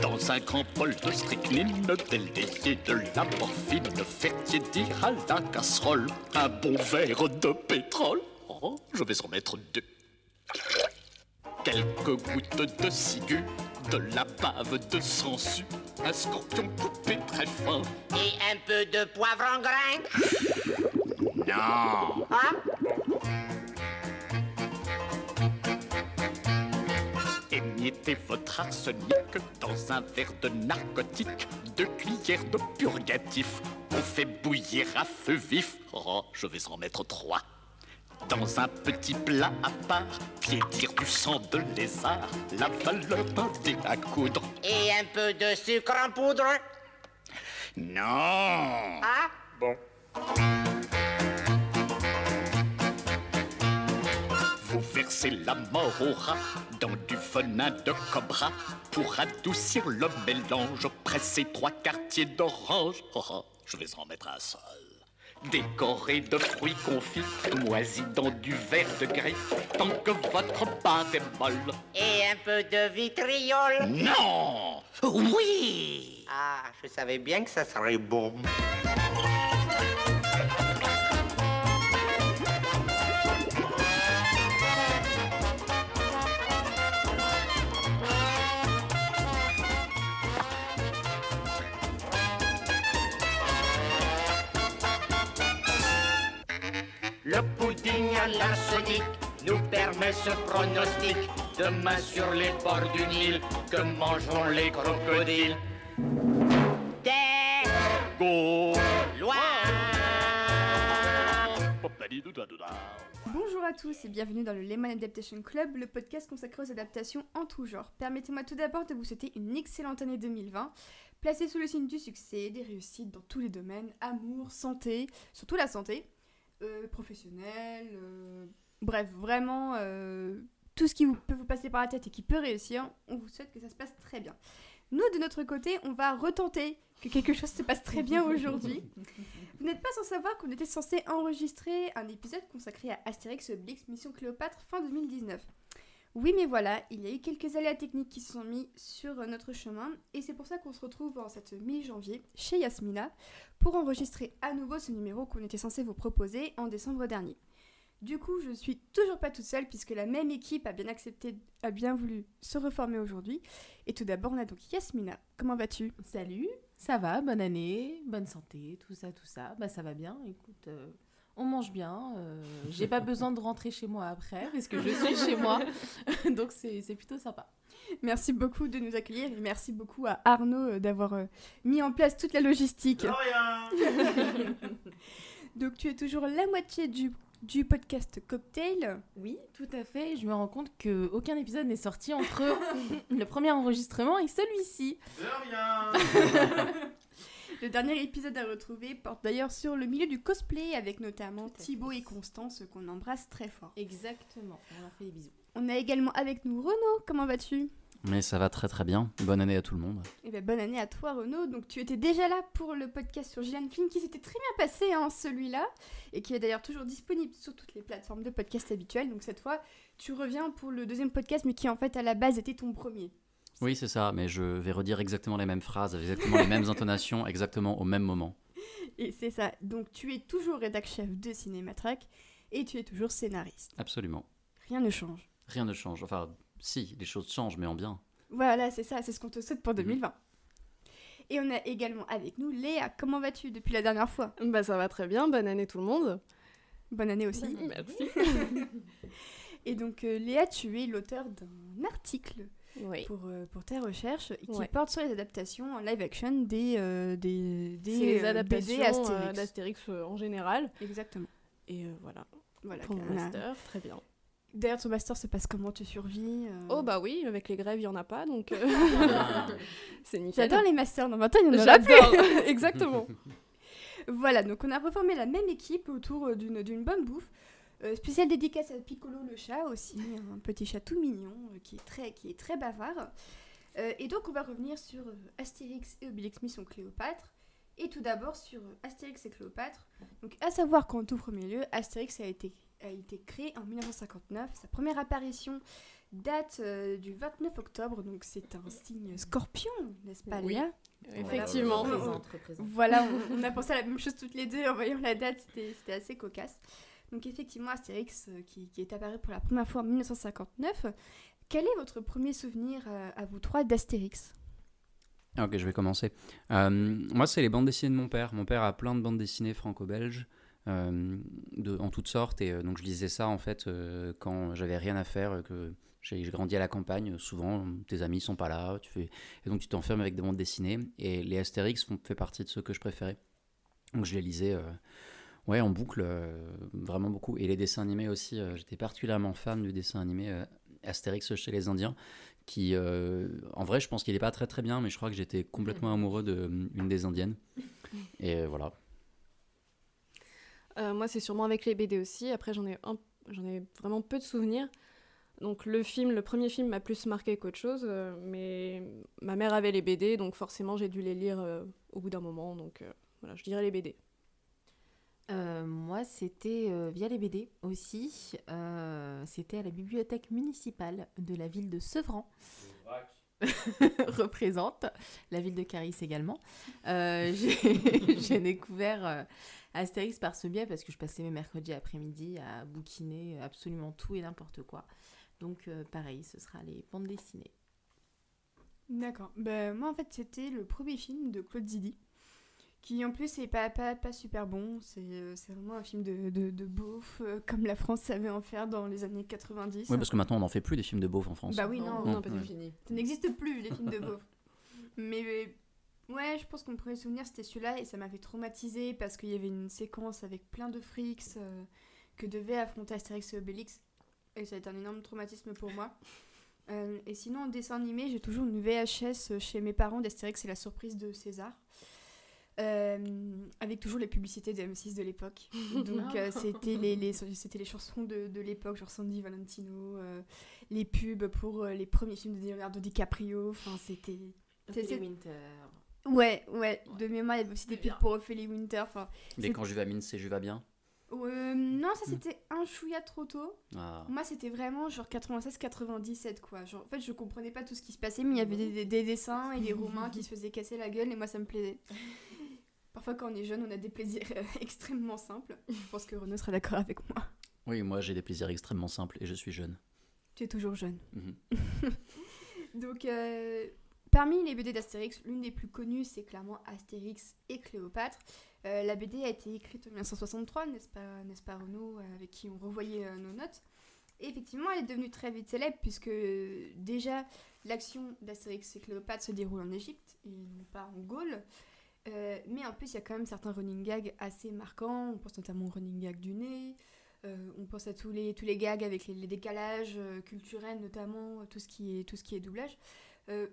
Dans un grand bol de strychnine, délayé de la morphine, faites dire à la casserole un bon verre de pétrole. Oh, je vais en mettre deux. Quelques gouttes de ciguë, de la bave de sangsue, un scorpion coupé très fin. Et un peu de poivre en grain Non Hein Émiettez votre arsenic dans un verre de narcotique, deux cuillères de purgatif. On fait bouillir à feu vif. Oh, je vais en mettre trois. Dans un petit plat à part, piétir du sang de lézard, la valeur d'un dé à coudre. Et un peu de sucre en poudre? Non Hein Bon. Versez la mort au rat dans du venin de cobra pour adoucir le mélange. Pressez trois quartiers d'orange. Oh, oh, je vais en mettre un seul. Décoré de fruits confits, moisis dans du verre de gris, tant que votre pâte est molle. Et un peu de vitriol Non Oui Ah, je savais bien que ça serait bon. Le pudding à l'arsenic nous permet ce pronostic. Demain sur les bords du Nil, que mangeront les crocodiles? Des Bonjour à tous et bienvenue dans le Lemon Adaptation Club, le podcast consacré aux adaptations en tout genre. Permettez-moi tout d'abord de vous souhaiter une excellente année 2020, placée sous le signe du succès, des réussites dans tous les domaines, amour, santé, surtout la santé, euh, professionnelle, euh, bref, vraiment euh, tout ce qui peut vous passer par la tête et qui peut réussir, on vous souhaite que ça se passe très bien. Nous, de notre côté, on va retenter que quelque chose se passe très bien aujourd'hui. Vous n'êtes pas sans savoir qu'on était censé enregistrer un épisode consacré à Astérix Obélix Mission Cléopâtre fin 2019. Oui, mais voilà, il y a eu quelques aléas techniques qui se sont mis sur euh, notre chemin et c'est pour ça qu'on se retrouve en cette mi-janvier chez Yasmina pour enregistrer à nouveau ce numéro qu'on était censé vous proposer en décembre dernier. Du coup, je suis toujours pas toute seule puisque la même équipe a bien accepté, a bien voulu se reformer aujourd'hui. Et tout d'abord, on a donc Yasmina. Comment vas-tu? Salut, ça va, bonne année, bonne santé, tout ça, tout ça. Bah ça va bien, écoute, euh, on mange bien, euh, j'ai pas besoin de rentrer chez moi après parce que je suis chez moi, donc c'est c'est plutôt sympa. Merci beaucoup de nous accueillir et merci beaucoup à Arnaud euh, d'avoir euh, mis en place toute la logistique. Donc tu es toujours la moitié du, du podcast Cocktail. Oui, tout à fait, je me rends compte que aucun épisode n'est sorti entre le premier enregistrement et celui-ci. Le dernier épisode à retrouver porte d'ailleurs sur le milieu du cosplay avec notamment fait. Thibaut et Constance qu'on embrasse très fort. Exactement, on leur fait des bisous. On a également avec nous Renaud. Comment vas-tu? Mais ça va très très bien. Bonne année à tout le monde. Eh ben, bonne année à toi Renaud. Donc tu étais déjà là pour le podcast sur Gillian Flynn qui s'était très bien passé hein, celui-là et qui est d'ailleurs toujours disponible sur toutes les plateformes de podcast habituelles. Donc cette fois tu reviens pour le deuxième podcast mais qui en fait à la base était ton premier. Oui, c'est ça, mais je vais redire exactement les mêmes phrases, exactement les mêmes intonations, exactement au même moment. Et c'est ça. Donc tu es toujours rédac chef de Cinématrack et tu es toujours scénariste. Absolument. Rien ne change. Rien ne change. Enfin, si, les choses changent, mais en bien. Voilà, c'est ça, c'est ce qu'on te souhaite pour 2020. Et on a également avec nous Léa. Comment vas-tu depuis la dernière fois? Bah ça va très bien, bonne année tout le monde. Bonne année aussi. Merci. Et donc euh, Léa, tu es l'auteur d'un article Oui. pour, euh, pour tes recherches qui Ouais. porte sur les adaptations en live action des, euh, des, des les euh, adaptations BD euh, Astérix. d'Astérix en général. Exactement. Et euh, voilà, Voilà, pour mon on a- master, très bien. D'ailleurs, ton master se passe comment? Tu survis euh? Oh bah oui, avec les grèves, il y en a pas, donc euh, c'est nickel. J'adore les masters. Non, maintenant, il y en aura plus. Exactement. Voilà, donc on a reformé la même équipe autour d'une d'une bonne bouffe. Euh, spéciale dédicace à Piccolo le chat aussi, un petit chat tout mignon euh, qui est très, qui est très bavard. Euh, et donc on va revenir sur euh, Astérix et Obélix Mission Cléopâtre. Et tout d'abord sur euh, Astérix et Cléopâtre. Donc à savoir qu'en tout premier lieu, Astérix a été, a été créé en 1959. Sa première apparition date euh, du 29 octobre, donc c'est un signe scorpion, n'est-ce pas Oui. Léa? Effectivement. Voilà. On, on a pensé à la même chose toutes les deux en voyant la date, c'était c'était assez cocasse. Donc effectivement, Astérix euh, qui, est apparu pour la première fois en 1959. Quel est votre premier souvenir euh, à vous trois d'Astérix? Ah, Ok, je vais commencer. Euh, moi, c'est les bandes dessinées de mon père. Mon père a plein de bandes dessinées franco-belges, en toutes sortes. Et donc, je lisais ça, en fait, quand j'avais rien à faire, que j'ai grandi à la campagne. Souvent, tes amis sont pas là. Tu. Et donc, tu t'enfermes avec des bandes dessinées. Et les Astérix font fait partie de ceux que je préférais. Donc, je les lisais ouais, en boucle, euh, vraiment beaucoup. Et les dessins animés aussi. euh, J'étais particulièrement fan du dessin animé euh, Astérix chez les Indiens qui, euh, en vrai, je pense qu'il est pas très très bien, mais je crois que j'étais complètement amoureux d'une des indiennes. Et euh, voilà. Euh, moi, c'est sûrement avec les BD aussi. Après, j'en ai, j'en ai vraiment peu de souvenirs. Donc, le film, le premier film m'a plus marqué qu'autre chose. euh, mais ma mère avait les BD, donc forcément, j'ai dû les lire euh, au bout d'un moment. Donc, euh, voilà, je dirais les BD. Euh, moi, c'était euh, via les BD aussi. Euh, c'était à la bibliothèque municipale de la ville de Sevran. représente la ville de Caris également. J'ai découvert Astérix par ce biais parce que je passais mes mercredis après-midi à bouquiner absolument tout et n'importe quoi. Donc pareil, ce sera les bandes dessinées. D'accord. Ben, moi, en fait, c'était le premier film de Claude Zidi, qui en plus est pas, pas, pas super bon. C'est euh, c'est vraiment un film de, de, de beauf, euh, comme la France savait en faire dans les années 90. Oui, parce que maintenant on n'en fait plus des films de beauf en France. Bah oui, non, non, non, pas du fini. ça n'existe plus, les films de beauf. Mais euh, ouais, je pense que mon premier souvenir, c'était celui-là, et ça m'avait traumatisé parce qu'il y avait une séquence avec plein de frics euh, que devait affronter Astérix et Obélix, et ça a été un énorme traumatisme pour moi. Euh, et sinon, en dessin animé, j'ai toujours une VHS chez mes parents d'Astérix et la surprise de César. Euh, avec toujours les publicités de M6 de l'époque. Donc euh, c'était les, les, c'était les chansons de, de l'époque, genre Sandy Valentino, euh, les pubs pour euh, les premiers films de Leonardo DiCaprio. Enfin, c'était. C'est- Winter. Ouais, ouais, de mémoire, il y avait aussi des pubs pour Ophélie Winter. Enfin, Mais quand je vais à mine, c'est je vais bien. euh, non, ça c'était un chouïa trop tôt. Ah. Moi, c'était vraiment genre 96-97, quoi. Genre, en fait, je comprenais pas tout ce qui se passait, mais il y avait des, des- des dessins et des Romains qui se faisaient casser la gueule, et moi, ça me plaisait. Parfois, quand on est jeune, on a des plaisirs euh, extrêmement simples. Je pense que Renaud sera d'accord avec moi. Oui, moi j'ai des plaisirs extrêmement simples et je suis jeune. Tu es toujours jeune. Mhm. Donc, euh, parmi les BD d'Astérix, l'une des plus connues, c'est clairement Astérix et Cléopâtre. Euh, la BD a été écrite en 1963, n'est-ce pas, n'est-ce pas Renaud, avec qui on revoyait euh, nos notes. Et effectivement, elle est devenue très vite célèbre, puisque déjà, l'action d'Astérix et Cléopâtre se déroule en Égypte, et non pas en Gaule. Euh, mais en plus, il y a quand même certains running gags assez marquants. On pense notamment au running gag du nez. Euh, on pense à tous les, tous les gags avec les, décalages euh, culturels, notamment tout ce qui est, tout ce qui est doublage.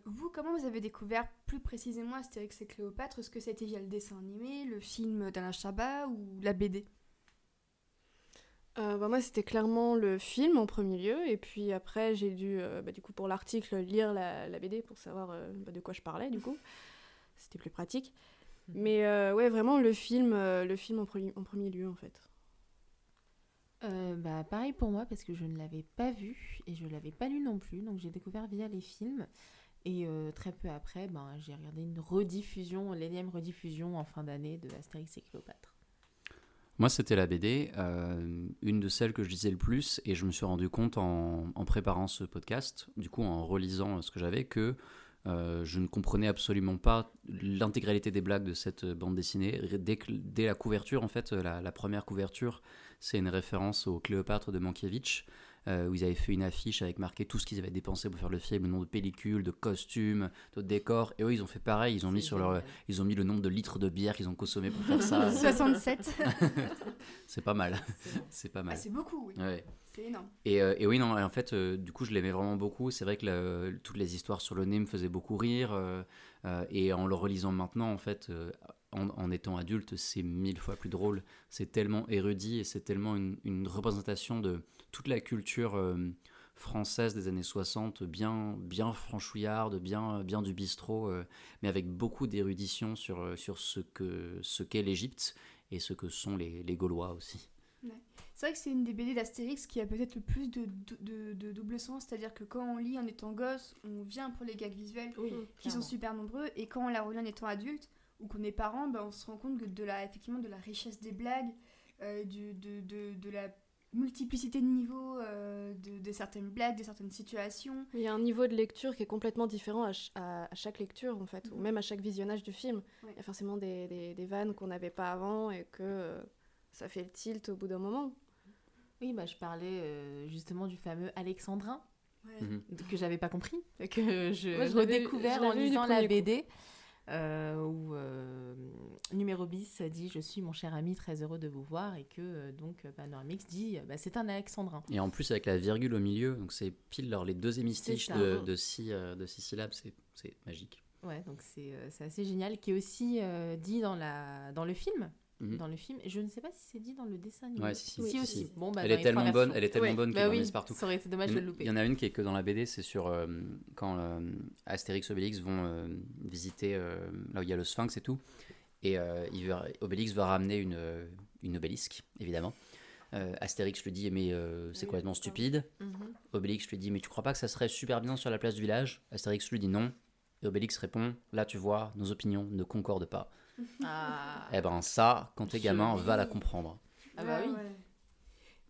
Vous, comment vous avez découvert plus précisément Astérix et Cléopâtre? Est-ce que c'était via le dessin animé, le film d'Alain Chabat ou la BD bah, moi, c'était clairement le film en premier lieu. Et puis après, j'ai dû, bah, du coup, pour l'article, lire la, BD pour savoir bah, de quoi je parlais, du coup. C'était plus pratique. Mais euh, ouais, vraiment, le film, euh, le film en, pre- en premier lieu, en fait. Euh, bah, pareil pour moi parce que je ne l'avais pas vu et je ne l'avais pas lu non plus. Donc j'ai découvert via les films. Et euh, très peu après, ben, j'ai regardé une rediffusion, l'énième rediffusion en fin d'année de Astérix et Cléopâtre. Moi, c'était la BD, euh, une de celles que je lisais le plus, et je me suis rendu compte en, en préparant ce podcast, du coup en relisant ce que j'avais, que euh, je ne comprenais absolument pas l'intégralité des blagues de cette bande dessinée. Dès, la couverture, en fait, la, la première couverture, c'est une référence au Cléopâtre de Mankiewicz, euh, où ils avaient fait une affiche avec marqué tout ce qu'ils avaient dépensé pour faire le film, le nombre de pellicules, de costumes, de décors, et eux, ils ont fait pareil, ils ont mis sur leur, ils ont mis le nombre de litres de bière qu'ils ont consommé pour faire ça. 67 C'est pas mal. C'est pas ah, mal. C'est beaucoup, oui. Ouais. C'est énorme. Et, euh, et oui, non, et en fait, euh, du coup, je l'aimais vraiment beaucoup. C'est vrai que le- toutes les histoires sur le nez me faisaient beaucoup rire. euh, euh, et en le relisant maintenant, en fait, euh, en, en étant adulte, c'est mille fois plus drôle. C'est tellement érudit et c'est tellement une, une représentation de toute la culture euh, française des années 60, bien, bien franchouillarde, bien, bien du bistrot, euh, mais avec beaucoup d'érudition sur, euh, sur ce que ce qu'est l'Égypte et ce que sont les, les Gaulois aussi. C'est vrai que c'est une des BD d'Astérix qui a peut-être le plus de, de, de double sens, c'est-à-dire que quand on lit en étant gosse, on vient pour les gags visuels Oui, qui sont super nombreux, et quand on la relit en étant adulte ou qu'on est parent, ben, on se rend compte que de la, effectivement, de la richesse des blagues, euh, du, de, de, de la multiplicité de niveaux euh, de, de certaines blagues, de certaines situations. Il y a un niveau de lecture qui est complètement différent à, ch- à- à chaque lecture, en fait, ou Mhm. même à chaque visionnage du film. Ouais. Il y a forcément des, des- des vannes qu'on n'avait pas avant et que euh, ça fait le tilt au bout d'un moment. Oui, bah, je parlais euh, justement du fameux alexandrin Ouais. Que j'avais pas compris, que je Moi, je redécouvert en lisant la coup. Euh, où euh, numéro bis dit je suis mon cher ami très heureux de vous voir et que euh, donc euh, Panoramix dit bah, c'est un alexandrin Et en plus avec la virgule au milieu, donc c'est pile leur les deux hémistiches de, de, six, de six syllabes, c'est c'est magique. ouais donc c'est c'est assez génial qui est aussi dit dans la dans le film Mhm. dans le film et je ne sais pas si c'est dit dans le dessin animé Ouais, si, si, si si, aussi bon bah elle est tellement bonne, elle est tellement Ouais. bonne bah qu'ils oui partout. ça aurait été dommage Il de y, le en- louper il y en a une qui est que dans la BD, c'est sur euh, quand euh, Astérix et Obélix vont euh, visiter là où il y a le Sphinx et tout. Et il Obélix va ramener une, une obélisque, évidemment. Astérix lui dit Mais c'est Oui, complètement stupide. Mhm. Obélix lui dit Mais tu crois pas que ça serait super bien sur la place du village? Astérix lui dit non. Et Obélix répond Là, tu vois, nos opinions ne concordent pas. Ah, Eh ben, ça, quand t'es gamin, va la comprendre. Ah bah oui.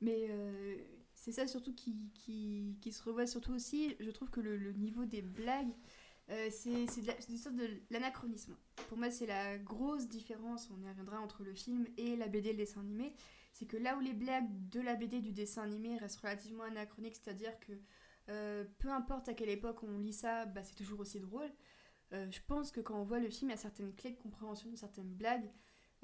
Mais euh, c'est ça surtout qui, qui, qui se revoit surtout aussi. Je trouve que le, le niveau des blagues, euh, c'est une sorte de l'anachronisme. Pour moi, c'est la grosse différence, on y reviendra, entre le film et la BD et le dessin animé. C'est que là où les blagues de la BD et du dessin animé restent relativement anachroniques, c'est-à-dire que euh, peu importe à quelle époque on lit ça, bah, c'est toujours aussi drôle. Euh, je pense que quand on voit le film, il y a certaines clés de compréhension, certaines blagues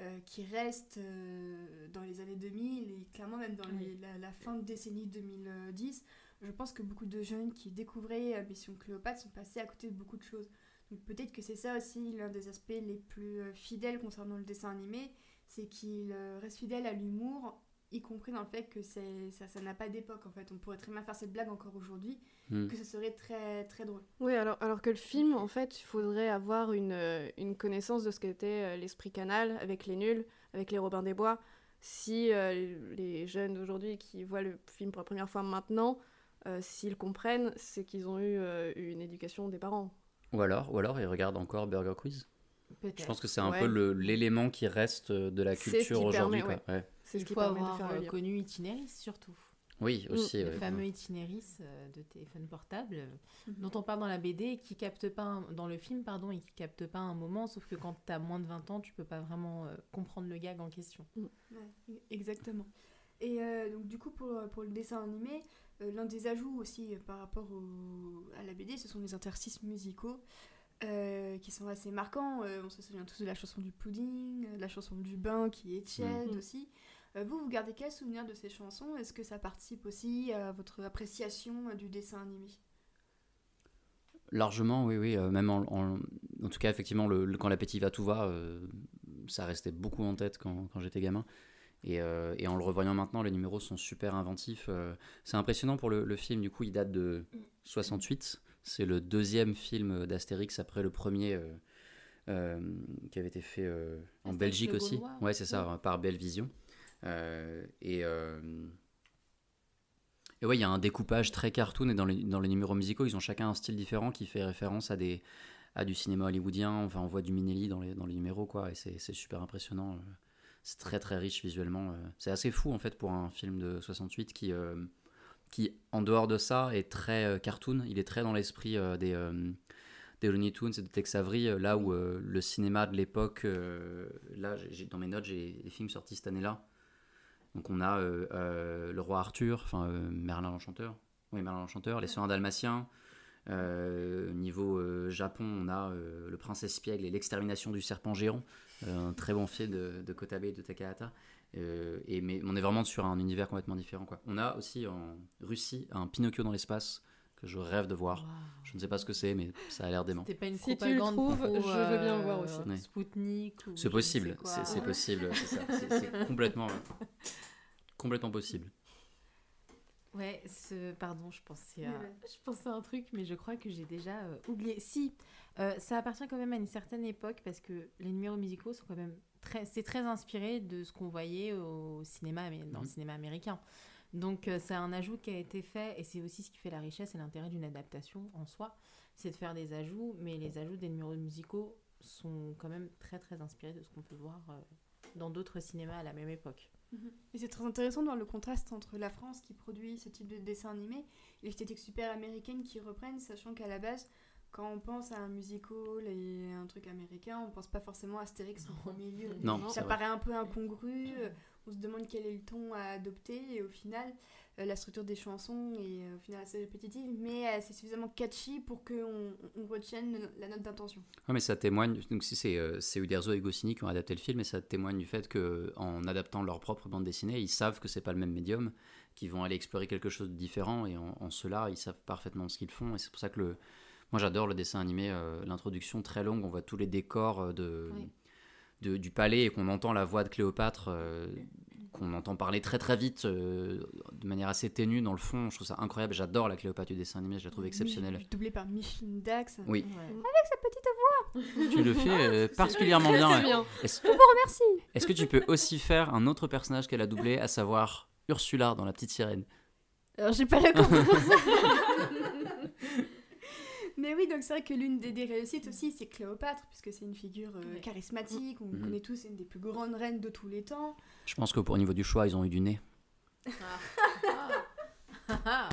euh, qui restent euh, dans les années 2000 et clairement même dans les- la, la fin de décennie 2010. Je pense que beaucoup de jeunes qui découvraient Mission Cléopâtre sont passés à côté de beaucoup de choses. Donc peut-être que c'est ça aussi l'un des aspects les plus fidèles concernant le dessin animé, c'est qu'il reste fidèle à l'humour, y compris dans le fait que c'est- ça ça n'a pas d'époque en fait. On pourrait très bien faire cette blague encore aujourd'hui, Hmm. que ce serait très très drôle. Oui, alors, alors que le film, en fait, il faudrait avoir une, euh, une connaissance de ce qu'était euh, l'esprit canal avec les nuls, avec les Robins des Bois. Si euh, les jeunes d'aujourd'hui qui voient le film pour la première fois maintenant, euh, s'ils comprennent, c'est qu'ils ont eu euh, une éducation des parents. Ou alors, ou alors, ils regardent encore Burger Quiz. peut-être Je pense que c'est un Ouais. peu le- l'élément qui reste de la culture aujourd'hui. permet, quoi. Ouais. C'est ce il qui faut permet de avoir faire le euh, lien. connu Itinéris surtout Oui, aussi. le ouais. fameux Itinéris euh, de téléphone portable euh, Mhm. dont on parle dans la BD et qui capte pas un- dans le film pardon et qui capte pas un moment sauf que quand t'as moins de 20 ans tu peux pas vraiment euh, comprendre le gag en question Ouais, exactement. Et euh, donc du coup pour, pour le dessin animé, euh, l'un des ajouts aussi euh, par rapport au- à la BD, ce sont les interstices musicaux euh, qui sont assez marquants. Euh, on se souvient tous de la chanson du pudding, de la chanson du bain qui est tiède Mhm. aussi. Euh, vous, vous gardez quel souvenir de ces chansons? Est-ce que ça participe aussi à votre appréciation euh, du dessin animé? Largement, oui, oui. euh, même en, en, en tout cas, effectivement, le, le- quand l'appétit va, tout va, euh, ça restait beaucoup en tête quand, quand j'étais gamin. Et, euh, et en le revoyant maintenant, les numéros sont super inventifs. c'est impressionnant pour le, le film, du coup, il date de 68. C'est le deuxième film d'Astérix après le premier qui avait été fait en Belgique aussi. Gaulois. Ouais, c'est ça, par Belle Vision. Euh, et. euh, et ouais, il y a un découpage très cartoon et dans les, numéros musicaux, ils ont chacun un style différent qui fait référence à, des, à du cinéma hollywoodien. Enfin, on voit du Minelli dans les, dans les numéros, quoi, et c'est super impressionnant. C'est très très riche visuellement. euh. C'est assez fou en fait pour un film de 68 qui, qui en dehors de ça, est très cartoon. Il est très dans l'esprit des, des Looney Tunes et de Tex Avery, là où le cinéma de l'époque, là, dans mes notes, j'ai les films sortis cette année-là. Donc on a euh, euh, Le Roi Arthur, enfin euh, Merlin l'Enchanteur, oui Merlin l'Enchanteur, Les Soins Dalmatiens. Niveau Japon, on a Le Prince Espiègle et L'extermination du serpent géant, un très bon film de, de Kotabe et de Takahata. Euh, et, mais on est vraiment sur un univers complètement différent. Quoi. On a aussi en Russie un Pinocchio dans l'espace que je rêve de voir. Je ne sais pas ce que c'est, mais ça a l'air dément. C'était pas une Si tu le trouves, pro, je veux bien euh, voir aussi. Ouais. Spoutnik ou je C'est possible, c'est possible, c'est ça. C'est complètement, complètement possible. Ouais, ce... pardon, je pensais, à... Je pensais à un truc, mais je crois que j'ai déjà euh, oublié. Si, euh, ça appartient quand même à une certaine époque parce que les numéros musicaux sont quand même très, c'est très inspiré de ce qu'on voyait au cinéma, mais dans le Mhm. cinéma américain. Donc euh, c'est un ajout qui a été fait, et c'est aussi ce qui fait la richesse et l'intérêt d'une adaptation en soi, c'est de faire des ajouts, mais les ajouts des numéros musicaux sont quand même très très inspirés de ce qu'on peut voir euh, dans d'autres cinémas à la même époque. Et c'est très intéressant de voir le contraste entre la France qui produit ce type de dessin animé et l'esthétique super américaine qui reprennent, sachant qu'à la base, quand on pense à un musical et un truc américain, on pense pas forcément à Astérix en premier lieu. Non, Ça vrai. paraît un peu incongru, on se demande quel est le ton à adopter et au final, euh, la structure des chansons est euh, au final assez répétitive, mais euh, c'est suffisamment catchy pour qu'on on retienne la note d'intention. Ouais, mais ça témoigne, donc si c'est c'est Uderzo et Goscinny qui ont adapté le film, et ça témoigne du fait que en adaptant leur propre bande dessinée, ils savent que c'est pas le même médium, qu'ils vont aller explorer quelque chose de différent, et en, en cela, ils savent parfaitement ce qu'ils font, et c'est pour ça que le, moi j'adore le dessin animé, l'introduction très longue, on voit tous les décors de, Oui. De- du palais, et qu'on entend la voix de Cléopâtre, euh, qu'on entend parler très très vite, euh, de manière assez ténue dans le fond, je trouve ça incroyable, j'adore la Cléopâtre du dessin animé, je la trouve exceptionnelle. Mi- Doublé par Micheline Dax. Oui, Ouais. tu le fais euh, particulièrement bien. Ouais. bien. Est-ce- Merci Est-ce que tu peux aussi faire un autre personnage qu'elle a doublé, à savoir Ursula dans La Petite Sirène? Alors j'ai pas la compétence. Mais oui, donc c'est vrai que l'une des, des réussites aussi, c'est Cléopâtre, puisque c'est une figure euh, Ouais. charismatique, on Mhm. connaît tous, c'est une des plus grandes reines de tous les temps. Je pense que pour niveau du choix, ils ont eu du nez. Ah. Ah,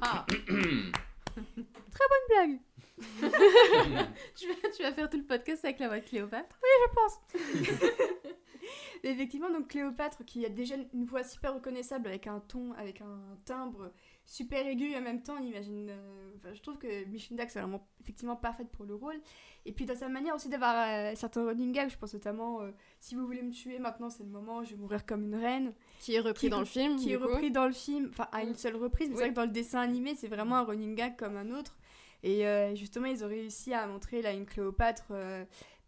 ah. Bonne blague tu, vas, tu vas faire tout le podcast avec la voix de Cléopâtre? Mais Effectivement, donc Cléopâtre, qui a déjà une voix super reconnaissable, avec un ton, avec un timbre super aigu et en même temps, on imagine... euh, enfin, je trouve que Micheline Dax est vraiment effectivement parfaite pour le rôle. Et puis dans sa manière aussi d'avoir euh, certains running gags, je pense notamment, euh, si vous voulez me tuer maintenant, c'est le moment, je vais mourir comme une reine. Qui est repris Qui- dans le film. qui est coup. repris dans le film, enfin à une seule reprise, mais c'est vrai que dans le dessin animé, c'est vraiment un running gag comme un autre. Et euh, justement, ils ont réussi à montrer là une Cléopâtre,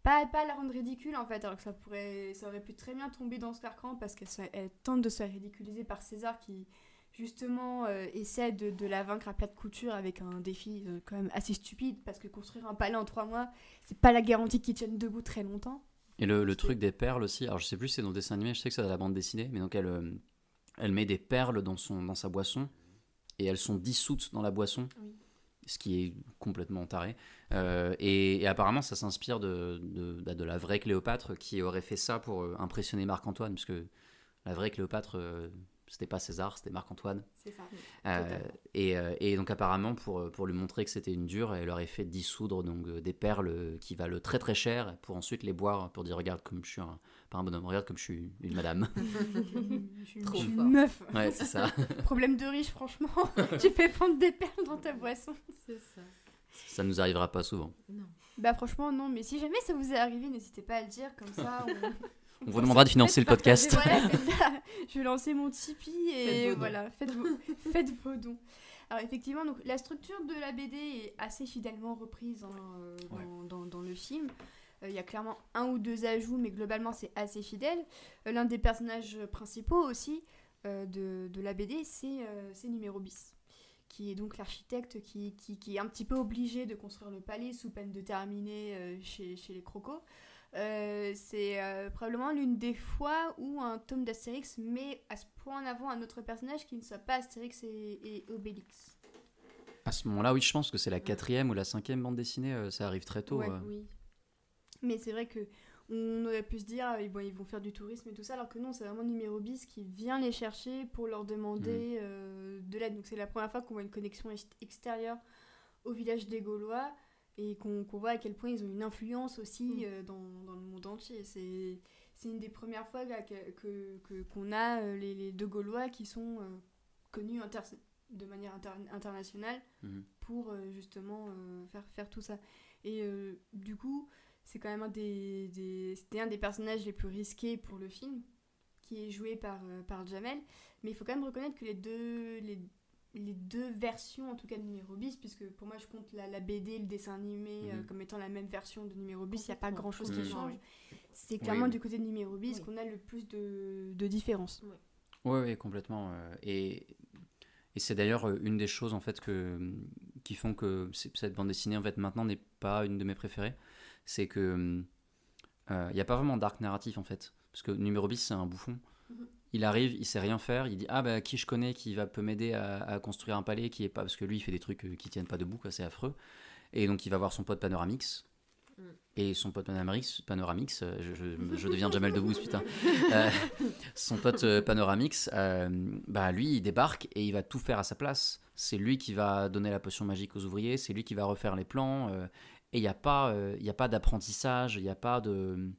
pas, pas la rendre ridicule en fait, alors que ça, pourrait, ça aurait pu très bien tomber dans ce carcan parce qu'elle elle tente de se faire ridiculiser par César qui justement euh, essaie de, de la vaincre à plat de couture avec un défi euh, quand même assez stupide parce que construire un palais en trois mois, c'est pas la garantie qu'il tienne debout très longtemps. Et le, le truc des perles aussi, alors je sais plus si c'est dans le dessin animé, je sais que c'est dans la bande dessinée, mais donc elle, euh, elle met des perles dans, son, dans sa boisson, et elles sont dissoutes dans la boisson, Oui. ce qui est complètement taré. Et, et apparemment, ça s'inspire de, de, bah, de la vraie Cléopâtre qui aurait fait ça pour impressionner Marc-Antoine, parce que la vraie Cléopâtre, c'était pas César, c'était Marc-Antoine. C'est ça. Euh, et, euh, et donc apparemment pour, euh, pour lui montrer que c'était une dure, elle leur a fait dissoudre donc des perles qui valent très très cher pour ensuite les boire pour dire regarde comme je suis un, pas un bonhomme, regarde comme je suis une madame. je suis Trop une meuf. ouais c'est ça. Problème de riche, franchement. tu fais fondre des perles dans ta boisson. C'est ça. Ça nous arrivera pas souvent. Non. Bah franchement non, mais si jamais ça vous est arrivé, n'hésitez pas à le dire, comme ça on... On vous demandera de financer le podcast. voilà, c'est ça. Je vais lancer mon Tipeee et voilà, faites vos, faites vos dons. Alors effectivement, donc, la structure de la BD est assez fidèlement reprise hein, euh, dans, Ouais. dans- dans le film. Euh, Il y a clairement un ou deux ajouts, mais globalement c'est assez fidèle. Euh, L'un des personnages principaux aussi euh, de, de la BD, c'est euh, numéro bis qui est donc l'architecte qui, qui- qui est un petit peu obligé de construire le palais sous peine de terminer euh, chez, chez les crocos. Euh, c'est euh, probablement l'une des fois où un tome d'Astérix met à ce point en avant un autre personnage qui ne soit pas Astérix et, et Obélix. À ce moment-là, oui, je pense que c'est la quatrième ou la cinquième bande dessinée, euh, ça arrive très tôt. Ouais. Oui. Mais c'est vrai que on aurait pu se dire, bon, ils vont faire du tourisme et tout ça, alors que non, c'est vraiment numéro bis qui vient les chercher pour leur demander euh, de l'aide. Donc c'est la première fois qu'on voit une connexion ex- extérieure au village des Gaulois et qu'on voit à quel point ils ont une influence aussi Mm. euh, dans, dans le monde entier. C'est une des premières fois là, que- qu'on a euh, les, les deux Gaulois qui sont euh, connus inter- de manière inter- internationale Mhm. pour euh, justement euh, faire, faire tout ça. Et du coup, c'est quand même un des, des- c'était un des personnages les plus risqués pour le film, qui est joué par, par Jamel. Mais il faut quand même reconnaître que les deux, les, les deux versions, en tout cas de Numéro bis, puisque pour moi je compte la, la BD, le dessin animé euh, Mhm. comme étant la même version de Numéro bis, il n'y a pas grand chose qui Complètement, change. C'est clairement oui. du côté de Numéro bis Oui. qu'on a le plus de, de différences. Oui, oui, complètement. euh, Et, et c'est d'ailleurs euh, une des choses en fait que, qui font que cette bande dessinée en fait maintenant n'est pas une de mes préférées. C'est que il n'y a pas vraiment d'arc narratif en fait. Parce que numéro bis, c'est un bouffon. Il arrive, il sait rien faire, il dit Ah bah qui je connais qui va peut m'aider à, à construire un palais qui est pas. Parce que lui, il fait des trucs euh, qui tiennent pas debout, quoi, c'est affreux. Et donc il va voir son pote Panoramix. Mm. Et son pote Panoramix, Panoramix euh, je, je, je deviens Jamel Debbouze, putain. Euh, son pote Panoramix, euh, bah lui, il débarque et il va tout faire à sa place. C'est lui qui va donner la potion magique aux ouvriers, c'est lui qui va refaire les plans. euh, et il n'y a pas, y a pas d'apprentissage, il n'y a pas de.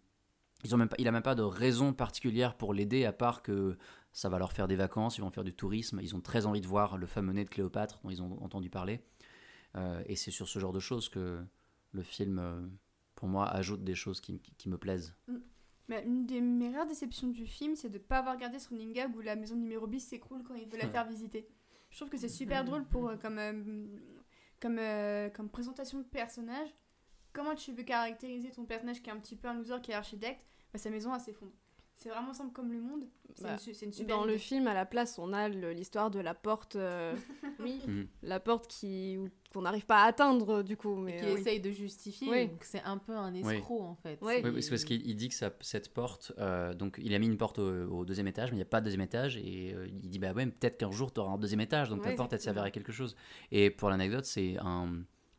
Ils ont même pas, il n'a même pas de raison particulière pour l'aider, à part que ça va leur faire des vacances, ils vont faire du tourisme, ils ont très envie de voir le fameux nez de Cléopâtre dont ils ont entendu parler. Euh, et c'est sur ce genre de choses que le film, euh, pour moi, ajoute des choses qui, qui- qui me plaisent. Mais une des mes rares déceptions du film, c'est de ne pas avoir regardé sur Ningab où la maison numéro bis s'écroule quand il veut la faire visiter. Je trouve que c'est super drôle pour, euh, comme, euh, comme, comme présentation de personnage. Comment tu veux caractériser ton personnage qui est un petit peu un loser, qui est architecte bah, Sa maison, elle s'effondre. C'est vraiment simple comme le monde. C'est Bah, une, su- c'est une super Dans le film, à la place, on a l'histoire de la porte. euh, Oui. Mhm. la porte qui ou- qu'on n'arrive pas à atteindre, du coup. Et Mais, qui euh, essaye de justifier. Oui. Donc c'est un peu un escroc en fait. Oui, c'est parce qu'il il dit que ça- cette porte, euh, donc il a mis une porte au, au deuxième étage, mais il n'y a pas de deuxième étage, et euh, il dit bah ouais, peut-être qu'un jour tu auras un deuxième étage, donc Ouais, ta porte elle servira à quelque chose. Et pour l'anecdote, c'est un,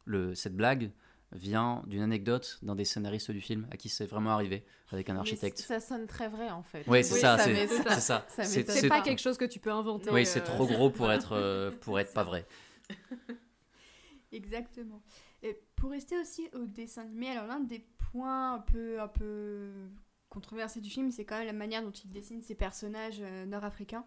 le, cette blague vient d'une anecdote d'un des scénaristes du film à qui c'est vraiment arrivé avec un architecte. Ça sonne très vrai en fait. Oui, c'est Oui, ça, ça c'est ça. Ça pas quelque chose que tu peux inventer. Oui, euh, c'est trop gros pour être, euh, pour être pas vrai. Exactement. Et pour rester aussi au dessin animé, alors l'un des points un peu, un peu controversés du film, c'est quand même la manière dont il dessine ses personnages euh, nord-africains.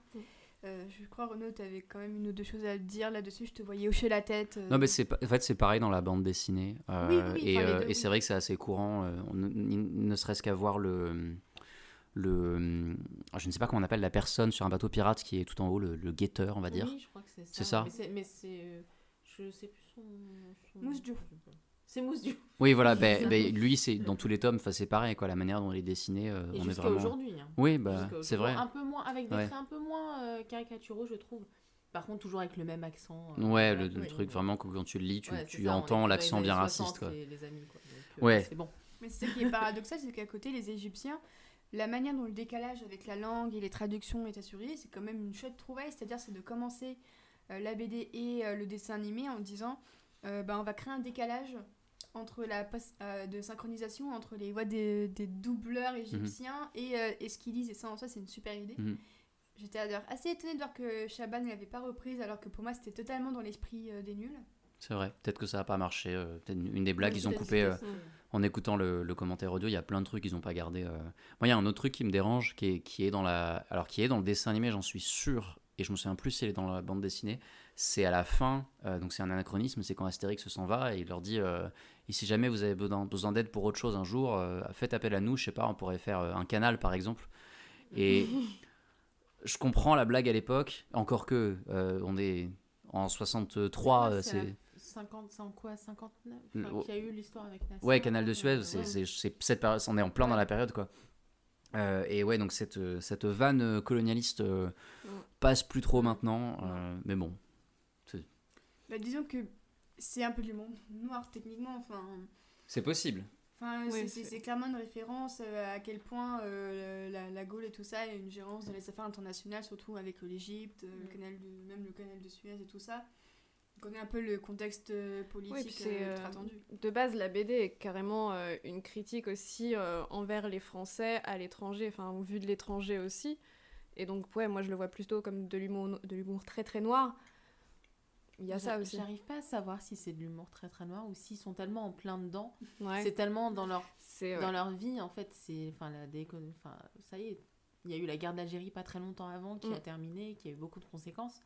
Euh, je crois, Renaud, tu avais quand même une ou deux choses à dire là-dessus. Je te voyais hocher la tête. euh. Non, mais c'est en fait c'est pareil dans la bande dessinée. euh, Oui, oui, et enfin, euh, deux, et oui. c'est vrai que c'est assez courant. euh, on ne, serait-ce qu'à voir le le je ne sais pas comment on appelle la personne sur un bateau pirate qui est tout en haut, le, le guetteur, on va dire. Oui, je crois que c'est ça. C'est ça. Mais c'est, mais c'est, euh, je sais plus son. son- Mousse Diouf. C'est Mousse Diouf. Oui, voilà. Ben ça. ben, lui, c'est dans tous les tomes, c'est pareil, quoi. La manière dont il est dessiné, euh, on est jusqu'à vraiment. aujourd'hui. hein. Oui, bah, c'est vrai. Un peu moins, avec des Ouais. traits un peu moins euh, caricaturaux, je trouve. Par contre, toujours avec le même accent. euh, Ouais, voilà, le, truc vraiment que quand tu le lis, tu, Ouais, tu ça, entends l'accent bien raciste, 60, quoi. Les, les amis, quoi. Donc, euh, Ouais. C'est bon. Mais ce qui est paradoxal, c'est qu'à côté, les Égyptiens, la manière dont le décalage avec la langue et les traductions est assuré, c'est quand même une chouette trouvaille. C'est-à-dire, c'est de commencer euh, la BD et euh, le dessin animé en disant euh, bah, on va créer un décalage entre la pos- euh, de synchronisation entre les voix des, des doubleurs égyptiens et, euh, et ce qu'ils disent. Et ça, en soi, c'est une super idée. Mhm. J'étais d'ailleurs assez étonnée de voir que Chaban ne l'avait pas reprise, alors que pour moi, c'était totalement dans l'esprit euh, des nuls. C'est vrai. Peut-être que ça n'a pas marché. euh, Peut-être une des blagues, ils ont coupé. en écoutant le, le commentaire audio, il y a plein de trucs qu'ils n'ont pas gardé. euh. Moi, il y a un autre truc qui me dérange, qui est, qui est dans la, alors qui est dans le dessin animé, j'en suis sûr, et je me souviens plus s'il est dans la bande dessinée. C'est à la fin, euh, donc c'est un anachronisme, c'est quand Astérix s'en va et il leur dit euh, et si jamais vous avez besoin, d'aide pour autre chose un jour, euh, faites appel à nous. Je sais pas, on pourrait faire euh, un canal par exemple. Et je comprends la blague à l'époque, encore que euh, on est en 63, euh, C'est la c'est 50, c'est en quoi 59 Mm, enfin, oh. Y a eu l'histoire avec Nasser. Ouais, Canal de Suez, c'est, ouais. c'est, c'est cette période, on est en plein dans la période, quoi. Euh, et ouais, donc cette, cette vanne colonialiste euh, passe plus trop maintenant, mais bon. Bah, disons que c'est un peu du monde noir, techniquement. Enfin. C'est possible. Enfin, Oui, c'est- clairement une référence euh, à quel point euh, la, la Gaule et tout ça est une gérance dans les affaires internationales, surtout avec euh, l'Égypte, le canal de, même le canal de Suez et tout ça. On connaît un peu le contexte politique Oui, puis c'est, euh, ultra tendu. De base, la BD est carrément euh, une critique aussi euh, envers les Français à l'étranger, enfin, vu de l'étranger aussi. Et donc, ouais, moi je le vois plutôt comme de l'humour, de l'humour très très noir. Il y a ça aussi. J'arrive pas à savoir si c'est de l'humour très très noir ou s'ils sont tellement en plein dedans. Ouais. C'est tellement dans leur C'est ouais. dans leur vie en fait c'est enfin la décon enfin ça y est il y a eu la guerre d'Algérie pas très longtemps avant qui Mm. a terminé qui a eu beaucoup de conséquences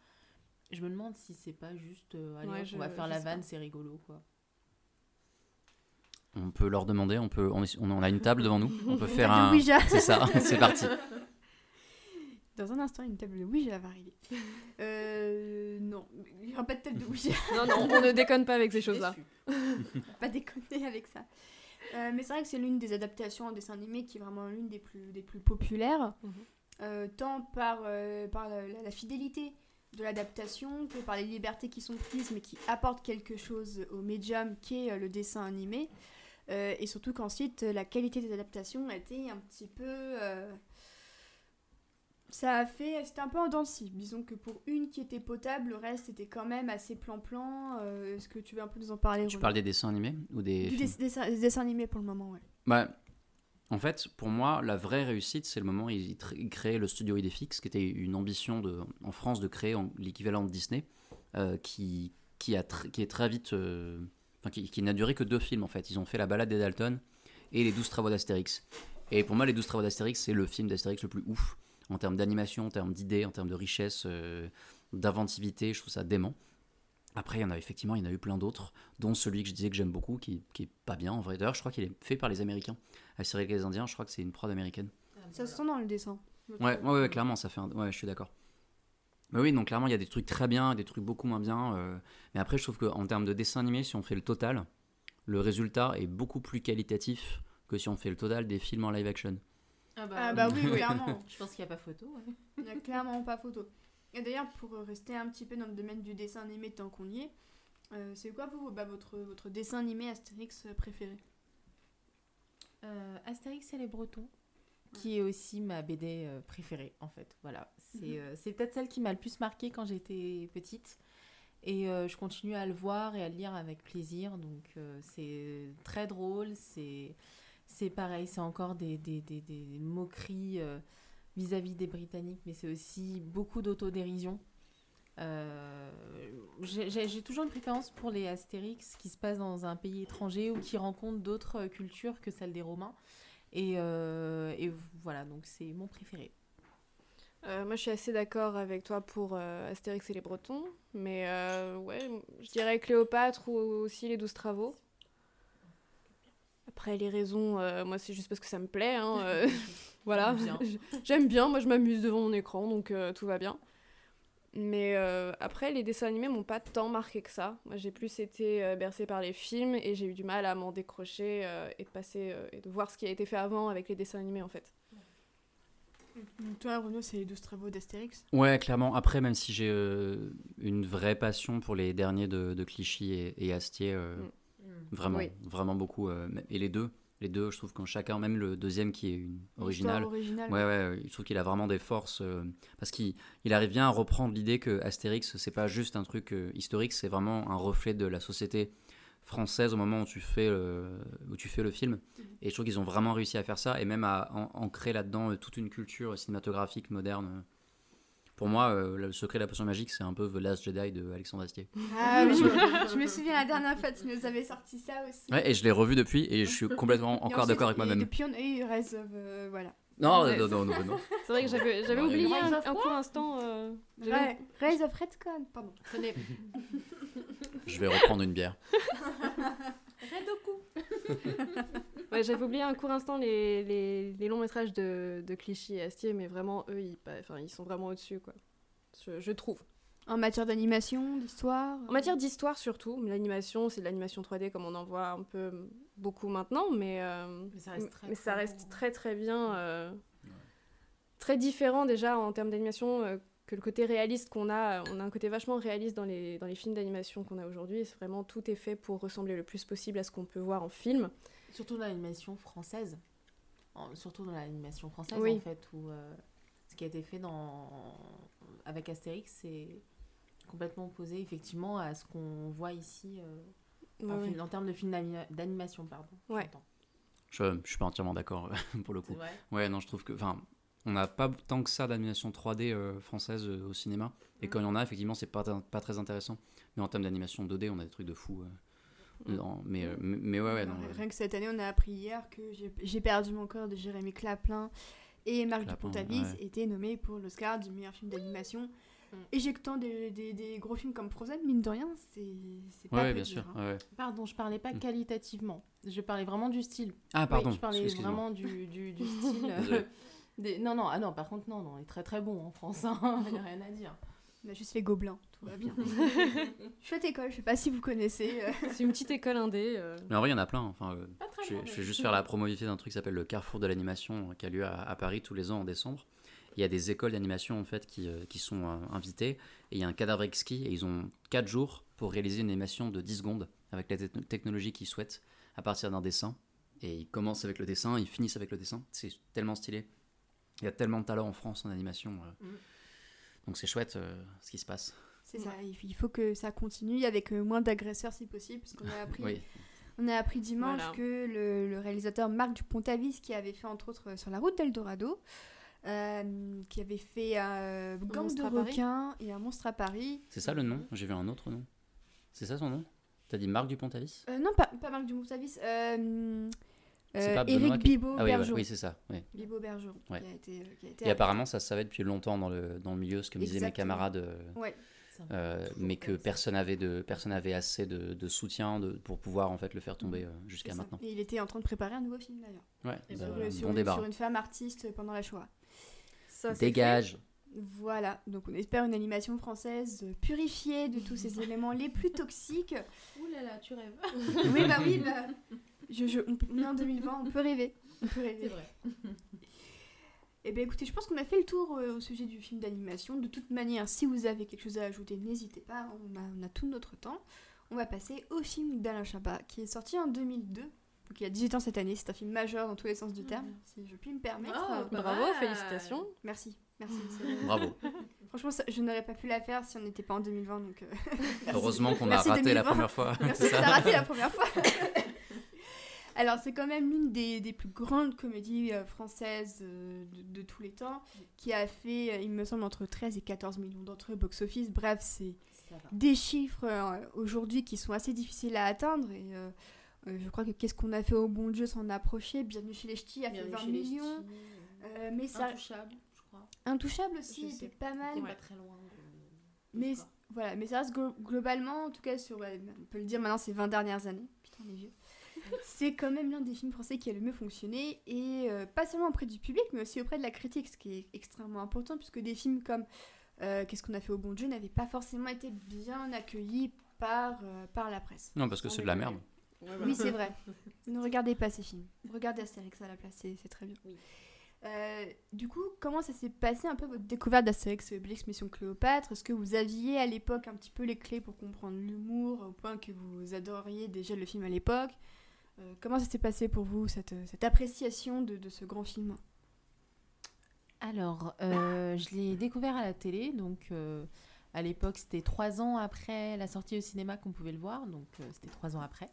je me demande si c'est pas juste euh, allez Ouais, hop, je- on va faire la vanne pas. c'est rigolo quoi On peut leur demander, on, peut, on, est- on a une table devant nous, on peut faire de un. C'est ça, c'est parti. Dans un instant, une table de Ouija va arriver. Euh, non, il n'y aura pas de table de Ouija. Non, non, on ne déconne pas avec ces choses-là. pas déconner avec ça. Euh, mais c'est vrai que c'est l'une des adaptations en dessin animé qui est vraiment l'une des plus, des plus populaires, Mhm. euh, tant par, euh, par la, la- la fidélité de l'adaptation que par les libertés qui sont prises mais qui apportent quelque chose au médium qu'est euh, le dessin animé. Euh, et surtout qu'ensuite, la qualité des adaptations a été un petit peu. Ça a fait. C'était un peu en dents. Disons que pour une qui était potable, le reste était quand même assez plan-plan. Euh, Est-ce que tu veux un peu nous en parler Tu parles des dessins animés ou des des dessins animés pour le moment, ouais. Bah, en fait, pour moi, la vraie réussite, c'est le moment où ils, créaient le studio Idéfix, qui était une ambition de, en France de créer en- l'équivalent de Disney, euh, qui, qui, a qui est très vite. euh, enfin, qui, qui n'a duré que deux films, en fait. Ils ont fait La balade des Dalton et Les douze travaux d'Astérix. Et pour moi, Les douze travaux d'Astérix, c'est le film d'Astérix le plus ouf, en termes d'animation, en termes d'idées, en termes de richesse, euh, d'inventivité. Je trouve ça dément. Après, il y en a effectivement, il y en a eu plein d'autres, dont celui que je disais que j'aime beaucoup, qui, qui est pas bien en vrai. D'ailleurs, je crois qu'il est fait par les Américains. Astérix et les Indiens, je crois que c'est une prod américaine. Ça se sent dans le dessin. Ouais, trouve. ouais, ouais, clairement, ça fait un... Ouais, je suis d'accord. Mais oui, donc clairement, il y a des trucs très bien, des trucs beaucoup moins bien. euh, Mais après, je trouve qu'en termes de dessin animé, si on fait le total, le résultat est beaucoup plus qualitatif que si on fait le total des films en live action. Ah Ah bah oui, clairement. Je pense qu'il n'y a pas photo. ouais. Il n'y a clairement pas photo. Et d'ailleurs, pour euh, rester un petit peu dans le domaine du dessin animé tant qu'on y est, euh, c'est quoi vous, bah, votre, votre dessin animé Astérix euh, préféré? Euh, Astérix et les Bretons, qui est aussi ma BD euh, préférée en fait. Voilà, c'est Mhm. euh, c'est peut-être celle qui m'a le plus marquée quand j'étais petite. Et euh, je continue à le voir et à le lire avec plaisir. Donc euh, c'est très drôle, c'est c'est pareil, c'est encore des, moqueries euh, vis-à-vis des Britanniques, mais c'est aussi beaucoup d'autodérision. Euh, j'ai toujours une préférence pour les Astérix qui se passent dans un pays étranger ou qui rencontrent d'autres euh, cultures que celle des Romains. Et, voilà, donc c'est mon préféré. Moi, je suis assez d'accord avec toi pour Astérix et les Bretons, mais ouais, je dirais Cléopâtre ou aussi les Douze Travaux. Après, les raisons, euh, moi, c'est juste parce que ça me plaît. hein, euh, voilà, j'aime bien. Moi, je m'amuse devant mon écran, donc euh, tout va bien. Mais euh, après, les dessins animés m'ont pas tant marqué que ça. Moi, j'ai plus été euh, bercée par les films et j'ai eu du mal à m'en décrocher euh, et de passer euh, et de voir ce qui a été fait avant avec les dessins animés en fait. Toi, Renaud, c'est les 12 travaux d'Astérix? Ouais, clairement. Après, même si j'ai euh, une vraie passion pour les derniers de, de Clichy et, et Astier, euh, Mm. Vraiment, Oui. vraiment beaucoup. euh, et les deux, les deux, je trouve qu'en chacun, même le deuxième qui est une originale. Ouais, ouais, je trouve qu'il a vraiment des forces. euh, parce qu'il il arrive bien à reprendre l'idée que Astérix, c'est pas juste un truc euh, historique, c'est vraiment un reflet de la société française au moment où tu fais le, où tu fais le film. Et je trouve qu'ils ont vraiment réussi à faire ça et même à an- ancrer là-dedans euh, toute une culture cinématographique moderne. Pour moi, euh, le secret de la potion magique, c'est un peu The Last Jedi de Alexandre Astier. Ah oui, je, me- je me souviens la dernière fois, tu nous avais sorti ça aussi. Ouais, et je l'ai revu depuis et je suis complètement Et encore d'accord avec et moi-même. Depuis, on a eu Rise of. euh, voilà. Non, Ouais, non, non, non, non. C'est vrai que j'avais j'avais Ouais. oublié un, un court instant. euh, Ouais, Rise of Redcon, pardon. Tenez, Je vais reprendre une bière. Ouais, j'avais oublié un court instant les, les, les longs métrages de, de Clichy et Astier, mais vraiment, eux, ils, enfin, ils sont vraiment au-dessus, quoi. Je, je trouve. En matière d'animation, d'histoire. En matière d'histoire, surtout, l'animation, c'est de l'animation 3D comme on en voit un peu beaucoup maintenant, mais, euh, Mais ça reste très, mais ça très reste beau. très très bien. euh, Très différent déjà en termes d'animation euh, que le côté réaliste qu'on a. On a un côté vachement réaliste dans les, dans les films d'animation qu'on a aujourd'hui. C'est vraiment tout est fait pour ressembler le plus possible à ce qu'on peut voir en film. Surtout dans l'animation française. En- surtout dans l'animation française, Oui. en fait, où euh, ce qui a été fait dans... avec Astérix, c'est complètement opposé, effectivement, à ce qu'on voit ici euh, en, film- termes de films d'anima- d'animation, pardon. Ouais. Je, je suis pas entièrement d'accord pour le coup. Ouais, non, je trouve que. Enfin, on n'a pas tant que ça d'animation 3D euh, française euh, au cinéma. Et quand il y en a, effectivement, c'est pas, pas très intéressant. Mais en termes d'animation 2D, on a des trucs de fou. Dedans. mais, euh, mais, mais ouais, ouais, non. Rien- ouais. Que cette année, on a appris hier que j'ai- perdu mon corps de Jérémy Claplin et Marc Dupont-Avis ouais. étaient nommés pour l'Oscar du meilleur film d'animation. Mm. Éjectant des, des, des gros films comme Frozen, mine de rien, c'est c'est pas Ouais, peu bien sûr. hein. Pardon, je parlais pas Mm. qualitativement. Je parlais vraiment du style. Ah, pardon. je parlais vraiment du, du, du style. euh, des- Non, non, ah non, par contre, non, non, il est très très bon en France. hein. Il n'y a rien à dire. On a juste les gobelins, tout va bien. Chouette école, je sais pas si vous connaissez. euh. C'est une petite école indé. euh. Mais en vrai, il y en a plein. Enfin, euh, Pas très je, vais juste faire la promo d'un truc qui s'appelle le Carrefour de l'animation euh, qui a lieu à, à Paris tous les ans en décembre. Il y a des écoles d'animation en fait qui, euh, qui sont euh, invitées et il y a un cadavre exquis et ils ont 4 jours pour réaliser une animation de 10 secondes avec la te- technologie qu'ils souhaitent à partir d'un dessin. Et ils commencent avec le dessin, ils finissent avec le dessin. C'est tellement stylé. Il y a tellement de talent en France en animation. euh. Mm. Donc c'est chouette euh, ce qui se passe. C'est ça, il faut que ça continue avec euh, moins d'agresseurs si possible, parce qu'on a appris, Oui, on a appris dimanche Voilà. que le, le réalisateur Marc Dupont-Avis, qui avait fait entre autres euh, sur la route d'Eldorado, euh, qui avait fait euh, Gang de requins et un monstre à Paris. c'est ça le nom? J'ai vu un autre nom. C'est ça son nom? T'as dit Marc Dupont-Avis? Euh, non, pas, pas Marc Dupont-Avis, euh, C'est euh, Eric qui- Bibo Ah oui, ouais, oui c'est ça. ouais. Bibo Bergeron, Ouais. qui a été, euh, qui a été Et apparemment ça se savait depuis longtemps dans le, dans le milieu, ce que me disaient mes camarades. euh, Ouais. C'est Euh, mais que personne avait de personne avait assez de, de soutien de, pour pouvoir en fait le faire tomber euh, c'est jusqu'à maintenant. Et il était en train de préparer un nouveau film d'ailleurs. Ouais, Et bah, Sur, euh, sur bon une, débat. sur une femme artiste pendant la Shoah. Ça, c'est Dégage. Voilà, donc on espère une animation française euh, purifiée de tous ces éléments les plus toxiques. Ouh là là, tu rêves. Oui, bah oui, bah, je, je- on, on est en 2020, on peut rêver. On peut C'est rêver. vrai. Eh bien écoutez, je pense qu'on a fait le tour euh, au sujet du film d'animation. De toute manière, si vous avez quelque chose à ajouter, n'hésitez pas, on a, on a tout notre temps. On va passer au film d'Alain Chabat, qui est sorti en 2002. Donc il a 18 ans cette année, c'est un film majeur dans tous les sens du terme, si je puis me permettre. Oh, Bravo, félicitations. Merci, merci. Bravo. Franchement, ça- je n'aurais pas pu la faire si on n'était pas en 2020, donc... euh. Heureusement qu'on a raté la 2020. première fois. Merci, ça t'as raté la première fois. Alors, c'est quand même l'une des, des plus grandes comédies euh, françaises euh, de, de tous les temps, qui a fait, euh, il me semble, entre 13 et 14 millions d'entrées au box-office. Bref, c'est des chiffres euh, aujourd'hui qui sont assez difficiles à atteindre. Et euh, je crois que Qu'est-ce qu'on a fait au bon Dieu s'en approcher? Bienvenue chez les Ch'tis a fait Bienvenue 20 chez les millions. ch'tis. Euh, mais ça, Intouchable, je crois. Intouchable aussi, était pas mal. Pas très loin. de- Mais voilà, mais ça reste glo- globalement, en tout cas sur, on peut le dire maintenant, ces 20 dernières années. Putain, les vieux. C'est quand même l'un des films français qui a le mieux fonctionné, et euh, pas seulement auprès du public, mais aussi auprès de la critique, ce qui est extrêmement important, puisque des films comme euh, Qu'est-ce qu'on a fait au bon Dieu n'avaient pas forcément été bien accueillis par, euh, par la presse. Non, parce que c'est de la merde. Oui, c'est vrai. ne regardez pas ces films. Regardez Astérix à la place, c'est très bien. Oui. Euh, du coup, comment ça s'est passé un peu votre découverte d'Astérix et Obélix Mission Cléopâtre? Est-ce que vous aviez à l'époque un petit peu les clés pour comprendre l'humour au point que vous adoriez déjà le film à l'époque? Euh, Comment ça s'est passé pour vous, cette, cette appréciation de, ce grand film Alors, euh, je l'ai découvert à la télé, donc euh, à l'époque c'était trois ans après la sortie au cinéma qu'on pouvait le voir, donc euh, c'était trois ans après.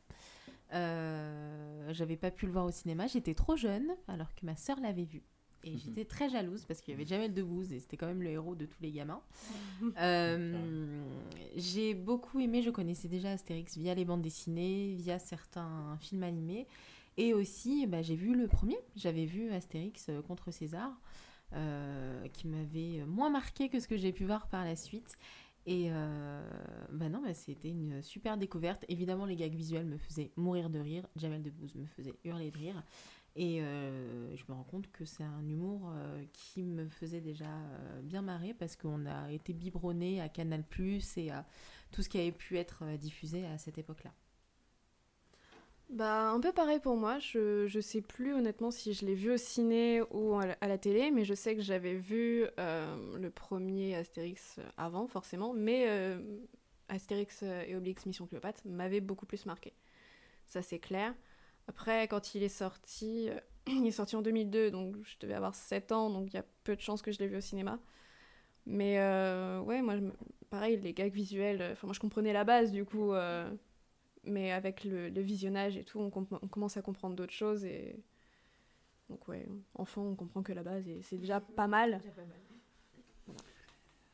Euh, J'avais pas pu le voir au cinéma, j'étais trop jeune alors que ma sœur l'avait vu. Et j'étais très jalouse parce qu'il y avait Jamel Debbouze et c'était quand même le héros de tous les gamins. Euh, J'ai beaucoup aimé, je connaissais déjà Astérix via les bandes dessinées, via certains films animés. Et aussi, bah, j'ai vu le premier, j'avais vu Astérix euh, contre César, euh, qui m'avait moins marqué que ce que j'ai pu voir par la suite. Et euh, bah non, bah, c'était une super découverte. Évidemment, les gags visuels me faisaient mourir de rire. Jamel Debbouze me faisait hurler de rire. Et euh, je me rends compte que c'est un humour euh, qui me faisait déjà euh, bien marrer parce qu'on a été biberonné à Canal Plus et à tout ce qui avait pu être diffusé à cette époque-là. Bah, un peu pareil pour moi. Je, je sais plus honnêtement si je l'ai vu au ciné ou à la, télé, mais je sais que j'avais vu le premier Astérix avant, forcément. Mais Astérix et Obélix Mission Cléopâtre m'avait beaucoup plus marqué. Ça, c'est clair. Après, quand il est sorti, euh, il est sorti en 2002, donc je devais avoir 7 ans, donc il y a peu de chances que je l'ai vu au cinéma. Mais euh, ouais, moi, pareil, les gags visuels, euh, enfin, moi je comprenais la base du coup, euh, mais avec le, visionnage et tout, on commence à comprendre d'autres choses et. Donc ouais, enfant, on comprend que la base, et c'est déjà pas mal.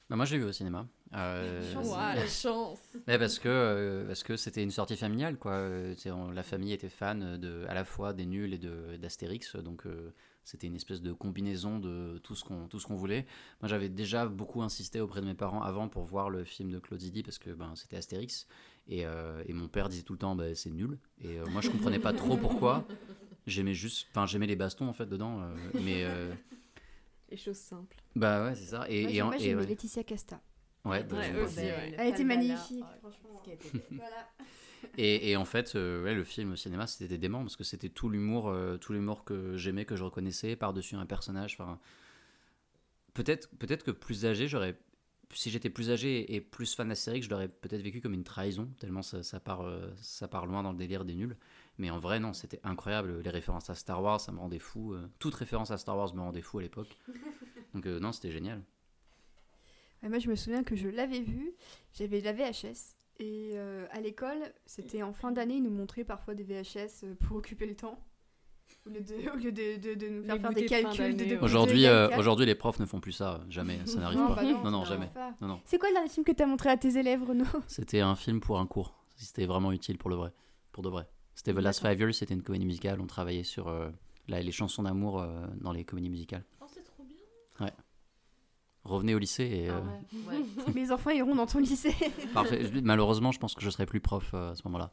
Bah, moi, je l'ai vu au cinéma. Euh, la chance Ouais, parce que euh, parce que c'était une sortie familiale quoi. Euh, on- la famille était fan de à la fois des nuls et de d'Astérix, donc euh, c'était une espèce de combinaison de tout ce qu'on tout ce qu'on voulait. Moi, j'avais déjà beaucoup insisté auprès de mes parents avant pour voir le film de Claude Zidi parce que ben c'était Astérix et, euh, et mon père disait tout le temps bah, c'est nul et euh, moi je comprenais pas trop pourquoi. J'aimais juste, enfin j'aimais les bastons en fait dedans, euh, mais euh, Les choses simples. bah ouais c'est ça. Et, Moi, et, en- ouais. Laetitia Casta. Ouais, bah, Ouais, je- aussi, ouais. Elle était magnifique, franchement. Voilà. Et, et en fait, euh, ouais, le film au cinéma, c'était dément parce que c'était tout l'humour, euh, tout l'humour que j'aimais, que je reconnaissais par-dessus un personnage. Enfin, peut-être, peut-être que plus âgé, j'aurais si j'étais plus âgé et plus fan d'Astérix, je l'aurais peut-être vécu comme une trahison, tellement ça, ça part, euh, ça part loin dans le délire des nuls. Mais en vrai, non, c'était incroyable. Les références à Star Wars, ça me rendait fou. euh, toute référence à Star Wars me rendait fou à l'époque. Donc, euh, non, c'était génial. Ouais, moi, je me souviens que je l'avais vu, j'avais la VHS. Et euh, à l'école, c'était en fin d'année, ils nous montraient parfois des VHS euh, pour occuper le temps. Au lieu de, au lieu de, de- de nous faire Les faire des calculs. de- d'année, de- ouais. Aujourd'hui, euh, aujourd'hui, les profs ne font plus ça. Jamais, ça n'arrive Non, pas. bah Non, non, jamais. Non, non. C'est quoi le dernier film que tu as montré à tes élèves, Renaud? C'était un film pour un cours. C'était vraiment utile pour le vrai. Pour de vrai. C'était The Last Five Years, c'était une comédie musicale. On travaillait sur euh, la- les chansons d'amour euh, dans les comédies musicales. Oh, c'est trop bien. Revenez au lycée et. Ah euh, ouais, ouais. Mes enfants iront dans ton lycée. parfait. Malheureusement, je pense que je serai plus prof euh, à ce moment-là.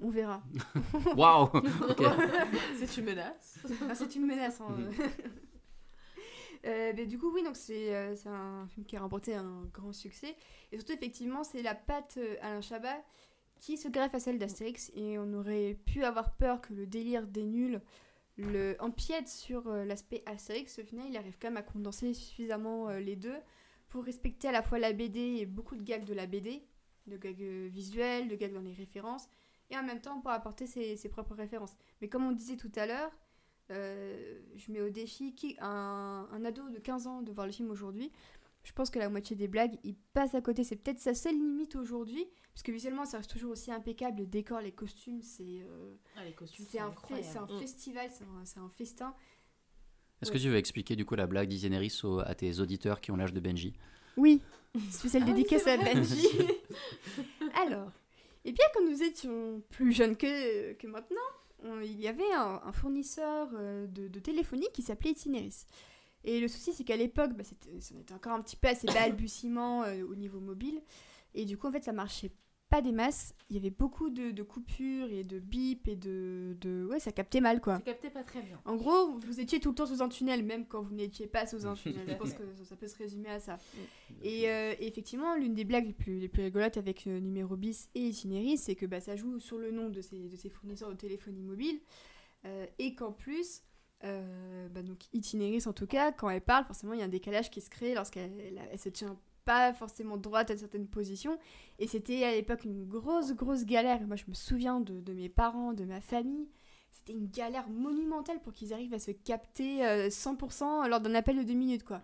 On verra. Waouh. C'est une menace. Ah, c'est une menace. hein. Mhm. Euh, mais du coup, oui, donc c'est euh, c'est un film qui a remporté un grand succès. Et surtout, effectivement, c'est la patte euh, Alain Chabat qui se greffe à celle d'Astérix. Et on aurait pu avoir peur que le délire des nuls le empiète sur euh, l'aspect Astérix. Au final, il arrive quand même à condenser suffisamment euh, les deux pour respecter à la fois la BD et beaucoup de gags de la BD, de gags euh, visuels, de gags dans les références, et en même temps pour apporter ses, propres références. Mais comme on disait tout à l'heure, je mets au défi qui, un ado de 15 ans de voir le film aujourd'hui. Je pense que la moitié des blagues, il passe à côté. C'est peut-être sa seule limite aujourd'hui, parce que visuellement, ça reste toujours aussi impeccable. Les décors, les costumes, c'est euh, Ah, c'est un, c'est festival, c'est un, festin. Est-ce que tu veux expliquer du coup la blague d'Isénéris à tes auditeurs qui ont l'âge de Benji? Oui, spéciale Ah oui, dédicace à. Benji. Alors, et bien quand nous étions plus jeunes que, que maintenant, on- il y avait un, un fournisseur euh, de, de téléphonie qui s'appelait Itineris. Et le souci, c'est qu'à l'époque, bah, c'était- était encore un petit peu assez balbutiement euh, au niveau mobile. Et du coup, en fait, ça marchait pas des masses. Il y avait beaucoup de, de coupures et de bips et de, de... Ouais, ça captait mal, quoi. Ça captait pas très bien. En gros, vous étiez tout le temps sous un tunnel, même quand vous n'étiez pas sous un tunnel. Je pense que ça, peut se résumer à ça. Et, euh, et effectivement, l'une des blagues les plus, les plus rigolotes avec euh, Numéro bis et Itinéris, c'est que bah, ça joue sur le nom de ces, de ces fournisseurs de téléphonie mobile. et qu'en plus, euh, bah, donc Itinéris en tout cas, quand elle parle, forcément, il y a un décalage qui se crée lorsqu'elle elle, se tient pas forcément droite à certaines positions. Et c'était à l'époque une grosse, grosse galère. Moi, je me souviens de, de mes parents, de ma famille. C'était une galère monumentale pour qu'ils arrivent à se capter euh, 100% lors d'un appel de deux minutes, quoi.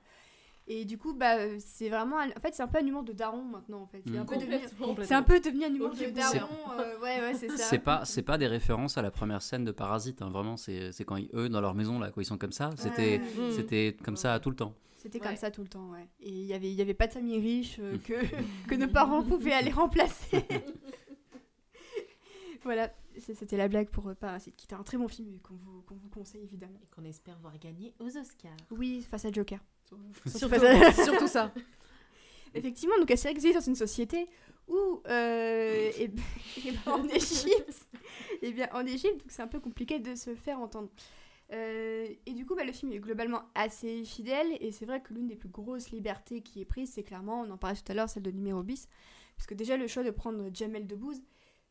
Et du coup, bah, euh, c'est vraiment... un- En fait, c'est un peu un humour de daron, maintenant, en fait. C'est Mm. un un peu devenu un humour de daron. euh, ouais, ouais, c'est ça. C'est pas, c'est pas des références à la première scène de Parasite, hein, vraiment, c'est c'est quand ils, eux, dans leur maison, là, quand ils sont comme ça, c'était Ouais. Mm. c'était comme ça tout le temps. C'était Ouais. comme ça tout le temps, ouais. Et il y avait, il y avait pas de famille riche euh, que, que nos parents pouvaient aller remplacer. voilà, c'était la blague pour euh, Parasite, qui était un très bon film et qu'on vous, qu'on vous conseille évidemment. Et qu'on espère voir gagner aux Oscars. Oui, face à Joker. Surtout, à- surtout ça. Effectivement, donc Astérix vit dans une société où, euh, eh ben- eh ben, en Égypte, eh bien en Égypte, donc c'est un peu compliqué de se faire entendre. Euh, et du coup, bah, le film est globalement assez fidèle, et c'est vrai que l'une des plus grosses libertés qui est prise, c'est clairement, on en parlait tout à l'heure, celle de numéro bis, parce que déjà le choix de prendre Jamel Debbouze,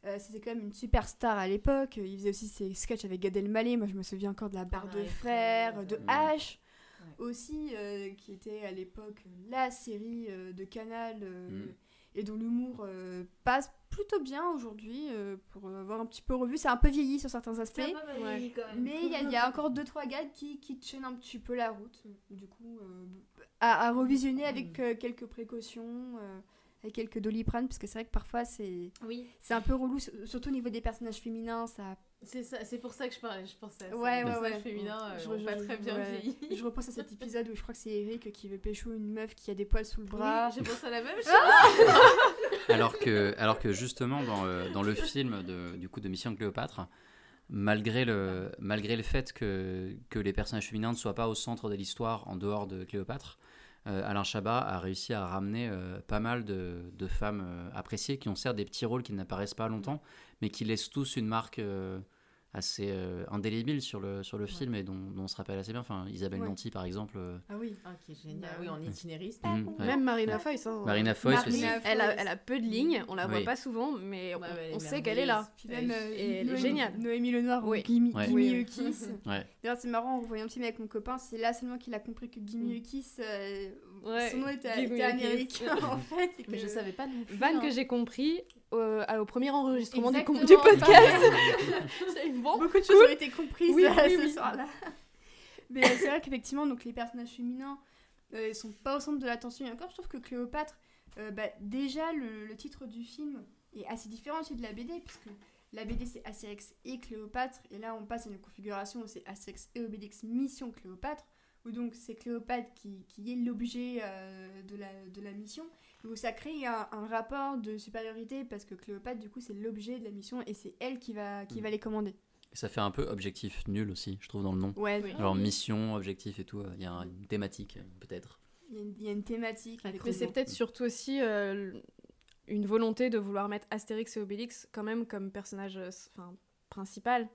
euh, c'était quand même une superstar à l'époque. Il faisait aussi ses sketchs avec Gad Elmaleh. Moi, je me souviens encore de la barre Bernard de Frères, de euh, H Ouais. aussi, euh, qui était à l'époque la série euh, de Canal euh, Mm. et dont l'humour euh, passe plutôt bien aujourd'hui euh, pour avoir un petit peu revu. C'est un peu vieilli sur certains aspects. Ouais. Mais il y, a- il y a encore deux trois gags qui, qui tiennent un petit peu la route. Du coup, euh, à, à revisionner avec euh, quelques précautions, euh, avec quelques doliprane, parce que c'est vrai que parfois c'est Oui, c'est un peu relou, surtout au niveau des personnages féminins. Ça, c'est ça, c'est pour ça que je parlais, je pensais à ça. Ouais, ouais, personnages ouais. féminins euh, Je- je- pas très bien ouais. vieilli. je repense à cet épisode où je crois que c'est Eric qui veut pécho une meuf qui a des poils sous le bras. Oui, j'ai pensé à la même chose. Alors que, alors que justement, dans, euh, dans le film de, du coup, de Mission Cléopâtre, malgré le, malgré le fait que, que les personnages féminins ne soient pas au centre de l'histoire en dehors de Cléopâtre, euh, Alain Chabat a réussi à ramener euh, pas mal de, femmes euh, appréciées qui ont certes des petits rôles qui n'apparaissent pas longtemps, mais qui laissent tous une marque euh, assez euh, indélébile sur le, sur le film et dont, dont on se rappelle assez bien. Enfin, Isabelle Ouais. Nanty, par exemple. euh, Ah oui. Ah, qui est génial. Bah oui, en itinériste. Mhm, ouais. Même Marina Foïs. hein. Marina Foïs aussi. Elle a, Foïs. elle a peu de lignes, on la voit Oui. pas souvent, mais on, est on sait qu'elle est là. Puis même, euh, Et elle est Noémie- géniale. Noémie Lenoir, Oui. ou Gimme, Oui. Eukis. Ouais. D'ailleurs, c'est marrant, en voyant le film avec mon copain, c'est là seulement qu'il a compris que Gimme Mm. Euh, Ouais, son nom était, américain en fait. Mais je savais pas non plus. Van hein. que j'ai compris euh, au premier enregistrement du, du podcast. bon. Beaucoup de choses ont été comprises Oui, euh, oui, ce oui. soir-là. Mais euh, c'est vrai qu'effectivement, donc les personnages féminins, euh, ils sont pas au centre de l'attention. Et encore, je trouve que Cléopâtre, euh, bah, déjà le, le titre du film est assez différent aussi de la BD, puisque la BD c'est Astérix et Cléopâtre, et là on passe à une configuration où c'est Astérix et Obélix Mission Cléopâtre, où donc c'est Cléopâtre qui, qui est l'objet euh, de, la, de la mission, où ça crée un, un rapport de supériorité, parce que Cléopâtre du coup c'est l'objet de la mission, et c'est elle qui va, qui Mm. va les commander. Et ça fait un peu objectif nul aussi, je trouve, dans le nom. Ouais, Oui. Genre mission, objectif et tout. euh, Il y a une thématique, peut-être. Il y, a une- il y a une thématique. Avec Mais c'est peut-être surtout aussi euh, une volonté de vouloir mettre Astérix et Obélix quand même comme personnage euh, principal.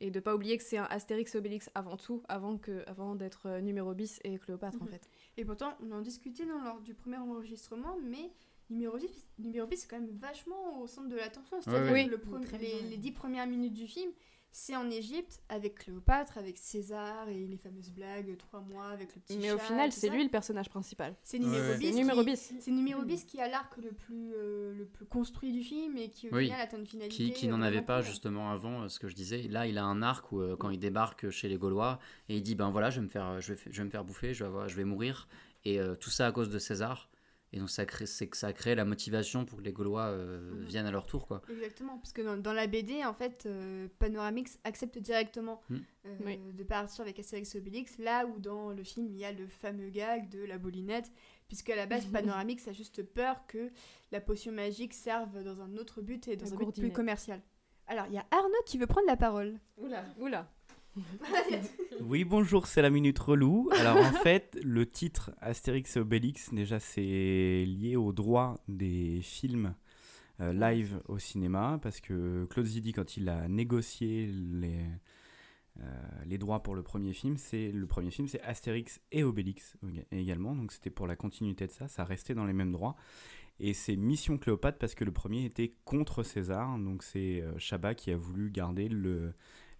Et de pas oublier que c'est un Astérix et Obélix avant tout, avant, que, avant d'être euh, numéro bis et Cléopâtre en Mhm. fait. Et pourtant, on en discutait dans, lors du premier enregistrement, mais numéro 10, numéro 10 c'est quand même vachement au centre de l'attention. C'est-à-dire Ouais, le les, les dix premières minutes du film, c'est en Égypte, avec Cléopâtre, avec César et les fameuses blagues, trois mois avec le petit Mais chat au final, c'est lui le personnage principal. C'est numéro Ouais. 10. C'est qui- numéro bis. C'est numéro. 10 qui a l'arc le plus, euh, le plus construit du film et qui au Oui. final atteint une finalité. Qui, qui euh, n'en avait vraiment pas justement avant euh, ce que je disais. Là, il a un arc où euh, quand il débarque chez les Gaulois et il dit ben voilà, je vais me faire, je vais, je vais me faire bouffer, je vais, avoir- je vais mourir et euh, tout ça à cause de César. Et donc ça crée, c'est que ça a créé la motivation pour que les Gaulois euh, Mhm. viennent à leur tour quoi. Exactement, parce que dans, dans la BD, en fait, euh, Panoramix accepte directement Mm. euh, Oui. de partir avec Astérix et Obélix, là où dans le film, il y a le fameux gag de la bolinette, puisque à la base, Panoramix a juste peur que la potion magique serve dans un autre but et dans La un but plus commercial. Alors, il y a Arnaud qui veut prendre la parole. Oula. Oula. Oui, bonjour, c'est la minute relou. Alors en fait, le titre Astérix et Obélix, déjà, c'est lié au droit des films euh, live au cinéma, parce que Claude Zidi, quand il a négocié les, euh, les droits pour le premier film, c'est le premier film, c'est Astérix et Obélix éga- également, donc c'était pour la continuité de ça, ça restait dans les mêmes droits. Et c'est Mission Cléopâtre parce que le premier était contre César, donc c'est euh, Chabat qui a voulu garder le,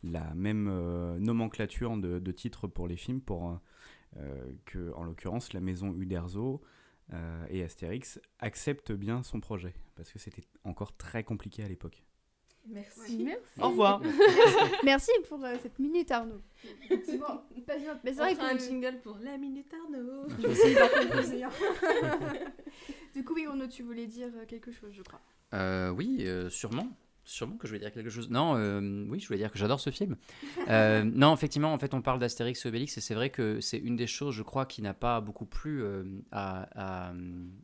la même euh, nomenclature de, de titres pour les films pour euh, que, en l'occurrence, la maison Uderzo euh, et Astérix acceptent bien son projet parce que c'était encore très compliqué à l'époque. Merci. Merci. Au revoir. Merci pour euh, cette minute, Arnaud. Effectivement, passionnante. Mais c'est vrai On fera un jingle pour la minute Arnaud. Je vais essayer d'en composer un. du coup, oui, Arnaud, tu voulais dire quelque chose, je crois. Euh, oui, euh, sûrement. Sûrement que je vais dire quelque chose. Non, euh, oui, je voulais dire que j'adore ce film. Euh, non, effectivement, en fait, on parle d'Astérix et Obélix et c'est vrai que c'est une des choses, je crois, qui n'a pas beaucoup plu euh, à, à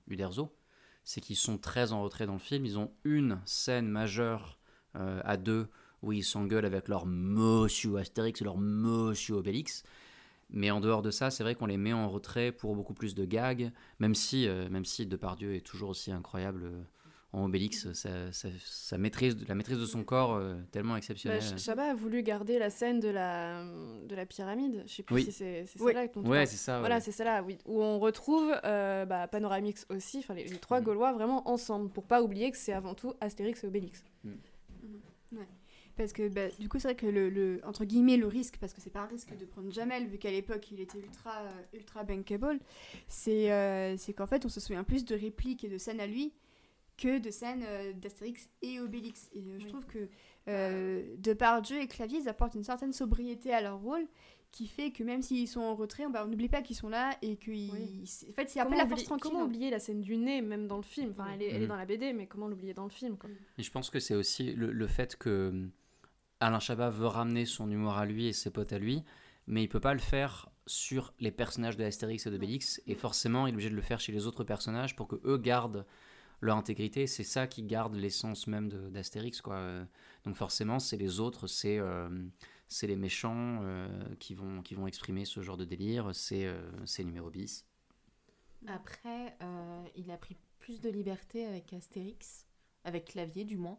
Uderzo. C'est qu'ils sont très en retrait dans le film. Ils ont une scène majeure à deux où ils s'engueulent avec leur Monsieur Astérix et leur Monsieur Obélix. Mais en dehors de ça, c'est vrai qu'on les met en retrait pour beaucoup plus de gags, même si, même si Depardieu est toujours aussi incroyable en Obélix, sa, sa- sa maîtrise, la maîtrise de son corps euh, tellement Bah, exceptionnelle. Chabat a voulu garder la scène de la, de la pyramide. Je sais plus Oui. si c'est Oui. celle-là dont ouais, c'est ça. Voilà, ouais. c'est celle-là, oui. Où on retrouve euh, bah, Panoramix aussi, enfin les, les trois Mhm. Gaulois vraiment ensemble, pour pas oublier que c'est avant tout Astérix et Obélix. Parce que bah, du coup, c'est vrai que le, le- entre guillemets le risque, parce que c'est pas un risque de prendre Jamel, vu qu'à l'époque il était ultra, euh, ultra bankable, c'est euh, c'est qu'en fait on se souvient plus de répliques et de scènes à lui que de scènes euh, d'Astérix et Obélix. Et euh, je Oui. trouve que euh, Depardieu et Clavier ils apportent une certaine sobriété à leur rôle qui fait que même s'ils sont en retrait, bah, on n'oublie pas qu'ils sont là et qu'ils. Oui. En fait, c'est un peu la force tranquille. comment oublier la scène du nez, même dans le film? Enfin, elle est, elle est Mhm. dans la BD, mais comment l'oublier dans le film quoi? Et je pense que c'est aussi le, le fait que hum, Alain Chabat veut ramener son humour à lui et ses potes à lui, mais il peut pas le faire sur les personnages de Astérix et d'Obélix, et forcément il est obligé de le faire chez les autres personnages pour que eux gardent leur intégrité. C'est ça qui garde l'essence même d'Astérix, quoi. Euh, Donc forcément, c'est les autres, c'est euh, les méchants euh, qui vont qui vont exprimer ce genre de délire. C'est euh, numéro bis. Après, il a pris plus de liberté avec Astérix, avec Clavier du moins.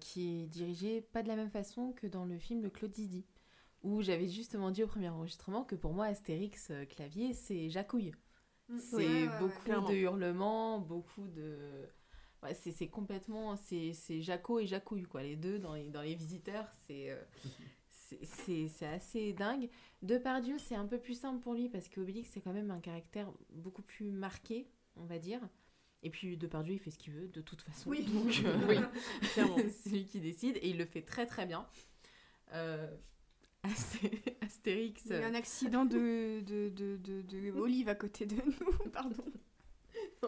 qui est dirigé pas de la même façon que dans le film de Claude Zidi, où j'avais justement dit au premier enregistrement que pour moi, Astérix clavier, c'est Jacouille. C'est Ouais, ouais, ouais, beaucoup clairement. de hurlements, beaucoup de. Ouais, c'est complètement. C'est Jaco et Jacouille, quoi. Les deux dans les, dans les visiteurs, c'est. euh, c'est- assez dingue. Depardieu, c'est un peu plus simple pour lui parce qu'Obélix, c'est quand même un caractère beaucoup plus marqué, on va dire. Et puis Depardieu, il fait ce qu'il veut, de toute façon. Oui. Donc, euh, Oui, clairement. c'est lui qui décide et il le fait très très bien. Euh, Asté- Astérix. Il y a eu un accident de, de, de, de, de Olive à côté de nous, pardon.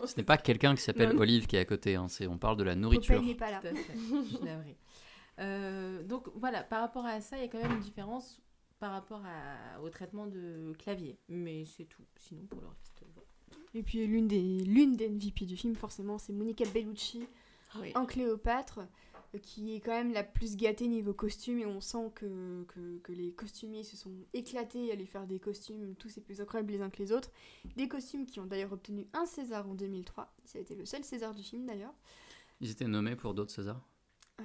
Ce n'est pas quelqu'un qui s'appelle. Olive qui est à côté, hein, c'est, on parle de la Popeye nourriture. n'est pas là. Tout à fait, je. Euh, donc voilà, par rapport à ça, il y a quand même une différence par rapport à- au traitement de clavier. Mais c'est tout. Sinon, pour le reste, voilà. Et puis l'une des, l'une des MVP du film, forcément, c'est Monica Bellucci Oui. en Cléopâtre, euh, qui est quand même la plus gâtée niveau costume, et on sent que, que, que les costumiers se sont éclatés à aller faire des costumes tous ces plus incroyables les uns que les autres. Des costumes qui ont d'ailleurs obtenu un César en 2003. Ça a été le seul César du film d'ailleurs. Ils étaient nommés pour d'autres Césars? Euh,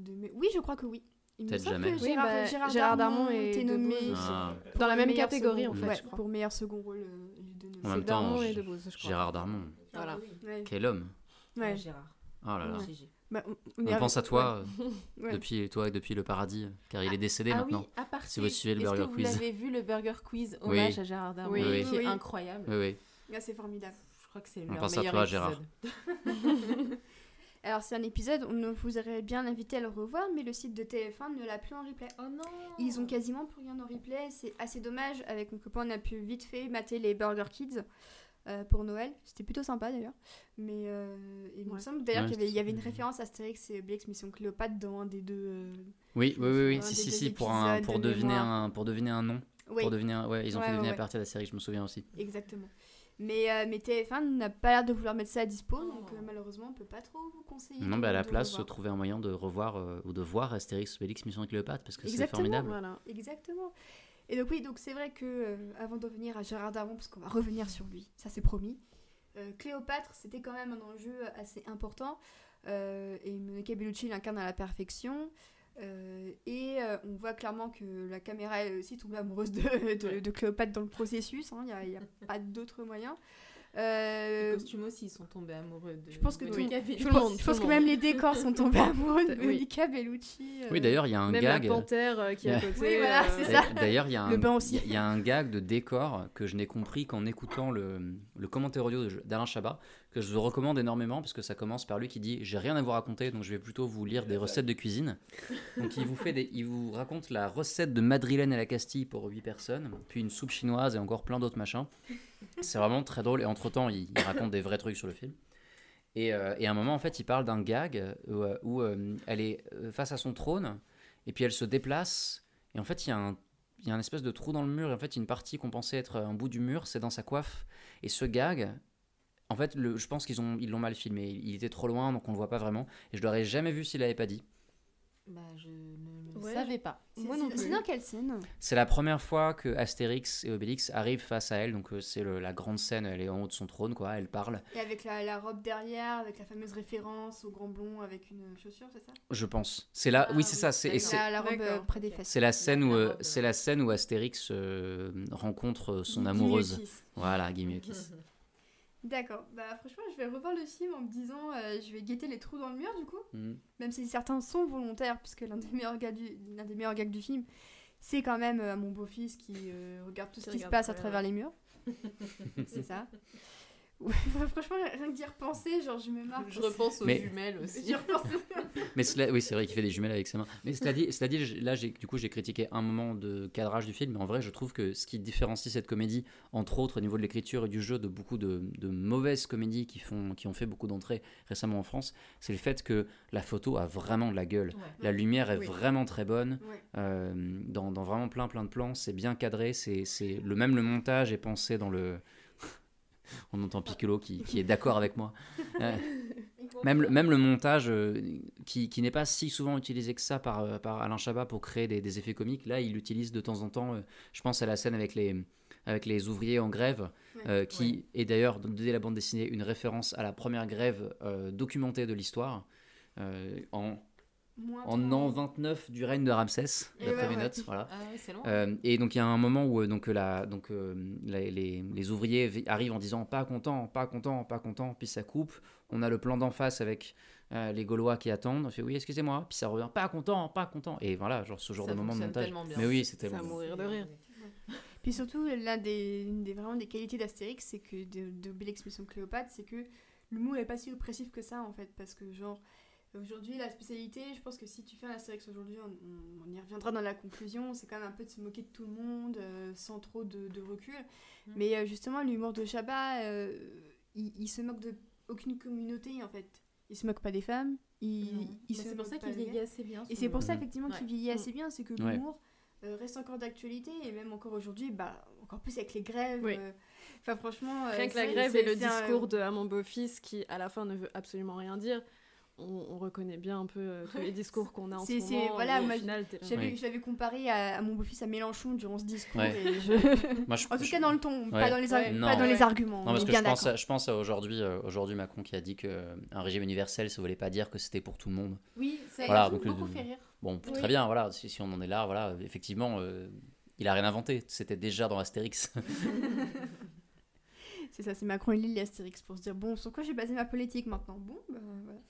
de Oui, je crois que oui. Il me Peut-être semble jamais. que Oui, Gérard, bah, Gérard, Gérard Darmon Darmon et était Debouze nommé. Ah. Dans la même catégorie, second- en fait, ouais, je crois. Pour meilleur second rôle, euh, En même temps, Darmon et je crois. Gérard Darmon, Voilà. Ouais. quel homme Ouais. Gérard. Oh là là. Ouais. Bah, on, pense à toi ouais. euh, Ouais. depuis toi depuis le paradis, car il est décédé ah maintenant. oui, à Si vous suivez le Burger que Quiz. vous avez vu le Burger Quiz Oui. hommage à Gérard Darmon Oui. Qui oui. est incroyable. Oui, oui. Ah, c'est formidable. Je crois que c'est On leur pense à toi, épisode. Gérard. Alors c'est un épisode, on vous aurait bien invité à le revoir, mais le site de TF1 ne l'a plus en replay. Oh non Ils ont quasiment plus rien en replay, c'est assez dommage. Avec mon copain, on a pu vite fait mater les Burger Kids euh, pour Noël. C'était plutôt sympa d'ailleurs. Mais euh, il me Ouais. semble d'ailleurs Ouais, qu'il y avait, il y avait une référence à Astérix et Obélix Mission Cléopâtre dans un des deux. euh, Oui, oui, oui, Si, si, si, pour, un, pour, de deviner un, pour deviner un nom. Oui, Pour deviner ouais, ils ont Ouais, fait deviner ouais. à partir de la série, je me souviens aussi. exactement. Mais, euh, mais TF1 n'a pas l'air de vouloir mettre ça à dispo, donc Oh. euh, malheureusement on peut pas trop vous conseiller. Non, de- bah à la place, trouver un moyen de revoir euh, ou de voir Astérix, Obélix, Mission Cléopâtre, parce que c'est Exactement, formidable. Voilà. Exactement. Et donc oui, donc c'est vrai que euh, avant de revenir à Gérard Darmon, parce qu'on va revenir sur lui, ça c'est promis. euh, Cléopâtre, c'était quand même un enjeu assez important. euh, et Monica Bellucci l'incarne à la perfection. euh, et on voit clairement que la caméra est aussi tombée amoureuse de, de, de Cléopâtre dans le processus. Il n'y a, a pas d'autre moyen. Euh, Les costumes aussi, ils sont tombés amoureux de. je pense que Monica je Bellucci. le pense, monde, je tout pense le que même les décors sont tombés amoureux de Oui. Monica Bellucci. euh, Oui, d'ailleurs, il y a un Même gag. la panthère euh, qui est à côté. Oui, voilà, euh, c'est ça. D'ailleurs, il y, a Le un- bain aussi. il y a- il y a un gag de décor que je n'ai compris qu'en écoutant le, le commentaire audio d'Alain Chabat, que je vous recommande énormément parce que ça commence par lui qui dit J'ai rien à vous raconter, donc je vais plutôt vous lire des recettes de cuisine. Donc il vous, fait des, il vous raconte la recette de madrilène à la Castille pour 8 personnes, puis une soupe chinoise et encore plein d'autres machins. C'est vraiment très drôle et entre-temps, il, raconte des vrais trucs sur le film. Et, euh, et à un moment, en fait, il parle d'un gag où, euh, euh, elle est face à son trône et puis elle se déplace. Et en fait, il y a un il y a un espèce de trou dans le mur, et en fait, une partie qu'on pensait être un bout du mur, c'est dans sa coiffe. Et ce gag, en fait, le, je pense qu'ils ont, ils l'ont mal filmé. Il, était trop loin, donc on le voit pas vraiment. Et je l'aurais jamais vu s'il l'avait pas dit. Bah, je ne le Ouais, savais pas. Moi non plus. dans quelle scène C'est la première fois que Astérix et Obélix arrivent face à elle, donc euh, c'est la grande scène. Elle est en haut de son trône, quoi. Elle parle. Et avec la, la robe derrière, avec la fameuse référence au grand blond avec une chaussure, c'est ça? Je pense. C'est là. Ah oui, c'est oui, ça. C'est la, la robe euh, près des fesses. c'est la scène où la euh, c'est la scène où Astérix euh, rencontre son amoureuse. Voilà, Mieux-Kiss. D'accord. Bah franchement, je vais revoir le film en me disant, euh, je vais guetter les trous dans le mur du coup, Mhm. même si certains sont volontaires, puisque l'un des meilleurs gags du, l'un des meilleurs gags du film, c'est quand même euh, mon beau-fils qui euh, regarde tout ce Qui qui se passe à travers les murs. c'est ça. Ouais, franchement, rien que d'y repenser, genre je me marre. Je repense aux Mais- jumelles aussi. Mais cela, oui, c'est vrai qu'il fait des jumelles avec ses mains. Mais cela dit, cela dit, là, j'ai, du coup, j'ai critiqué un moment de cadrage du film, mais en vrai, je trouve que ce qui différencie cette comédie, entre autres au niveau de l'écriture et du jeu, de beaucoup de, de mauvaises comédies qui, font, qui ont fait beaucoup d'entrées récemment en France, c'est le fait que la photo a vraiment de la gueule. Ouais. La lumière est Oui. vraiment très bonne. Ouais. euh, dans, dans vraiment plein plein de plans, c'est bien cadré. C'est, c'est le même le montage est pensé dans le. On entend Piccolo qui, qui est d'accord avec moi. Euh, même, le- même le montage euh, qui, qui n'est pas si souvent utilisé que ça par, euh, par Alain Chabat pour créer des, des effets comiques, là il l'utilise de temps en temps. euh, je pense à la scène avec les, avec les ouvriers en grève, Ouais. qui est d'ailleurs, dès la bande dessinée, une référence à la première grève documentée de l'histoire. en, en an 29 du règne de Ramsès, Et d'après mes notes. Voilà. Ah ouais, c'est long. Euh, et donc il y a un moment où euh, donc, la, donc, euh, les, les- les ouvriers arrivent en disant pas content, pas content, pas content, puis ça coupe. On a le plan d'en face avec euh, les Gaulois qui attendent. On fait oui, excusez-moi, puis ça revient pas content, pas content. Et voilà, genre ce genre Ça de moment de montage. tellement bien. Mais oui, c'était Ça bon. mourir de rire. Puis surtout, l'un des, des, vraiment des qualités d'Astérix, c'est que de, de Mission Cléopâtre, c'est que l'humour est pas si oppressif que ça en fait. Parce que, genre, aujourd'hui, la spécialité, je pense que si tu fais un Astérix aujourd'hui, on, on- on y reviendra dans la conclusion, c'est quand même un peu de se moquer de tout le monde, euh, sans trop de, de recul. Mm. Mais euh, justement, l'humour de Chabat, euh, il, il se moque de aucune communauté en fait. Il se moque pas des femmes, il, Non. il Bah, se c'est pour ça qu'il vieillit assez bien. et ce- c'est pour ça effectivement qu'il vieillit assez bien, c'est que Ouais. l'humour euh, reste encore d'actualité et même encore aujourd'hui, bah encore plus avec les grèves. Oui. euh, Enfin franchement, Rien que la grève et le discours de à mon beau-fils qui, à la fin, ne veut absolument rien dire, on, on reconnaît bien un peu euh, tous les discours qu'on a en ce c'est- moment. voilà, moi. J'avais, Oui. je l'avais comparé à, à mon beau-fils à Mélenchon durant ce discours. Ouais. et je- Moi, je- en tout je- cas dans le ton, pas dans les, ar- Ouais. pas Non. dans les Ouais. arguments. Non, on parce que bien je pense, à, je pense à aujourd'hui, euh, aujourd'hui Macron qui a dit qu'un régime universel, ça voulait pas dire que c'était pour tout le monde. Oui, ça Voilà, a donc le- beaucoup fait rire. Bon, Oui. très bien, voilà, si, si on en est là, voilà, effectivement, euh, il a rien inventé, c'était déjà dans Astérix. C'est ça, c'est Macron et et Astérix pour se dire bon, sur quoi j'ai basé ma politique maintenant? Bon, bah voilà.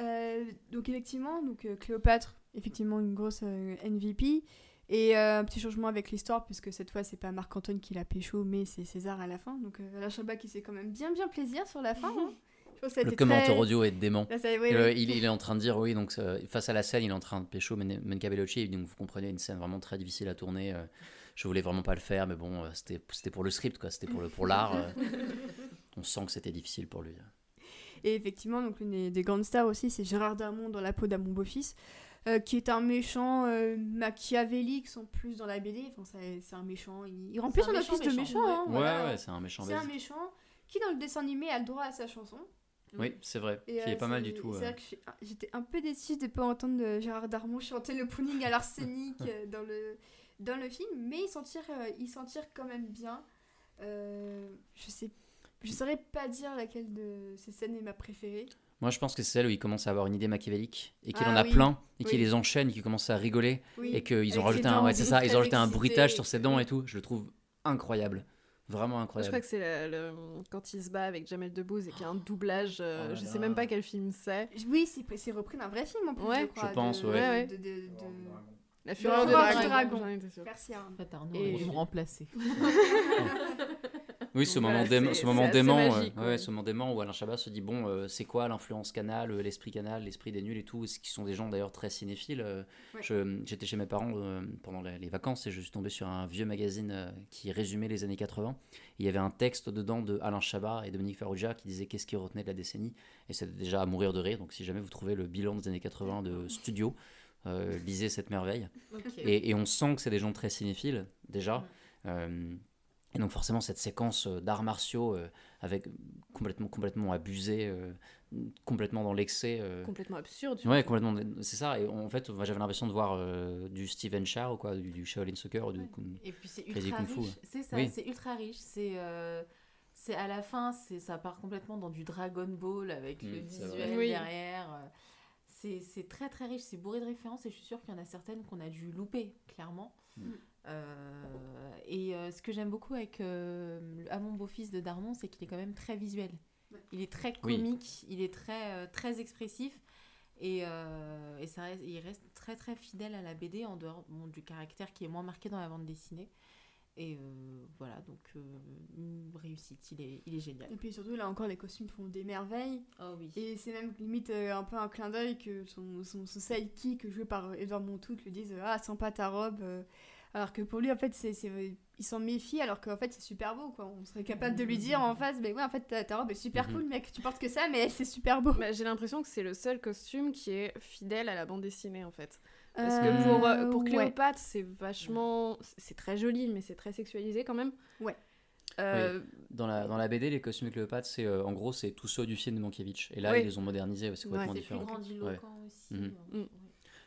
Euh, donc effectivement, donc euh, Cléopâtre, effectivement une grosse euh, MVP. Et euh, un petit changement avec l'histoire, puisque cette fois c'est pas Marc-Antoine qui l'a pécho, mais c'est César à la fin. Donc euh, Alain Chabat qui s'est quand même bien bien plaisir sur la fin. hein. Je pense que ça a le été commentaire très- audio est dément. Là, ça- oui, Et oui. le- il, il est en train de dire, oui, donc euh, face à la scène, il est en train de pécho Men- Menka Bellucci, et donc vous comprenez, une scène vraiment très difficile à tourner. euh, je voulais vraiment pas le faire, mais bon, euh, c'était c'était pour le script, quoi, c'était pour l'art. euh, on sent que c'était difficile pour lui. Et effectivement, donc l'une des, des grandes stars aussi, c'est Gérard Darmon dans La peau d'à mon beau-fils, euh, qui est un méchant euh, machiavélique, sans plus dans la BD. Enfin, c'est un méchant. Il, il remplit son office de méchant, méchant. méchant, hein, Ouais, voilà. ouais, c'est un méchant C'est un méchant qui, dans le dessin animé, a le droit à sa chanson. Oui, c'est vrai, Et, qui euh, est pas mal du tout. euh. C'est vrai que ah, j'étais un peu déçue de ne pas entendre euh, Gérard Darmon chanter le pudding à l'arsenic euh, dans, le, dans le film, mais il s'en tire, euh, il s'en tire quand même bien. Euh, je sais, je saurais pas dire laquelle de ces scènes est ma préférée. Moi, je pense que c'est celle où il commence à avoir une idée machiavélique et qu'il Ah en a oui, plein et qu'il oui. les enchaîne et qu'il commence à rigoler Oui. et qu'ils ont rajouté un, ouais, c'est ça, ils ont rajouté un bruitage sur ses dents et tout. Je le trouve incroyable, vraiment Moi, je incroyable. crois que c'est le- le- quand il se bat avec Jamel Debbouze et qu'il y a un doublage. euh, Oh là je là. sais même pas quel film c'est. Oui, c'est repris d'un vrai film en plus. Ouais. je, crois, Je pense, de- ouais. De- de- de- La Fureur de Dragon. Dragon. Merci Arnaud. En fait, Arnaud Et- me remplacer. Oui, ce moment, dément, ce moment dément, ce moment dément où Alain Chabat se dit bon, euh, c'est quoi l'influence canal, euh, l'esprit canal, l'esprit des nuls et tout, ce qui sont des gens d'ailleurs très cinéphiles. euh, Ouais. J'étais chez mes parents euh, pendant les, les vacances et je suis tombé sur un vieux magazine qui résumait les années 80. Il y avait un texte dedans de Alain Chabat et Dominique Farrugia qui disait qu'est-ce qui retenait de la décennie et c'était déjà à mourir de rire. Donc si jamais vous trouvez le bilan des années 80 de studio, lisez cette merveille. Et, et on sent que c'est des gens très cinéphiles, déjà. Et donc forcément, cette séquence euh, d'arts martiaux euh, avec complètement, complètement abusé, euh, complètement dans l'excès. euh, Complètement absurde. Ouais, complètement. C'est ça. Et en fait, j'avais l'impression de voir euh, du Steven Chow, quoi, du, du Shaolin Soccer, ou du, Et puis c'est Crazy ultra Kung Fu, riche. ouais. C'est ça, Oui. c'est ultra riche. C'est c'est à la fin, c'est ça part complètement dans du Dragon Ball avec Mm, le visuel. Oui. derrière. C'est c'est très très riche, c'est bourré de références et je suis sûre qu'il y en a certaines qu'on a dû louper, clairement. Mm. Euh, et euh, ce que j'aime beaucoup avec euh, À mon beau-fils de Darmon, c'est qu'il est quand même très visuel. Il est très Oui. comique, il est très, euh, très expressif. Et, euh, et ça reste, il reste très très fidèle à la BD en dehors bon, du caractère qui est moins marqué dans la bande dessinée. Et euh, voilà, donc euh, réussite, il est, il est génial. Et puis surtout, là encore, les costumes font des merveilles. Oh oui. Et c'est même limite euh, un peu un clin d'œil que son, son, son sidekick, joué par Edouard Montout, lui dise Ah, sympa ta robe. Alors que pour lui, en fait, c'est, c'est- il s'en méfie, alors qu'en fait, c'est super beau. Quoi. On serait capable de lui dire en face Mais ouais, en fait, ta, ta robe est super Mhm. cool, mec. Tu portes que ça, mais c'est super beau. Bah, J'ai l'impression que c'est le seul costume qui est fidèle à la bande dessinée en fait. Parce que Euh, pour, euh, pour ouais. Cléopâtre, c'est vachement. C'est très joli, mais c'est très sexualisé quand même. Ouais. Euh, Dans la, dans la BD, les costumes de Cléopâtre, c'est euh, en gros, c'est tous ceux du film de Mankiewicz. Et là, Oui. ils les ont modernisés, c'est complètement Ouais, C'est plus différent. grandiloquent aussi. Mhm. euh, Mm.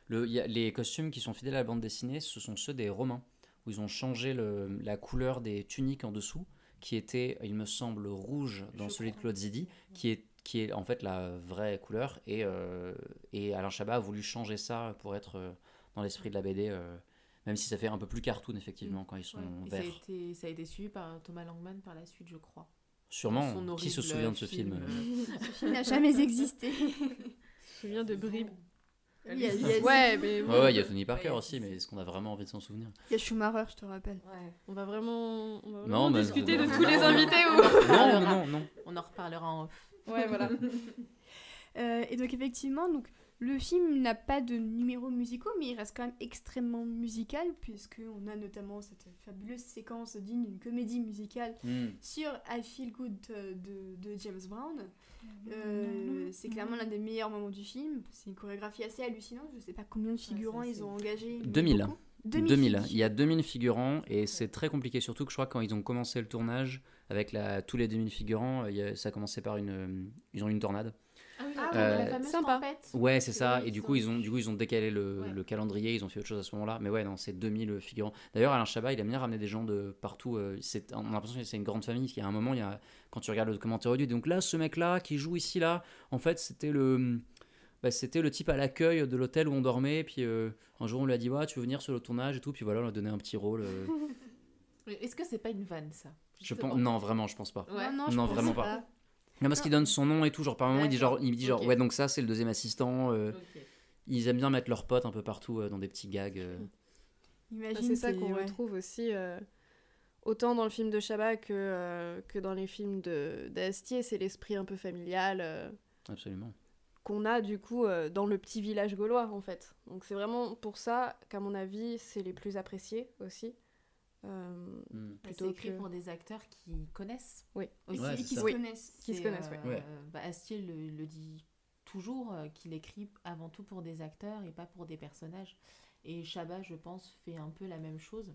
Le, il y a- les costumes qui sont fidèles à la bande dessinée, ce sont ceux des Romains, où ils ont changé le- la couleur des tuniques en dessous, qui était, il me semble, rouge dans Je celui de. Claude Zidi, qui, est, qui est en fait la vraie couleur. Et, euh, et Alain Chabat a voulu changer ça pour être euh, dans l'esprit de la BD, euh, même si ça fait un peu plus cartoon effectivement quand ils sont Et ça, a été, ça a été suivi par Thomas Langman par la suite, je crois. Sûrement, qui se souvient de ce film, film euh, Ce film n'a jamais existé. Je me souviens de Bribes. Il y a, il y a- Ouais, mais Ouais, ouais, il y a Tony Parker Ouais, aussi, mais est-ce qu'on a vraiment envie de s'en souvenir? Il y a Schumacher, je te rappelle. Ouais. on va vraiment, on va vraiment discuter non, de non, tous les non. invités ou Non, non, non. On en reparlera en off. Ouais, voilà. Euh, et donc effectivement, donc, le film n'a pas de numéros musicaux, mais il reste quand même extrêmement musical, puisqu'on a notamment cette fabuleuse séquence digne d'une comédie musicale Hmm. sur I Feel Good euh, de, de James Brown. Euh, c'est clairement l'un des meilleurs moments du film. C'est une chorégraphie assez hallucinante. Je sais pas combien de figurants ils ont engagé. mais 2000. beaucoup. 2000. filles. Il y a 2000 figurants et c'est très compliqué, surtout que je crois que quand ils ont commencé le tournage avec la, tous les 2000 figurants, euh, ça a commencé par une. euh, Ils ont eu une tornade. Ah oui, Ah, Euh, la fameuse sympa. tempête. Ouais, c'est ça. Oui, Et du coup, ils ont, du coup, ils ont décalé le, Ouais. le calendrier, ils ont fait autre chose à ce moment-là. Mais ouais, non, c'est 2000 figurants. D'ailleurs, Alain Chabat, il aime bien ramener des gens de partout. euh, c'est- on a l'impression que c'est une grande famille. Il y a un moment, il y a, quand tu regardes le commentaire audio, donc là, ce mec-là qui joue ici, là, en fait, c'était le. bah, c'était le type à l'accueil de l'hôtel où on dormait, puis euh, un jour on lui a dit ouais, tu veux venir sur le tournage et tout, puis voilà, on lui a donné un petit rôle. euh. Est-ce que c'est pas une vanne, ça? Je pense, non, vraiment, je pense pas. Ouais. Non, non, je Non, pense vraiment pas. Non, parce qu'il donne son nom et tout, genre par moment il dit genre, il me dit genre ouais, donc ça c'est le deuxième assistant. euh, ils aiment bien mettre leurs potes un peu partout euh, dans des petits gags. euh. Imagine, c'est ça qu'on ouais. retrouve aussi euh, autant dans le film de Chabat que, euh, que dans les films de d'Astier. C'est l'esprit un peu familial euh, Absolument. qu'on a du coup euh, dans le petit village gaulois en fait. Donc c'est vraiment pour ça qu'à mon avis c'est les plus appréciés aussi. Euh, Mm. Plutôt c'est écrit que- pour des acteurs qui connaissent. Oui. Aussi. Ouais, qui ça. se Oui. connaissent. Qui se connaissent, euh, ouais. bah, Astier le, le dit toujours euh, qu'il écrit avant tout pour des acteurs et pas pour des personnages. Et Chabat, je pense, fait un peu la même chose.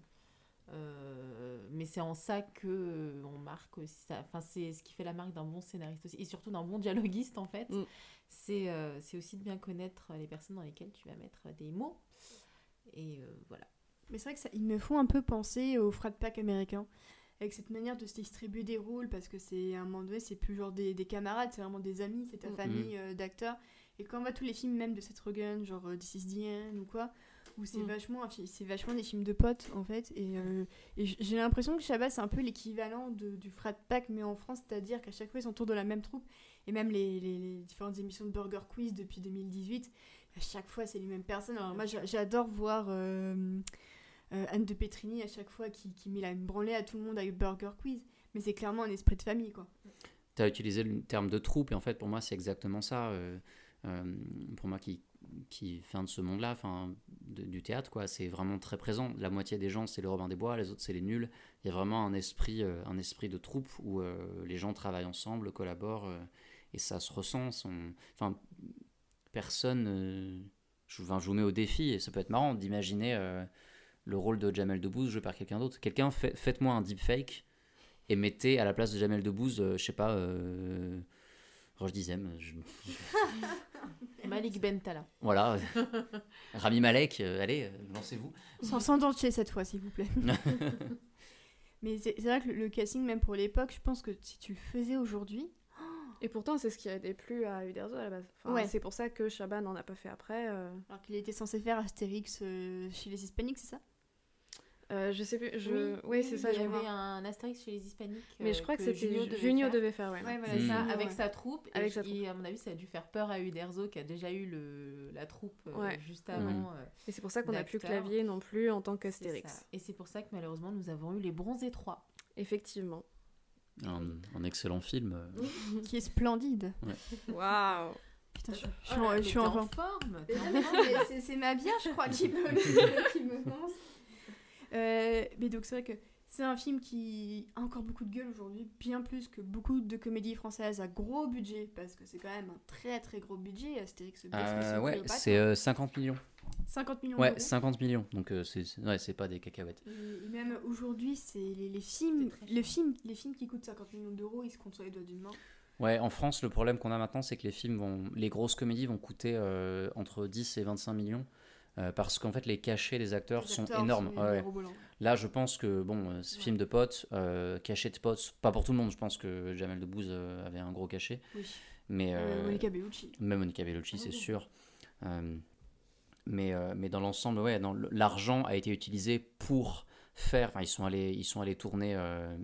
Euh, mais c'est en ça que on marque aussi ça. Enfin, c'est ce qui fait la marque d'un bon scénariste aussi, et surtout d'un bon dialoguiste en fait. Mm. C'est euh, c'est aussi de bien connaître les personnes dans lesquelles tu vas mettre des mots. Et euh, voilà. Mais c'est vrai que ça, ils me font un peu penser au frat pack américain. Avec cette manière de se distribuer des rôles, parce que c'est à un moment donné, c'est plus genre des, des camarades, c'est vraiment des amis, c'est ta Mhm. famille euh, d'acteurs. Et quand on voit tous les films, même de Seth Rogen, genre euh, This is the End ou quoi, où c'est Mhm. vachement, c'est vachement des films de potes en fait. Et, euh, et j'ai l'impression que Chabat, c'est un peu l'équivalent du frat pack, mais en France, c'est-à-dire qu'à chaque fois, ils sont autour de la même troupe. Et même les, les- les différentes émissions de Burger Quiz depuis 2018, à chaque fois, c'est les mêmes personnes. Alors moi, j'a- j'adore voir. euh, euh, Anne de Petrini à chaque fois qui, qui met la branlée à tout le monde avec Burger Quiz. Mais c'est clairement un esprit de famille. Tu as utilisé le terme de troupe, et en fait, pour moi, c'est exactement ça. euh, euh, pour moi qui, qui vient de ce monde-là, du théâtre, quoi, c'est vraiment très présent. La moitié des gens, c'est le Robin des Bois, les autres, c'est les nuls. Il y a vraiment un esprit, un esprit de troupe où les gens travaillent ensemble, collaborent, et ça se ressent. son- personne. je, enfin, je vous mets au défi, et ça peut être marrant d'imaginer le rôle de Jamel Debbouze joué par quelqu'un d'autre. Quelqu'un, fait- faites-moi un deepfake et mettez à la place de Jamel Debbouze, euh, je sais pas, euh, Roche Dizem, je- Malik Bentala. voilà, Rami Malek, euh, allez, euh, lancez-vous. Sans, sans dentier cette fois, s'il vous plaît. Mais c'est c'est vrai que le, le casting, même pour l'époque, je pense que si tu le faisais aujourd'hui, Et pourtant, c'est ce qui a déplu à Uderzo à la base. Enfin, Ouais. C'est pour ça que Chabat n'en a pas fait après. euh. alors qu'il était censé faire Astérix euh, chez les Hispaniques, c'est ça? Euh, je sais plus. Je... Oui, c'est ça. Il y avait un Astérix chez les Hispaniques. Mais euh, je crois que, c'était Junio Junio, devait devait, faire. ouais. Ouais, voilà, Mm. Ça, ça, avec ouais. sa troupe. et Avec je- sa troupe. Et à mon avis, ça a dû faire peur à Uderzo qui a déjà eu le, la troupe euh, Ouais. juste avant. euh, Et c'est pour ça qu'on n'a plus. Clavier non plus en tant qu'Astérix. Et c'est pour ça que malheureusement, nous avons eu les bronzés 3. Effectivement. Un, un excellent film. euh. Qui est splendide. Waouh Putain, je, je Oh suis en- je suis en forme. c'est- c'est ma bière, je crois, qui me, qui me commence. Euh, mais donc, c'est vrai que c'est un film qui a encore beaucoup de gueule aujourd'hui, bien plus que beaucoup de comédies françaises à gros budget, parce que c'est quand même un très très gros budget, Astérix, Euh, ouais, c'est euh, 50 millions. 50 millions Ouais, d'euros. 50 millions. Donc euh, c'est ouais, c'est pas des cacahuètes. Et, et même aujourd'hui, c'est les, les films, les films, les films qui coûtent 50 millions d'euros, ils se comptent sur les doigts d'une main. Ouais, en France, le problème qu'on a maintenant, c'est que les films vont, les grosses comédies vont coûter euh, entre 10 et 25 millions. Euh, parce qu'en fait, les cachets des acteurs Les sont énormes. sont Ouais. Là, je pense que, bon, euh, ce Ouais. film de potes, euh, cachet de potes, pas pour tout le monde, je pense que Jamel Debbouze euh, avait un gros cachet. Oui. Mais, Euh, euh, Monica Bellucci. même Monica Bellucci, c'est oui. sûr. Euh, mais, euh, mais dans l'ensemble, ouais, l'argent a été utilisé pour faire. Enfin, ils sont allés, ils sont allés tourner. euh,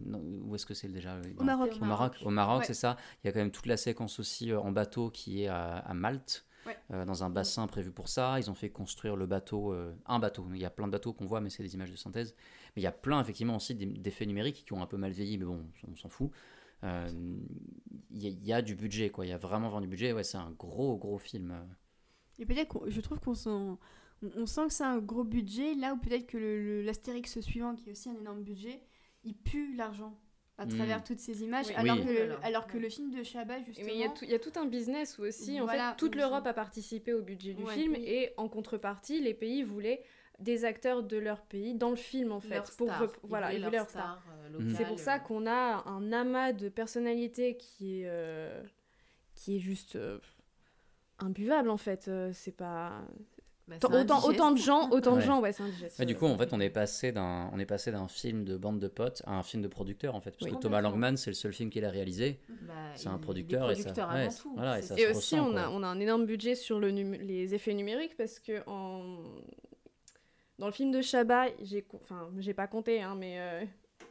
où est-ce que c'est déjà Au Maroc. Au Maroc, au Maroc, Ouais. c'est ça. Il y a quand même toute la séquence aussi euh, en bateau qui est à, à Malte, Ouais. euh, dans un bassin prévu pour ça. Ils ont fait construire le bateau, euh, un bateau. Il y a plein de bateaux qu'on voit, mais c'est des images de synthèse. Mais il y a plein, effectivement, aussi d'e- d'effets numériques qui ont un peu mal vieilli, mais bon, on s'en fout. Euh, Il y, a- il y a du budget, quoi. Il y a vraiment, vraiment du budget. Ouais, c'est un gros, gros film. Et peut-être qu'on- je trouve qu'on sent, on, sent que c'est un gros budget, là où peut-être que l'Astérix suivant, qui est aussi un énorme budget, il pue l'argent à Mm. travers toutes ces images, Oui. alors, Oui. que le, Voilà. alors que le film de Chabat, justement... Mais il y, a tout- il y a tout un business où aussi, en fait, toute l'Europe a participé au budget du Ouais. film Oui. et en contrepartie, les pays voulaient des acteurs de leur pays dans le film, en fait. Leur pour star. voilà, ils voulaient leur star. euh, Mhm. C'est pour ça euh, qu'on a un amas de personnalités qui est, euh, qui est juste euh, imbuvable, en fait. C'est pas... bah, Autant, de gens, autant Ouais. de gens, ouais, c'est indigeste. Ouais, du coup, en fait, on est passé d'un, on est passé d'un film de bande de potes à un film de producteur, en fait, parce Oui. que Thomas. Langman, c'est le seul film qu'il a réalisé. Bah, C'est un producteur et ça- avant c'est- tout. voilà, et ça. Et se aussi, ressent, on a, on a un énorme budget sur le num- les effets numériques parce que en... dans le film de Chabat, j'ai enfin, j'ai pas compté, hein, mais euh,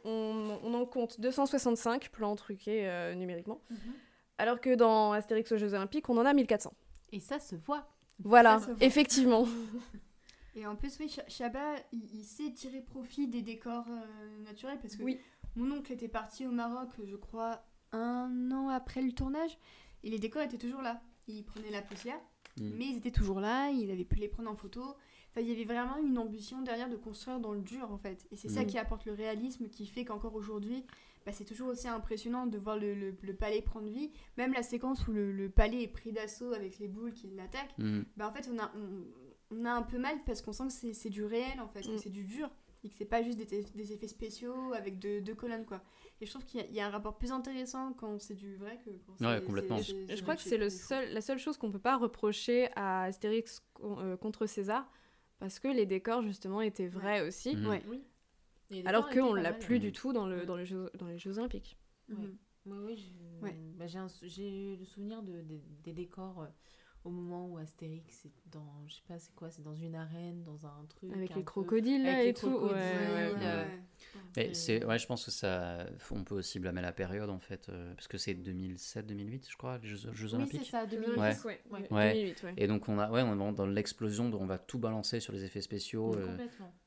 on, on en compte 265 plans truqués euh, numériquement, Mhm. alors que dans Astérix aux Jeux Olympiques, on en a 1400. Et ça se voit. Voilà, Ça effectivement. Et en plus, oui, Chabat, il, il sait tirer profit des décors euh, naturels parce que Oui. mon oncle était parti au Maroc, je crois, un an après le tournage, et les décors étaient toujours là. Il prenait la poussière, Mm. mais ils étaient toujours là, il avait pu les prendre en photo. Enfin, il y avait vraiment une ambition derrière de construire dans le dur, en fait. Et c'est ça Mm. qui apporte le réalisme, qui fait qu'encore aujourd'hui, bah, c'est toujours aussi impressionnant de voir le, le- le palais prendre vie. Même la séquence où le, le palais est pris d'assaut avec les boules qui l'attaquent, Mm. bah en fait on a, on, on a un peu mal parce qu'on sent que c'est- c'est du réel en fait, que Mm. c'est du dur et que c'est pas juste des, des effets spéciaux avec deux, deux colonnes quoi. Et je trouve qu'il y, a- il y a un rapport plus intéressant quand c'est du vrai que quand c'est- Ouais, complètement. c'est- Je crois que c'est le seul, la seule chose qu'on peut pas reprocher à Astérix con- euh, contre César, parce que les décors justement étaient vrais aussi, Mhm. Ouais. Les alors qu'on pas l'a plus du tout dans, le, Ouais. dans, les jeux, dans les Jeux Olympiques. Oui, oui, je- Ouais. bah, j'ai un sou- j'ai eu le souvenir de, des- des décors euh, au moment où Astérix est dans, je sais pas, c'est quoi, c'est dans une arène, dans un truc. Avec un les peu- crocodiles là avec et les tout. ouais, crocodiles, ouais, ouais. euh, Mais Et- c'est, ouais, je pense que ça, on peut aussi blâmer la période en fait, euh, parce que c'est 2007-2008, je crois, les Jeux, Jeux Oui, c'est ça, Jeux 2008. Ouais. Olympiques, ouais. Ouais. Ouais. 2008, ouais. Et donc on a, ouais, on est vraiment dans l'explosion, où on va tout balancer sur les effets spéciaux euh,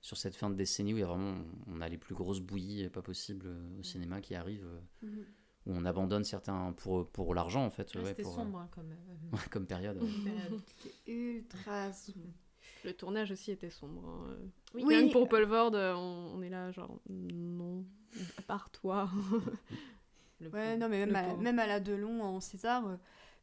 sur cette fin de décennie où il y a vraiment, on a les plus grosses bouillies euh, pas possibles euh, au cinéma qui arrivent, euh, Mhm. Où on abandonne certains pour pour l'argent en fait, ouais, C'était pour, sombre comme, euh, comme période. ouais. comme période. C'est ultra sombre. Le tournage aussi était sombre. hein. Oui. Que pour Paul Vord, euh, on, on est là genre non, à part toi. Le Ouais, pauvre. non, mais même, Le à, même à la Delon en César, euh,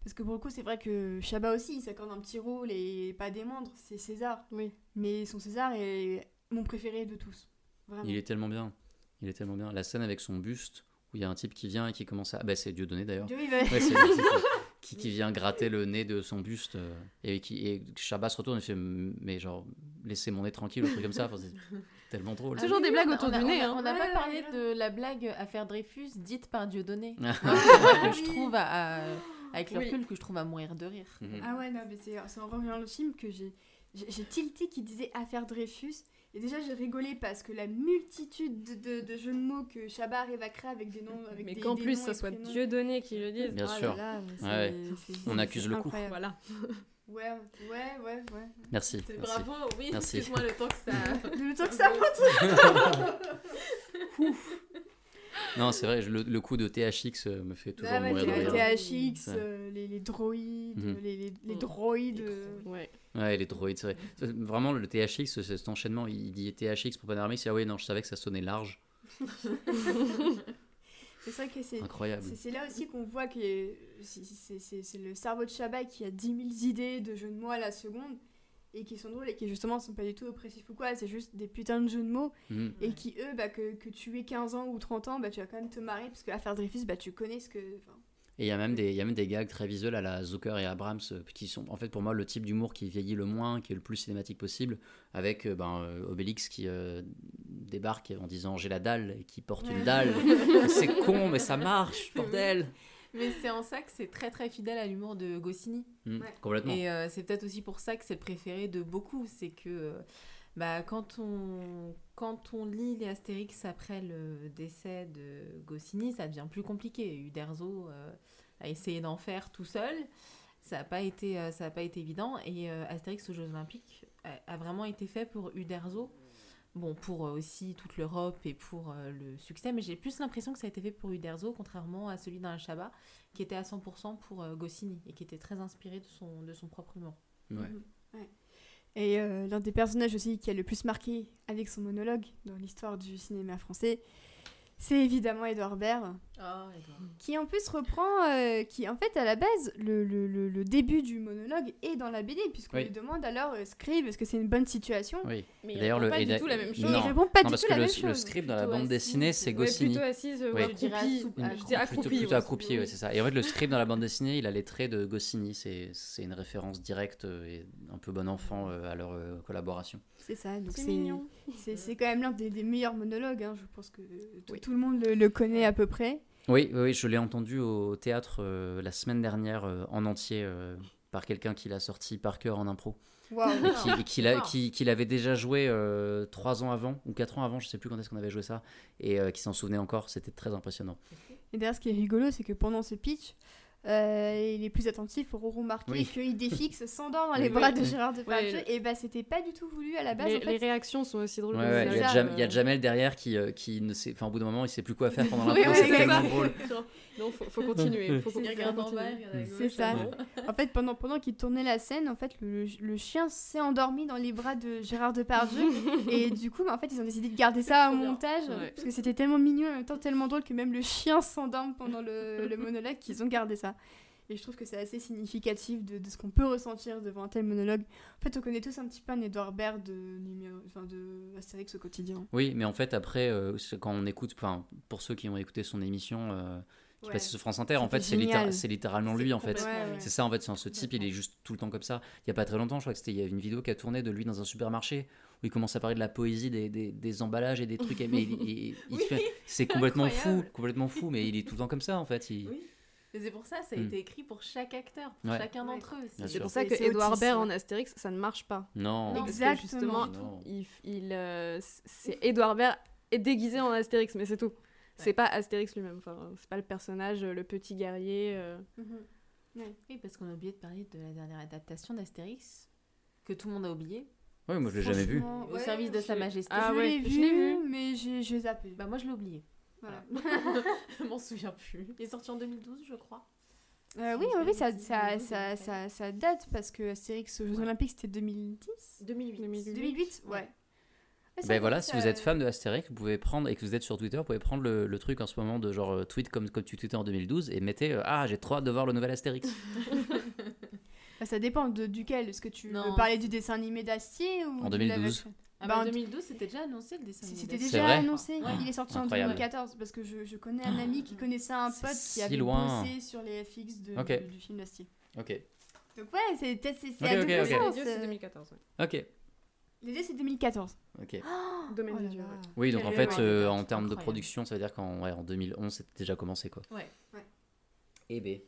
parce que pour le coup, c'est vrai que Chabat aussi, il s'accorde un petit rôle et pas des moindres, c'est César. Oui. Mais son César est mon préféré de tous. Vraiment. Il est tellement bien, il est tellement bien. La scène avec son buste où il y a un type qui vient et qui commence à, bah c'est Dieudonné d'ailleurs. Ouais, c'est le type qui, qui vient gratter le nez de son buste euh, et qui et se retourne et fait mais genre laissez mon nez tranquille ou un truc comme ça Enfin, c'est tellement drôle Ah Toujours oui, des oui, blagues autour on a- du nez, hein. On n'a pas parlé de la blague Affaire Dreyfus dite par Dieudonné. Ah. que je oui. trouve à, à- avec le Oui. recul que je trouve à mourir de rire. Mhm. Ah ouais, non, mais c'est en revoyant le film que j'ai j'ai j'ai tilté qui disait Affaire Dreyfus. Et déjà, j'ai rigolé parce que la multitude de, de- de jeux de mots que à créer avec des noms. Avec Mais des- qu'en plus ça soit prénoms. Dieu donné qui le dise. Bien Ah sûr. là, Ouais. On accuse le coup. incroyable. Voilà. Ouais, ouais, ouais, ouais. Merci. C'est merci. bravo, oui, Merci. excuse-moi le temps que ça. Le temps que ça monte. Non, c'est vrai, le, le coup de THX euh, me fait toujours Ah ouais, mourir de rire. THX, Ouais. euh, les, les droïdes, Mhm. les, les, les droïdes. Les euh, Ouais. Ouais, les droïdes, c'est vrai. Vraiment, le THX, c'est cet enchaînement, il dit THX pour Panoramique, c'est ah oui, non, je savais que ça sonnait large. C'est vrai que c'est. Incroyable. C'est là aussi qu'on voit que c'est- le cerveau de Chabat qui a 10 000 idées de jeux de mots à la seconde et qui sont drôles et qui justement sont pas du tout oppressifs ou quoi, c'est juste des putains de jeux de mots Mhm. et qui eux, bah, que, que tu aies 15 ans ou 30 ans, bah, tu vas quand même te marrer parce que l'affaire Dreyfus, bah, tu connais ce que... Et il y, a même des- il y a même des gags très visuels à la Zucker et Abrams euh, qui sont en fait pour moi le type d'humour qui vieillit le moins, qui est le plus cinématique possible, avec euh, ben, euh, Obélix qui euh, débarque en disant j'ai la dalle et qui porte une dalle. c'est con mais ça marche, bordel. Mais c'est en ça que c'est très très fidèle à l'humour de Goscinny. Mm, Ouais. Complètement. Et euh, c'est peut-être aussi pour ça que c'est le préféré de beaucoup. C'est que euh, bah, quand, on, quand on lit les Astérix après le décès de Goscinny, ça devient plus compliqué. Uderzo euh, a essayé d'en faire tout seul. Ça n'a pas, été, euh, ça a pas été évident. Et euh, Astérix aux Jeux Olympiques a, a vraiment été fait pour Uderzo. Bon, pour euh, aussi toute l'Europe et pour euh, le succès, mais j'ai plus l'impression que ça a été fait pour Uderzo, contrairement à celui d'un Chabat, qui était à 100% pour euh, Goscinny et qui était très inspiré de son, de son propre humour. Ouais. Et euh, l'un des personnages aussi qui a le plus marqué avec son monologue dans l'histoire du cinéma français, c'est évidemment Edouard Baird, qui en plus reprend, euh, qui en fait à la base, le, le- le- le début du monologue est dans la BD, puisqu'on Oui. lui demande alors, euh, Scribe, est-ce que c'est une bonne situation Oui. Mais il D'ailleurs, répond le- pas du tout la même chose. Il Non. répond pas Non, du parce tout que la le, même le script dans la bande dessinée, c'est Goscinny. plutôt assise Oui. Ah, dis accroupie. plutôt, accroupi, c'est ça. Et en fait, le script dans la bande dessinée, il a les traits de Goscinny. C'est une référence directe euh, et un peu bon enfant euh, à leur euh, collaboration. C'est ça, donc C'est quand même l'un des, meilleurs monologues, hein, je pense que tout, le monde le connaît à peu près. Oui, oui, je l'ai entendu au théâtre euh, la semaine dernière euh, en entier euh, par quelqu'un qui l'a sorti par cœur en impro. Waouh Et qui, et qui l'a- fort. qui- qui l'avait déjà joué trois ans avant, ou quatre ans avant, je sais plus quand est-ce qu'on avait joué ça, et qui s'en souvenait encore, c'était très impressionnant. Et d'ailleurs, ce qui est rigolo, c'est que pendant ce pitch, euh, les plus attentifs auront remarqué Oui. que Idéfix s'endort dans Oui. les bras Oui. de Gérard Depardieu. Ouais. Et bah, c'était pas du tout voulu à la base. Les, en fait. les réactions sont aussi drôles. Ouais, que ouais, ça. il, y a ça, Jam- il y a Euh, Jamel derrière qui, euh, qui ne sait, enfin, au bout d'un moment, il sait plus quoi faire pendant oui, c'est tellement drôle. Non, faut, faut continuer. Faut, continuer. C'est ça. En fait, pendant, pendant qu'il tournait la scène, en fait, le, le chien s'est endormi dans les bras de Gérard Depardieu. et du coup, bah, en fait, ils ont décidé de garder ça au montage. Ouais. Parce que c'était tellement mignon et en même temps tellement drôle que même le chien s'endorme pendant le, le monologue qu'ils ont gardé ça. Et je trouve que c'est assez significatif de, de ce qu'on peut ressentir devant un tel monologue. En fait, on connaît tous un petit peu un Edouard Baird de, enfin, de Astérix au quotidien. Oui, mais en fait, après, euh, quand on écoute, enfin, pour ceux qui ont écouté son émission euh, qui Ouais. passait sur France Inter, en fait, c'est littéralement lui, en fait. Ouais, ouais. C'est ça en fait, c'est ce type, il est juste tout le temps comme ça. Il y a pas très longtemps, je crois que c'était il y a une vidéo qui a tourné de lui dans un supermarché où il commence à parler de la poésie des, des, des emballages et des trucs. mais il, il- il Oui, fait- c'est complètement fou, complètement fou, mais il est tout le temps comme ça en fait. il- Oui. Mais c'est pour ça, ça a Hmm. été écrit pour chaque acteur, pour Ouais. chacun Ouais. d'entre eux. C'est pour ça que Edouard Baird en Astérix, ça ne marche pas. Non, Non. Exactement. justement, Non. il, il, euh, c'est Edouard Baird est déguisé en Astérix, mais c'est tout. C'est pas Astérix lui-même. Enfin, c'est pas le personnage, le petit guerrier. euh. Oui, parce qu'on a oublié de parler de la dernière adaptation d'Astérix, que tout le monde a oublié. Oui, moi je l'ai jamais vu. Au ouais, service de je Sa Majesté. Ah je ouais, l'ai je l'ai vu, vu. mais j'ai j'ai zappé. Bah moi je l'ai oublié. Voilà. je m'en souviens plus. Il est sorti en 2012, je crois. Euh, oui, oui, oui, ça, ça, ça, ça, ça date parce que Astérix aux Jeux Olympiques c'était 2010 2008. 2008. 2008 Ouais. Ben voilà, si vous euh, êtes fan de Astérix, vous pouvez prendre, et que vous êtes sur Twitter, vous pouvez prendre le, le truc en ce moment de genre euh, tweet comme, comme tu tweetais en 2012 et mettez euh, Ah, j'ai trop hâte de voir le nouvel Astérix. bah, ça dépend de duquel. Est-ce que tu Non, veux parler du dessin animé d'Astier ou En du 2012. Ah Bah, en- 2012, c'était déjà annoncé le dessin animé. C'était déjà annoncé. Ouais. Il est sorti Incroyable. en 2014 parce que je, je connais un ami qui connaissait un pote qui si avait loin. bossé sur les FX de, de- du film d'Astier. Ok. Donc ouais, c'est peut-être c'est à ok, double ok. sens. Les dieux, c'est euh. 2014. ouais. Ok. Les deux c'est 2014. Ok. Domaine Oh dieux. là. ouais. Oui, donc en fait, euh, Ouais, en termes de production, ça veut dire qu'en ouais, en 2011, c'était déjà commencé quoi. Ouais. Eh ben.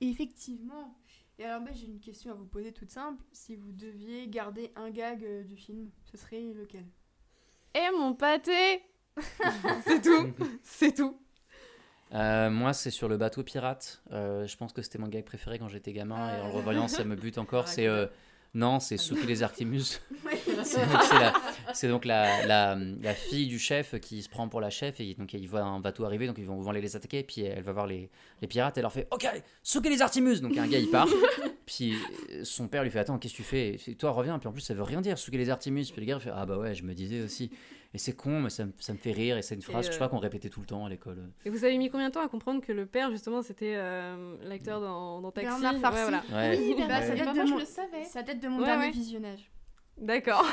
Effectivement. Et alors bah, j'ai une question à vous poser toute simple. Si vous deviez garder un gag euh, du film, ce serait lequel? Et mon pâté C'est tout C'est tout Euh, moi, c'est sur le bateau pirate. Euh, je pense que c'était mon gag préféré quand j'étais gamin et en le revoyant, ça me bute encore. Ah, C'est euh, non, c'est Ah, Souki les Archimus. C'est donc, c'est la, c'est donc la, la, la fille du chef qui se prend pour la chef et donc ils voient un bateau arriver, donc ils vont, vont aller les attaquer. Puis elle va voir les, les pirates et elle leur fait Ok, Souki les Archimus Donc un gars il part. puis son père lui fait Attends, qu'est-ce que tu fais? Il Toi reviens. Puis en plus ça veut rien dire, Souki les Archimus. Puis le gars il fait Ah bah ouais, je me disais aussi. Et c'est con, mais ça, me- ça me fait rire et c'est une phrase je euh, crois qu'on répétait tout le temps à l'école. Et vous avez mis combien de temps à comprendre que le père, justement, c'était euh, l'acteur dans, dans Taxi? Bernard Farcy. Ouais, voilà. Ouais. Oui, bah, ça date Bah, de moi, je mon- le savais. Ça date de mon Ouais, dernier ouais. visionnage. D'accord.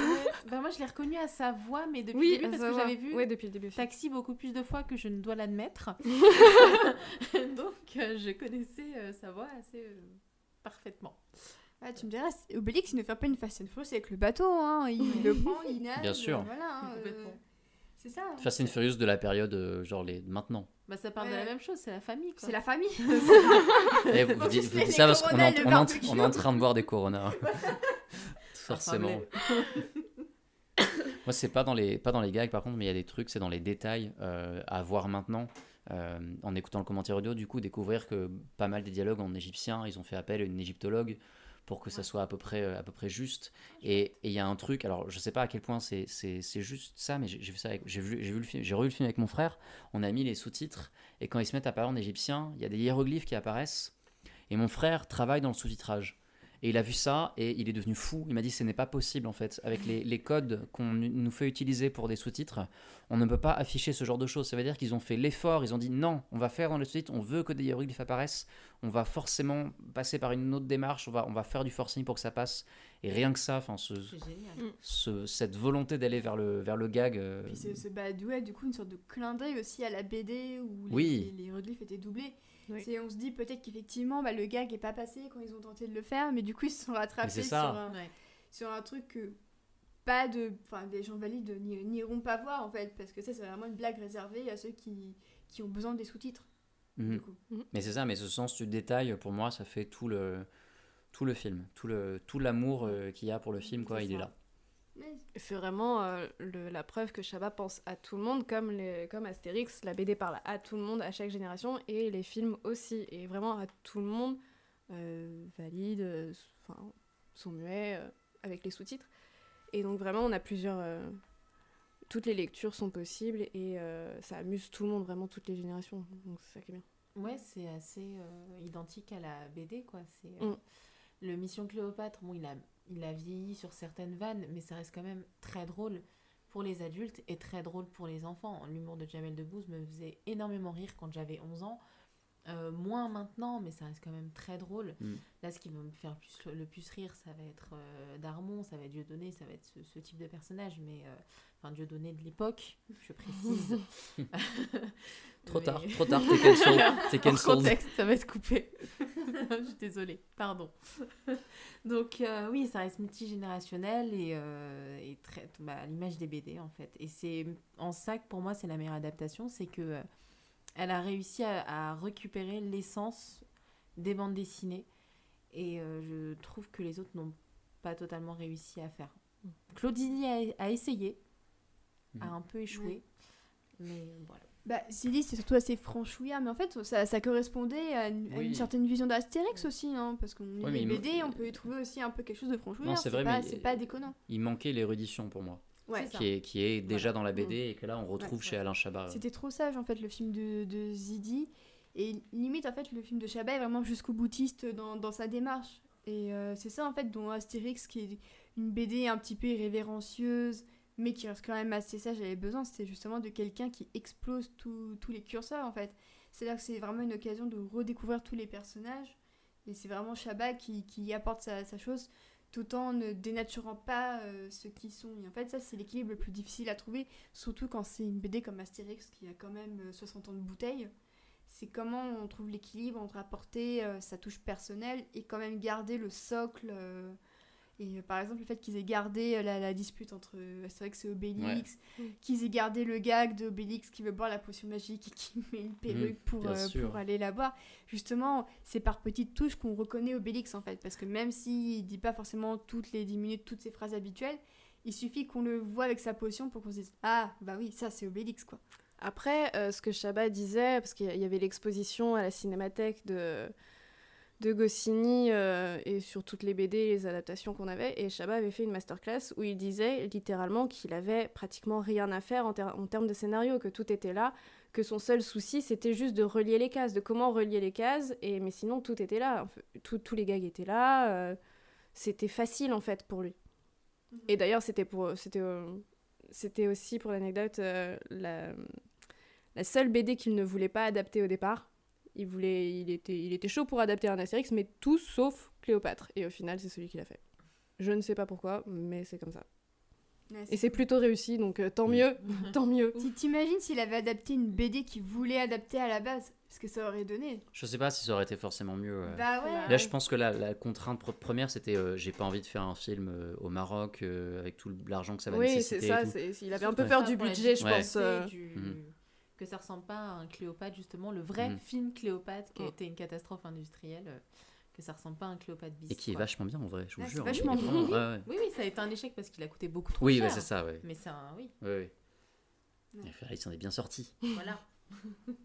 bah, moi, je l'ai reconnu à sa voix, mais depuis Oui, le début, parce que j'avais vu Ouais, depuis le début. Taxi beaucoup plus de fois que je ne dois l'admettre. Donc, euh, je connaissais euh, sa voix assez euh, parfaitement. Ouais, tu me diras, Obélix il ne fait pas une Fast and Furious avec le bateau, hein. il le prend, il nage. Bien sûr. Voilà, hein, euh, C'est ça. hein. Fast and Furious de la période, euh, genre les maintenant. Bah, ça parle de la même chose, c'est la famille. quoi. C'est la famille. Eh, vous, dites, vous dites ça parce qu'on est, en- en train de boire des Corona. Forcément. Moi, c'est pas dans les pas dans les gags par contre, mais il y a des trucs, c'est dans les détails euh, à voir maintenant. Euh, en écoutant le commentaire audio, du coup, découvrir que pas mal des dialogues en égyptien, ils ont fait appel à une égyptologue pour que ça soit à peu près euh, à peu près juste. Et il y a un truc, alors je sais pas à quel point c'est c'est c'est juste ça, mais j'ai vu ça, j'ai vu j'ai vu le film, j'ai revu le film avec mon frère. On a mis les sous-titres et quand ils se mettent à parler en égyptien, il y a des hiéroglyphes qui apparaissent. Et mon frère travaille dans le sous-titrage. Et il a vu ça et il est devenu fou. Il m'a dit ce n'est pas possible en fait. Avec les, les codes qu'on nous fait utiliser pour des sous-titres, on ne peut pas afficher ce genre de choses. Ça veut dire qu'ils ont fait l'effort, ils ont dit non, on va faire dans les sous-titres, on veut que des hiéroglyphes apparaissent, on va forcément passer par une autre démarche, on va, on va faire du forcing pour que ça passe. Et rien que ça, enfin, ce, ce- cette volonté d'aller vers le, vers le gag. euh, Puis c'est ce bah, ouais, du coup une sorte de clin d'œil aussi à la BD où les, Oui. les, les hiéroglyphes étaient doublés. Oui. C'est on se dit peut-être qu'effectivement bah, le gag est pas passé quand ils ont tenté de le faire, mais du coup ils se sont rattrapés sur un, Ouais. sur un truc que pas de enfin des gens valides n'iront pas voir en fait parce que ça c'est vraiment une blague réservée à ceux qui, qui ont besoin des sous-titres. mhm. Coup. Mais c'est ça, mais ce sens du détail, pour moi, ça fait tout le, tout le film. Tout le tout l'amour euh, qu'il y a pour le film, quoi, il est là. C'est vraiment euh, le- la preuve que Chabat pense à tout le monde, comme, les, comme Astérix, la BD parle à tout le monde, à chaque génération, et les films aussi, et vraiment à tout le monde, euh, valide, enfin, sont muets, euh, avec les sous-titres. Et donc vraiment, on a plusieurs... toutes les lectures sont possibles, et ça amuse tout le monde, vraiment toutes les générations, donc c'est ça qui est bien. Ouais, c'est assez identique à la BD, quoi. C'est Mm. le Mission Cléopâtre. Bon, il a, il a vieilli sur certaines vannes, mais ça reste quand même très drôle pour les adultes et très drôle pour les enfants. L'humour de Jamel Debbouze me faisait énormément rire quand j'avais 11 ans. Euh, moins maintenant, mais ça reste quand même très drôle. Mm. Là, ce qui va me faire plus, le plus rire, ça va être euh, Darmon, ça va être Dieudonné, ça va être ce, ce type de personnage, mais euh, enfin Dieudonné de l'époque, je précise. Trop Mais- tard, trop tard, t'es cancelled. T'es cancelled. contexte, ça va être coupé. je suis désolée, pardon. Donc euh, oui, ça reste multigénérationnel et, et très, bah, à l'image des BD en fait. Et c'est en ça que pour moi c'est la meilleure adaptation, c'est que elle a réussi à, à récupérer l'essence des bandes dessinées et euh, je trouve que les autres n'ont pas totalement réussi à faire. Claudini a, a essayé, a Mhm. un peu échoué, mais voilà. Bah, Silly, c'est surtout assez franchouillard, mais en fait, ça, ça correspondait à une, à Oui. une certaine vision d'Astérix aussi, hein, parce qu'on lit les BD, on peut y trouver aussi un peu quelque chose de franchouillard. Non, c'est c'est vrai, pas, mais- c'est pas déconnant. Il manquait l'érudition pour moi, Ouais. Qui est, qui est déjà Voilà. dans la BD et que là on retrouve Ouais, chez Alain Chabat. C'était trop sage en fait le film de, de Zidi. Et limite en fait le film de Chabat est vraiment jusqu'au boutiste dans, dans sa démarche. Et euh, c'est ça en fait dont Astérix qui est une BD un petit peu irrévérencieuse mais qui reste quand même assez sage avait besoin. C'était justement de quelqu'un qui explose tous les curseurs en fait. C'est-à-dire que c'est vraiment une occasion de redécouvrir tous les personnages. Et c'est vraiment Chabat qui, qui apporte sa, sa chose tout en ne dénaturant pas euh, ceux qui sont. Et en fait ça c'est l'équilibre le plus difficile à trouver Surtout quand c'est une BD comme Astérix qui a quand même euh, 60 ans de bouteille. C'est comment on trouve l'équilibre entre apporter euh, sa touche personnelle et quand même garder le socle. Euh, et euh, par exemple, le fait qu'ils aient gardé euh, la, la dispute entre euh, Astérix et Obélix, Ouais. qu'ils aient gardé le gag d'Obélix qui veut boire la potion magique et qui met une perruque pour, euh, sûr. pour aller la boire. Justement, c'est par petites touches qu'on reconnaît Obélix en fait. Parce que même s'il dit pas forcément toutes les 10 minutes toutes ses phrases habituelles, il suffit qu'on le voit avec sa potion pour qu'on se dise Ah, bah oui, ça c'est Obélix quoi. Après, euh, ce que Chabat disait, parce qu'il y y avait l'exposition à la cinémathèque de, de Goscinny euh, et sur toutes les BD, les adaptations qu'on avait, et Chabat avait fait une masterclass où il disait littéralement qu'il avait pratiquement rien à faire en, ter- en termes de scénario, que tout était là, que son seul souci c'était juste de relier les cases, de comment relier les cases, et, mais sinon tout était là, tout- tous les gags étaient là, euh, c'était facile en fait pour lui. Et d'ailleurs, c'était pour, c'était, euh, c'était aussi pour l'anecdote la, la seule BD qu'il ne voulait pas adapter au départ. Il voulait, il était, il était chaud pour adapter un Astérix, mais tout sauf Cléopâtre. Et au final, c'est celui qui l'a fait. Je ne sais pas pourquoi, mais c'est comme ça. Et c'est plutôt réussi, donc euh, tant mieux, tant mieux. Si t'imagines s'il avait adapté une BD qu'il voulait adapter à la base, ce que ça aurait donné. Je sais pas si ça aurait été forcément mieux. ouais. Bah ouais. Là, je pense que la, la contrainte pre- première, c'était euh, j'ai pas envie de faire un film euh, au Maroc euh, avec tout l'argent que ça va Oui, nécessiter. c'est et ça. c'est- Il avait un peu peur du budget, je Ouais. pense. euh. du- Mhm. Que ça ressemble pas à un Cléopâtre, justement, le vrai Mhm. film Cléopâtre qui a Mm. été une catastrophe industrielle, euh, que ça ressemble pas à un Cléopâtre bis. Et qui est quoi. vachement bien en vrai, je vous c'est jure. vachement bien. ouais, ouais. Oui, oui, ça a été un échec parce qu'il a coûté beaucoup trop Oui, cher. ouais, c'est ça, ouais. Mais c'est un. Oui, Ouais, ouais. Ouais. Ferrari s'en est bien sorti. voilà.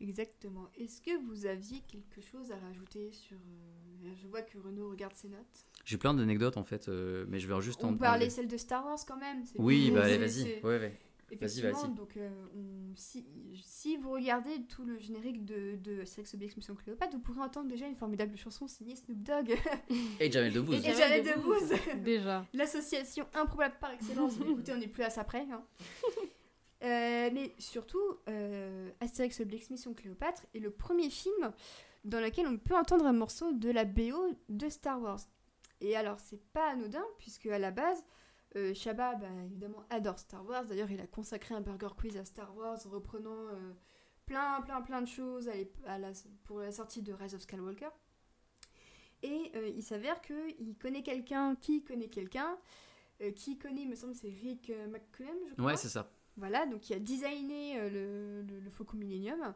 Exactement. Est-ce que vous aviez quelque chose à rajouter sur... euh, Je vois que Renaud regarde ses notes. J'ai plein d'anecdotes en fait, euh, mais je vais juste en On peut parler. parler celle de Star Wars quand même. Oui, bah allez, vas-y. Ouais, ouais. Effectivement, vas-y. donc euh, on- si, si vous regardez tout le générique de, de Sex Obélix Mission Cléopâtre, vous pourrez entendre déjà une formidable chanson signée Snoop Dogg Et Jamel Debbouze. et Jared Debbouze. Déjà. L'association improbable par excellence. Mais écoutez, on n'est plus à ça près. hein. Euh, mais surtout, euh, Astérix Obélix Mission Cléopâtre est le premier film dans lequel on peut entendre un morceau de la BO de Star Wars. Et alors, c'est pas anodin, puisque à la base, euh, Chabat, bah, évidemment, adore Star Wars. D'ailleurs, il a consacré un burger quiz à Star Wars en reprenant euh, plein, plein, plein de choses à l'ép- à la- pour la sortie de Rise of Skywalker. Et euh, il s'avère qu'il connaît quelqu'un qui connaît quelqu'un, euh, qui connaît, il me semble, c'est Rick McCullum, je crois. Ouais, c'est ça. Voilà, donc il a designé le, le, le Faucon Millennium.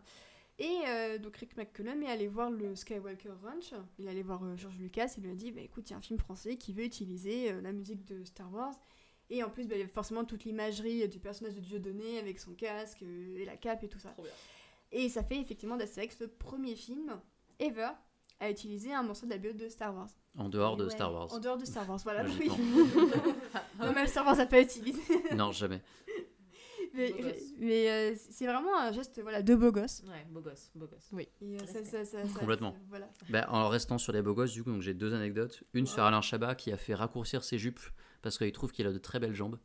Et euh, donc Rick McCullum est allé voir le Skywalker Ranch. Il est allé voir euh, George Lucas et lui a dit bah, écoute, il y a un film français qui veut utiliser euh, la musique de Star Wars. Et en plus, bah, il y a forcément toute l'imagerie du personnage de Dieudonné avec son casque euh, et la cape et tout ça. Et ça fait effectivement d'Astérix le premier film ever à utiliser un morceau de la BO de Star Wars. En dehors Et de ouais, Star Wars. En dehors de Star Wars, voilà. oui. Non, même Star Wars n'a pas utilisé. non, jamais. Mais, euh, c'est vraiment un geste voilà, de beau gosse. Ouais, beau gosse, beau gosse. Oui. Et, euh, ça, ça, ça, ça- Complètement. voilà. Bah, en restant sur les beaux gosses, du coup, donc j'ai deux anecdotes. Une sur Alain Chabat qui a fait raccourcir ses jupes parce qu'il trouve qu'il a de très belles jambes.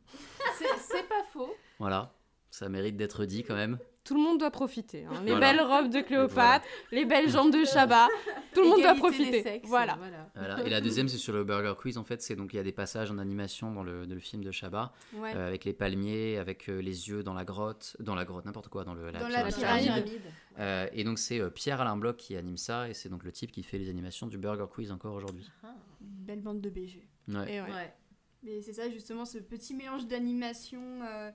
C'est pas faux. Voilà, ça mérite d'être dit quand même. Tout le monde doit profiter. hein. Les Voilà. belles robes de Cléopâtre, les belles jambes de Chabat. Tout le monde doit profiter. sexes, voilà. Voilà. Et la deuxième, c'est sur le Burger Quiz. En fait, c'est donc il y a des passages en animation dans le, dans le film de Chabat, Ouais. euh, avec les palmiers, avec euh, les yeux dans la grotte, dans la grotte, n'importe quoi, dans, le, la, Dans la pyramide. Euh, et donc c'est euh, Pierre Alain Bloch qui anime ça, et c'est donc le type qui fait les animations du Burger Quiz encore aujourd'hui. Ah, Une belle bande de BG. Ouais. Et ouais. ouais. Mais c'est ça, justement, ce petit mélange d'animation euh,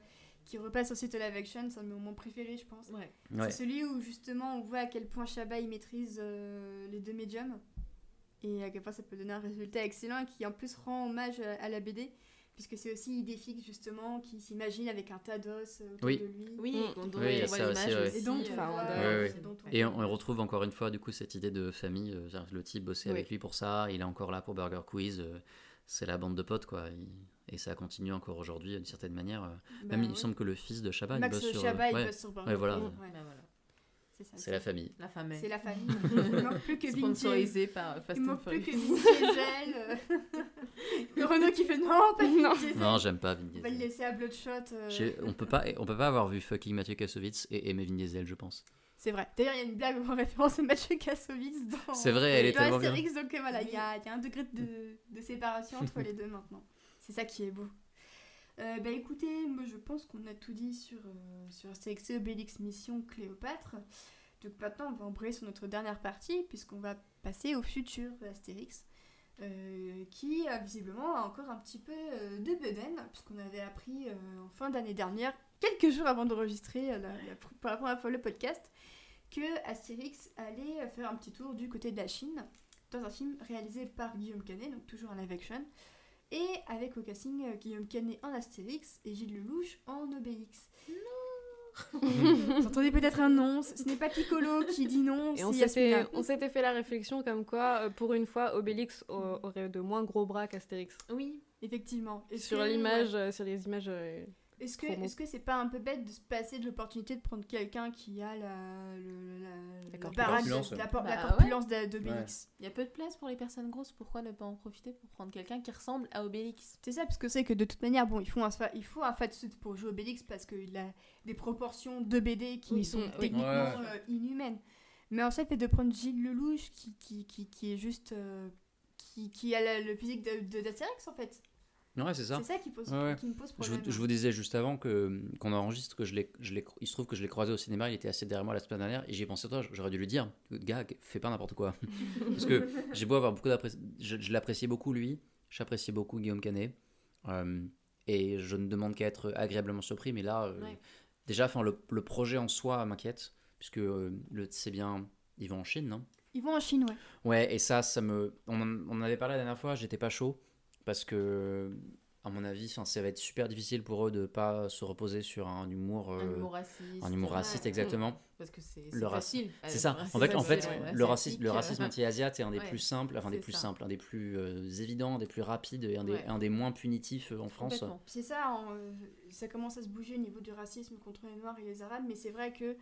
qui repasse ensuite au live action, c'est un de mes moments préférés, je pense. Ouais. Ouais. C'est celui où, justement, on voit à quel point Chabat il maîtrise euh, les deux médiums et à quel point ça peut donner un résultat excellent et qui, en plus, rend hommage à, à la BD. Puisque c'est aussi Idéfix, justement, qui s'imagine avec un tas d'os euh, autour Oui. de lui. Oui, Mm. on, Oui, on voit ça l'image aussi, ouais. Et donc, euh, enfin, on. Et retrouve encore une fois du coup cette idée de famille. euh, le type bossait Oui. avec lui pour ça, il est encore là pour Burger Quiz. euh, c'est la bande de potes quoi. Il- et ça continue encore aujourd'hui d'une certaine manière. euh. Bah, Même il me semble que le fils de Chabat, Max il bosse sur. Chabat, euh, il ouais, bosse sur Burger ouais, voilà. C'est la famille. La famille. C'est la famille. Il manque plus que Vin Diesel. Sponsorisé par Fast Il and manque plus que. Vin Diesel. euh. Le Renault qui fait non, pas Vin Diesel. Non, j'aime pas Vin On va le Diesel. laisser à Bloodshot. euh. On peut pas, on peut pas avoir vu fucking Mathieu Kassovitz et aimer Vin Diesel, je pense. C'est vrai. D'ailleurs, il y a une blague en référence à Mathieu Kassovitz dans. C'est vrai, elle est dans tellement bien. Donc euh, voilà, il y a, il y a un degré de, de séparation entre les deux maintenant. C'est ça qui est beau. Euh, bah écoutez, moi je pense qu'on a tout dit sur, euh, sur Astérix et Obélix Mission Cléopâtre. Donc maintenant, on va embrayer sur notre dernière partie, puisqu'on va passer au futur d'Astérix, euh, qui visiblement a encore un petit peu euh, de bedaine, puisqu'on avait appris euh, en fin d'année dernière, quelques jours avant d'enregistrer pour la première fois le podcast, que Astérix allait faire un petit tour du côté de la Chine, dans un film réalisé par Guillaume Canet, donc toujours en live action, et avec au casting euh, Guillaume Canet en Astérix et Gilles Lelouch en Obélix. Vous entendez peut-être un non, ce n'est pas Piccolo qui dit non, Et on s'était, Yasmina. on s'était fait la réflexion comme quoi, euh, pour une fois, Obélix au- aurait de moins gros bras qu'Astérix. Oui, effectivement. Sur l'image, euh, sur les images. Est-ce que est-ce que c'est pas un peu bête de se passer de l'opportunité de prendre quelqu'un qui a la, le- la, la, corpulence. la, por- la d'Obélix Il y a peu de place pour les personnes grosses, pourquoi ne pas en profiter pour prendre quelqu'un qui ressemble à Obélix? C'est ça, parce que c'est que de toute manière, bon, il faut un, il faut un fatsuit pour jouer Obélix parce qu'il a des proportions de BD qui Oui, sont oui. techniquement Ouais. euh, inhumaines. Mais en fait, de prendre Gilles Lelouch qui, qui, qui, qui est juste. euh, qui, qui a la- le physique de, de d'Astérix en fait. Ouais, c'est ça. C'est ça qui, pose, Ouais, ouais. qui me pose Je problème. vous, je vous disais juste avant que qu'on enregistre que je l'ai, je l'ai- il se trouve que je l'ai croisé au cinéma, il était assez derrière moi la semaine dernière et j'y ai pensé toi, j'aurais dû lui dire, gars, fais pas n'importe quoi. Parce que j'ai beau avoir beaucoup d'appréci- je, je l'appréciais beaucoup lui, j'appréciais beaucoup Guillaume Canet euh, et je ne demande qu'à être agréablement surpris, mais là, euh, Ouais. déjà, enfin le, le projet en soi m'inquiète puisque euh, le, c'est bien, ils vont en Chine, non? Ils vont en Chine, ouais. Ouais, et ça, ça me. On en, on en avait parlé la dernière fois, j'étais pas chaud. Parce que, à mon avis, ça va être super difficile pour eux de pas se reposer sur un humour. Un euh, humour raciste. un humour ouais. raciste, exactement. Parce que c'est Le facile. C'est Euh, ça. En fait, en fait facile, ouais, le, racisme, asiatique, le racisme anti-asiate est un des Ouais, plus simples, enfin des plus ça. simples, un des plus euh, évidents, des plus rapides et un des, Ouais. un des moins punitifs euh, en France. C'est ça, ça commence à se bouger au niveau du racisme contre les Noirs et les Arabes, mais c'est vrai que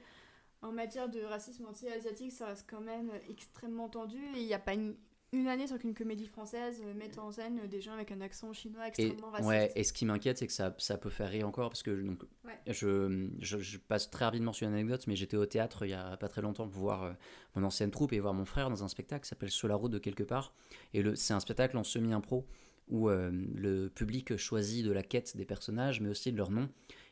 en matière de racisme anti-asiatique, ça reste quand même extrêmement tendu et il n'y a pas une, une année sans qu'une comédie française euh, mette en scène des gens avec un accent chinois Et, extrêmement raciste. ouais, et ce qui m'inquiète, c'est que ça, ça peut faire rire encore, parce que donc, Ouais. je, je, je passe très rapidement sur une anecdote, mais j'étais au théâtre il y a pas très longtemps pour voir euh, mon ancienne troupe et voir mon frère dans un spectacle qui s'appelle Sur la route de quelque part. Et c'est un spectacle en semi-impro où euh, le public choisit de la quête des personnages, mais aussi de leur nom.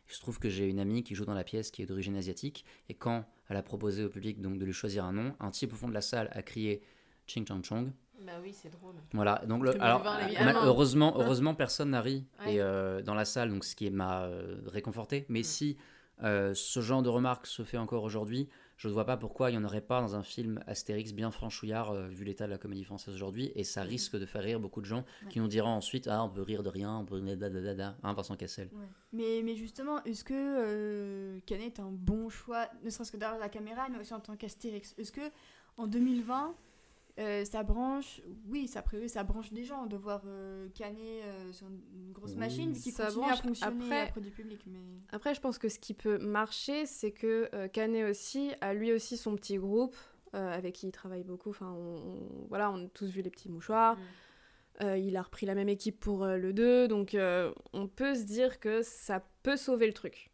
Il se trouve que j'ai une amie qui joue dans la pièce qui est d'origine asiatique, et quand elle a proposé au public donc de lui choisir un nom, un type au fond de la salle a crié Ching Chang Chong. Bah oui, c'est drôle. Voilà, donc le, alors, mal- heureusement, heureusement personne n'a ri Ouais. et, euh, dans la salle, donc ce qui m'a euh, réconforté. Mais Mm. si euh, ce genre de remarques se fait encore aujourd'hui, je ne vois pas pourquoi il n'y en aurait pas dans un film Astérix bien franchouillard, vu l'état de la comédie française aujourd'hui, et ça risque de faire rire beaucoup de gens qui nous diront ensuite Ah, on peut rire de rien, on peut rire da da da da, hein, Vincent Cassel. Mais, mais justement, est-ce que Canet est un bon choix, ne serait-ce que derrière la caméra, mais aussi en tant qu'Astérix? Est-ce que en 2020, euh, ça branche, oui, ça, a priori, ça branche des gens de voir euh, Canet euh, sur une grosse Oui. machine, vu qu'il Ça continue à branche. fonctionner Après- auprès du public. Mais... Après, je pense que ce qui peut marcher, c'est que euh, Canet aussi a lui aussi son petit groupe euh, avec qui il travaille beaucoup. Enfin, on, on- voilà, on a tous vu les petits mouchoirs. Mm. Euh, il a repris la même équipe pour euh, le 2, donc euh, on peut se dire que ça peut sauver le truc.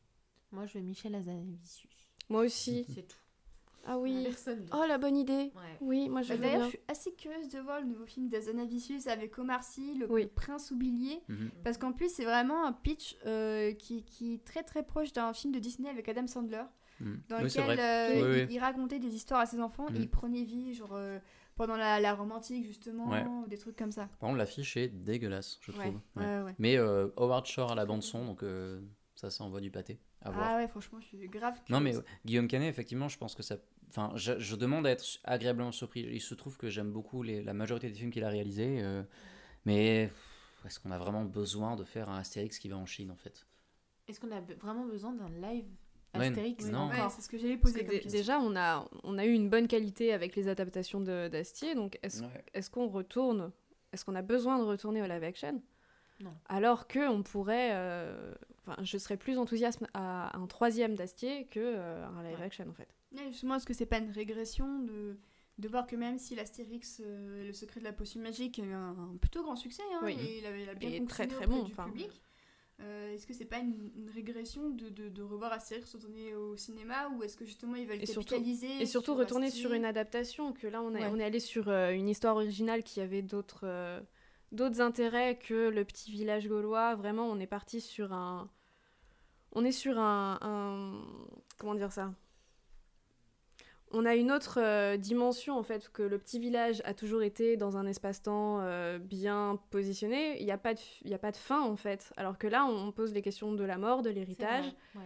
Moi, je vais Michel Azanavicius. Moi aussi. C'est tout. Ah oui. Personne. Oh, la bonne idée. Ouais. Oui, moi je Bah, D'ailleurs, je suis assez curieuse de voir le nouveau film d'Azanavicius avec Omar Sy, le Oui. prince oublié. Mhm. Parce qu'en plus, c'est vraiment un pitch euh, qui, qui est très très proche d'un film de Disney avec Adam Sandler. Mhm. dans Oui, lequel euh, Oui, il, oui. il racontait des histoires à ses enfants et Mhm. il prenait vie genre euh, pendant la, la romantique justement Ouais. ou des trucs comme ça. Par contre, l'affiche est dégueulasse, je Ouais, trouve. Ouais. ouais, ouais. Mais euh, Howard Shore à la bande-son, donc euh, ça, ça envoie du pâté. À voir. Ah ouais, franchement, je suis grave. Non, mais curieuse. Guillaume Canet, effectivement, je pense que ça. Enfin, je, je demande à être agréablement surpris. Il se trouve que j'aime beaucoup les- la majorité des films qu'il a réalisés, euh, mais est-ce qu'on a vraiment besoin de faire un Astérix qui va en Chine, en fait? Est-ce qu'on a vraiment besoin d'un live Ouais, Astérix? non. Ouais, c'est ce que j'allais poser que déjà, on a, on a eu une bonne qualité avec les adaptations d'Astier, donc est-ce Ouais. qu'on retourne Est-ce qu'on a besoin de retourner au live action? Non. Alors que on pourrait. euh, Enfin, je serais plus enthousiaste à un troisième d'Astier que euh, un live Ouais. action en fait. Ouais, justement, est-ce que c'est pas une régression de, de voir que même si l'Astérix, euh, le secret de la potion magique, a eu un, un plutôt grand succès, hein, Oui. et il, avait, il a bien Et très, très auprès bon, du enfin. public. euh, est-ce que c'est pas une, une régression de, de, de revoir Astérix retourner au cinéma ou est-ce que justement ils veulent Et surtout- capitaliser Et surtout sur retourner sur une adaptation, que là on est, Ouais. on est allé sur euh, une histoire originale qui avait d'autres euh, d'autres intérêts que le petit village gaulois. Vraiment, on est parti sur un. On est sur un. un- comment dire ça? On a une autre euh, dimension en fait, que le petit village a toujours été dans un espace-temps euh, bien positionné. Il n'y a, pas de il y a pas de fin en fait. Alors que là, on pose les questions de la mort, de l'héritage ouais.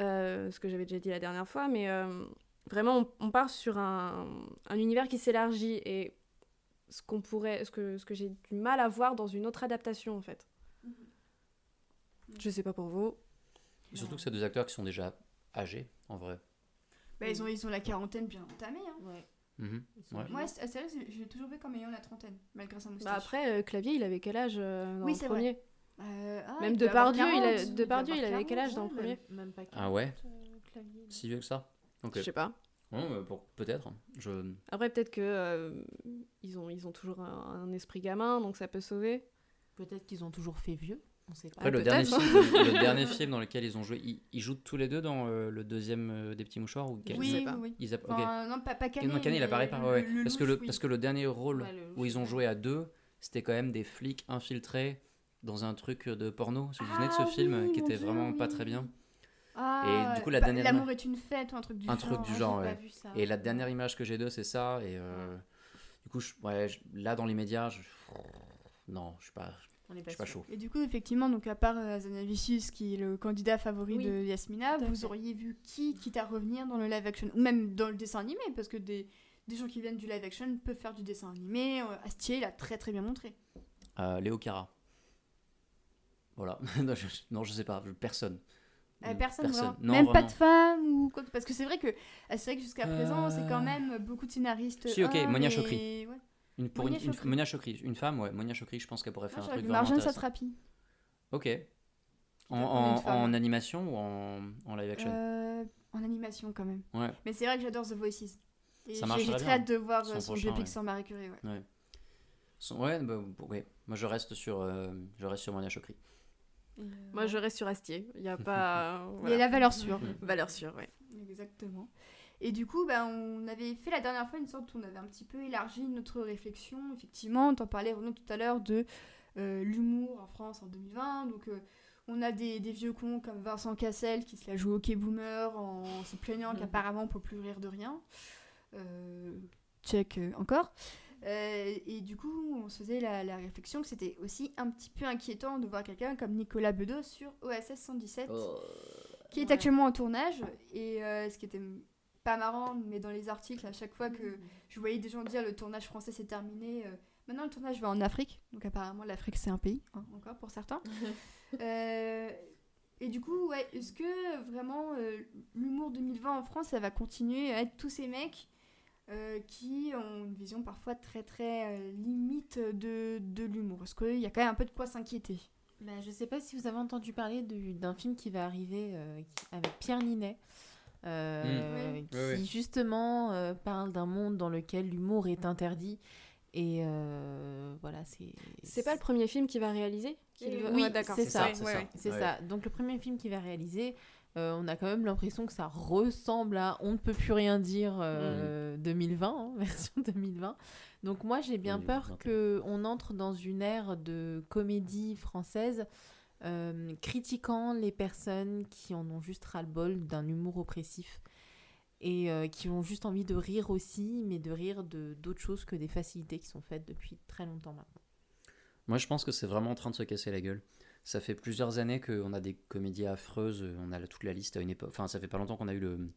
euh, ce que j'avais déjà dit la dernière fois, mais euh, vraiment on, on part sur un, un univers qui s'élargit et ce qu'on pourrait, ce que, ce que j'ai du mal à voir dans une autre adaptation en fait. Mhm. Je sais pas pour vous. Et surtout que c'est deux acteurs qui sont déjà âgés, en vrai. Bah, ils, ont, ils ont la quarantaine bien entamée. Hein. Ouais. Sont Ouais. Moi, Astérix, je l'ai toujours vu comme ayant la trentaine, malgré sa moustache. Bah après, euh, Clavier, il avait quel âge euh, dans Oui, le c'est vrai. premier? Euh, ah, Même il Depardieu, il a- 40, Depardieu, peut il avoir avait quel âge 40, dans le premier? Même pas Ah ouais 40, euh, clavier. Si vieux que ça? Ok. Je sais pas. Ouais, pour- Peut-être. Je... Après, peut-être que euh, ils, ont, ils ont toujours un, un esprit gamin, donc ça peut sauver. Peut-être qu'ils ont toujours fait vieux. On sait pas. Après, le, dernier film, le, le dernier film dans lequel ils ont joué, ils, ils jouent tous les deux dans euh, le deuxième euh, des petits mouchoirs ou Oui, oui, ils app- non, pas, pas Canet. non, Canet, il apparaît par. ouais, parce, que le, oui. parce que le dernier rôle Ouais, le où ils ont joué à deux, c'était quand même des flics infiltrés dans un truc de porno. Vous vous souvenez de ce Ah film qui était Dieu, vraiment pas très bien Ah, Et du coup, la bah, dernière- L'amour est une fête ou un truc du Un genre. truc du hein. genre, ouais. pas vu ça. Et la dernière image que j'ai d'eux, c'est ça. Et euh, du coup, je- ouais, je- là, dans l'immédiat, je... non, je suis pas, On est je suis pas chaud. Et du coup, effectivement, donc à part euh, Zanavicius, qui est le candidat favori Oui, de Yasmina, vous fait. auriez vu qui, quitte à revenir dans le live action, ou même dans le dessin animé, parce que des, des gens qui viennent du live action peuvent faire du dessin animé. Euh, Astier, il a très très bien montré. Euh, Léo Cara. Voilà. non, je, non, je sais pas. je- Personne. Euh, Mm, personne, vraiment. Non, même pas de femme ou quoi Parce que c'est vrai que c'est vrai que jusqu'à présent, c'est quand même beaucoup de scénaristes. Si, ok, Monia et- Chokri. Une, pour Monia une, une, Chokri. Monia Chokri. Une femme, ouais. Monia Chokri, je pense qu'elle pourrait Ah, faire un truc vraiment. Satrapi. Ok. En, Une en, en animation ou en, en live action Euh, en animation quand même. Ouais. Mais c'est vrai que j'adore The Voices. Et Ça j'ai- marche J'ai très hâte de voir Son euh, son prochain, biopic ouais. sur Marie Curie. Ouais. Son- Ouais, bah, ouais. Moi, je reste sur, euh, je reste sur Monia Chokri. Moi, je reste sur Astier. Il n'y a pas. Il y a la valeur sûre. Valeur sûre, ouais. Exactement. Et du coup, bah, on avait fait la dernière fois une sorte où on avait un petit peu élargi notre réflexion. Effectivement, on en parlait Renaud tout à l'heure de euh, l'humour en France en 2020. Donc, euh, on a des, des vieux cons comme Vincent Cassel qui se la joue au hockey boomer en se plaignant Mhm. qu'apparemment on peut plus rire de rien. Euh, check euh, encore. Et du coup, on se faisait la, la réflexion que c'était aussi un petit peu inquiétant de voir quelqu'un comme Nicolas Bedos sur OSS 117 qui est Ouais. actuellement en tournage. Et ce qui était pas marrant, mais dans les articles, à chaque fois que je voyais des gens dire le tournage français c'est terminé, euh, maintenant le tournage va en Afrique. Donc apparemment l'Afrique c'est un pays, hein, encore pour certains. Euh, et du coup, ouais, est-ce que vraiment euh, l'humour 2020 en France, ça va continuer à être tous ces mecs euh, qui ont une vision parfois très très euh, limite de, de l'humour? Est-ce qu'il y a quand même un peu de quoi s'inquiéter? Bah, je sais pas si vous avez entendu parler du- d'un film qui va arriver euh, avec Pierre Ninet. Euh, Mm. qui Oui, oui. justement euh, parle d'un monde dans lequel l'humour est interdit et euh, voilà c'est C'est pas le premier film qu'il va réaliser Oui, ouais, d'accord. c'est ça, c'est ouais, ça. ouais. c'est Ouais. ça donc le premier film qu'il va réaliser euh, on a quand même l'impression que ça ressemble à on ne peut plus rien dire euh, 2020 hein, version 2020 donc moi j'ai bien Oui, peur 21. que on entre dans une ère de comédie française euh, critiquant les personnes qui en ont juste ras-le-bol d'un humour oppressif et euh, qui ont juste envie de rire aussi, mais de rire de d'autres choses que des facilités qui sont faites depuis très longtemps maintenant. Moi, je pense que c'est vraiment en train de se casser la gueule. Ça fait plusieurs années qu'on a des comédies affreuses. On a toute la liste à une époque. Enfin, ça fait pas longtemps qu'on a eu le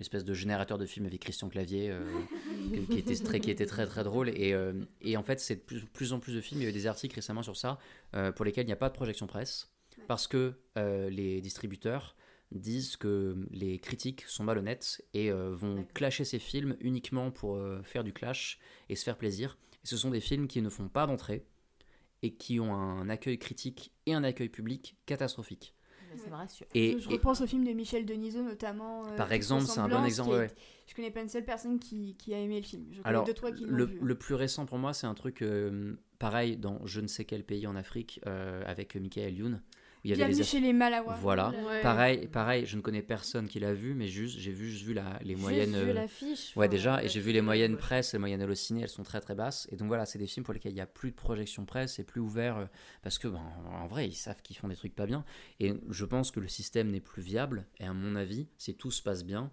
l'espèce de générateur de films avec Christian Clavier euh, qui, était très, qui était très très drôle. Et, euh, et en fait c'est de plus, plus en plus de films. Il y a eu des articles récemment sur ça euh, pour lesquels il n'y a pas de projection presse. Parce que les distributeurs disent que les critiques sont malhonnêtes et vont clasher ces films uniquement pour faire du clash et se faire plaisir. Et ce sont des films qui ne font pas d'entrée et qui ont un accueil critique et un accueil public catastrophique. Ça me rassure. Et, Je et- repense au film de Michel Denisot notamment. euh, Par exemple, c'est un bon exemple, qui est- ouais. Je connais pas une seule personne qui, qui a aimé le film. Je connais Alors, deux, trois qui l'ont le, vu. le plus récent pour moi, c'est un truc euh, pareil dans je ne sais quel pays en Afrique euh, avec Michael Youn. Il y avait Bienvenue les chez les Malawas. Voilà. Ouais. Pareil, pareil, je ne connais personne qui l'a vu, mais juste j'ai vu, juste vu la, les Juste moyennes. vu euh, l'affiche. Ouais, déjà, et j'ai vu les moyennes ouais. presse, les moyennes hallucinées, elles sont très très basses. Et donc voilà, c'est des films pour lesquels il n'y a plus de projection presse, c'est plus ouvert, euh, parce que, ben, en vrai, ils savent qu'ils font des trucs pas bien. Et je pense que le système n'est plus viable, et à mon avis, si tout se passe bien,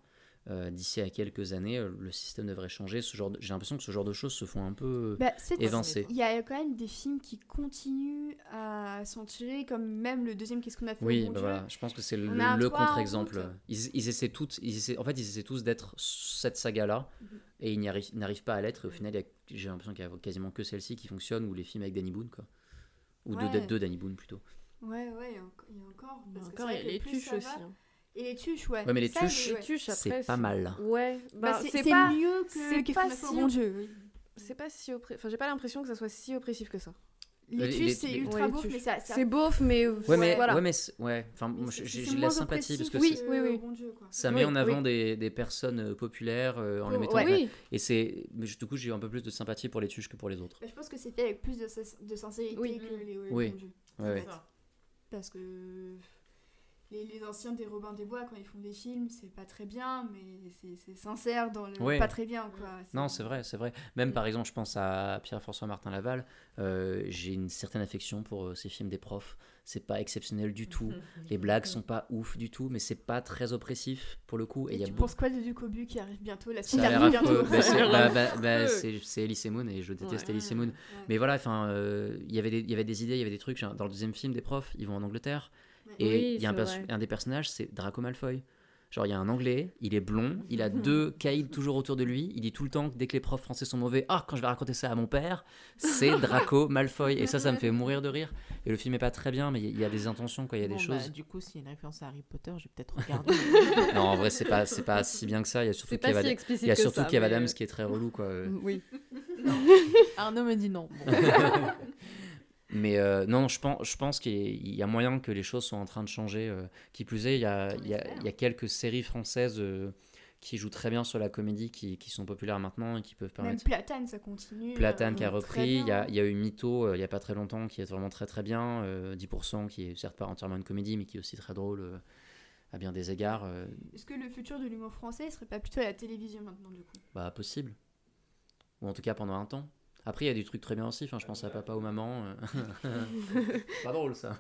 euh, d'ici à quelques années, euh, le système devrait changer. Ce genre de- J'ai l'impression que ce genre de choses se font un peu Bah, c'est- évincées. Il y a quand même des films qui continuent à s'en tirer, comme même le deuxième Qu'est-ce qu'on a fait au Oui, bon bah voilà, je pense que c'est le, contre-exemple. Ils, ils essaient toutes, ils essaient, en fait, ils essaient tous d'être cette saga-là, Mhm. et ils n'arrivent pas à l'être. Et au final, j'ai l'impression qu'il y a quasiment que celle-ci qui fonctionne, ou les films avec Danny Boone, quoi. Ou deux, Ouais. deux Danny Boone plutôt. Ouais, ouais, il y a encore. Parce Encore, c'est il y vrai a les tuches aussi. hein. Et les tuches, ouais. Ouais, mais les Ça, tuches, ouais. Les tuches, c'est pas mal. Ouais, Bah, bah, c'est pas. mieux que si- bon Dieu. oui. C'est pas si oppressif. Enfin, j'ai pas l'impression que ça soit si oppressif que ça. Les Les- tuches, les- c'est les- ultra Ouais, les beau, tuches. mais ça. ça- C'est beauf, mais. Ouais, mais, voilà. ouais, mais ouais. Enfin, j'ai de la sympathie parce que Oui, oui, bon Dieu, quoi. ça Oui, met en avant oui. des, des personnes euh, populaires euh, en les Oh, mettant. ouais. Oui, Et c'est, mais du coup, j'ai un peu plus de sympathie pour les tuches que pour les autres. Bah, je pense que c'est fait avec plus de, de sincérité Oui. que les, les Oui. Ouais, ouais. Parce que les, les anciens des Robin des Bois, quand ils font des films, c'est pas très bien, mais c'est- c'est sincère dans le Ouais. pas très bien, quoi. Non, c'est vrai, c'est vrai. Même par exemple, je pense à Pierre-François Martin Laval. euh, J'ai une certaine affection pour euh, ces films des profs. C'est pas exceptionnel du tout. Les blagues sont pas ouf du tout, mais c'est pas très oppressif pour le coup. Et il y Et a tu beaucoup. penses quoi de Ducobu qui arrive bientôt La suite arrive bientôt? Bah, c'est- bah, bah, bah, Elise Moon et je déteste Ouais. Elise Moon. Mais voilà, enfin, euh, il y avait des- il y avait des idées, il y avait des trucs. genre, Dans le deuxième film des profs, ils vont en Angleterre. Et Oui, il y a un, perso- des personnages, c'est Draco Malfoy. Genre, il y a un anglais, il est blond, il Mhm. a deux caïds toujours autour de lui. Il dit tout le temps que dès que les profs français sont mauvais, ah, quand je vais raconter ça à mon père, c'est Draco Malfoy. Et ça, ça me fait mourir de rire. Et le film est pas très bien, mais il y a- des intentions, quoi. Il y a des Bon, bah, choses. du coup, s'il y a une référence à Harry Potter, j'ai peut-être regardé. Non, en vrai, c'est pas, c'est pas si bien que ça. Il y a surtout Kev si Ad- explicite il y a surtout ça, Kev mais, Adams euh, qui est très relou, quoi. Oui. Arnaud me dit non. Bon. Mais euh, non, je pense, je pense qu'il y a- moyen que les choses sont en train de changer. euh. Qui plus est, il y a, il y a- il y a quelques séries françaises euh, qui jouent très bien sur la comédie, qui, qui sont populaires maintenant et qui peuvent Même permettre. Platane, ça continue. Platane qui a repris, il y a, il y a eu Mytho il y a pas très longtemps qui est vraiment très très bien, euh, 10% qui est certes pas entièrement une comédie mais qui est aussi très drôle à bien des égards, Est-ce que le futur de l'humour français serait pas plutôt à la télévision maintenant, du coup? Bah possible. Ou en tout cas pendant un temps. Après il y a des trucs très bien aussi, enfin, je pense à Papa ou Maman. euh. pas drôle ça.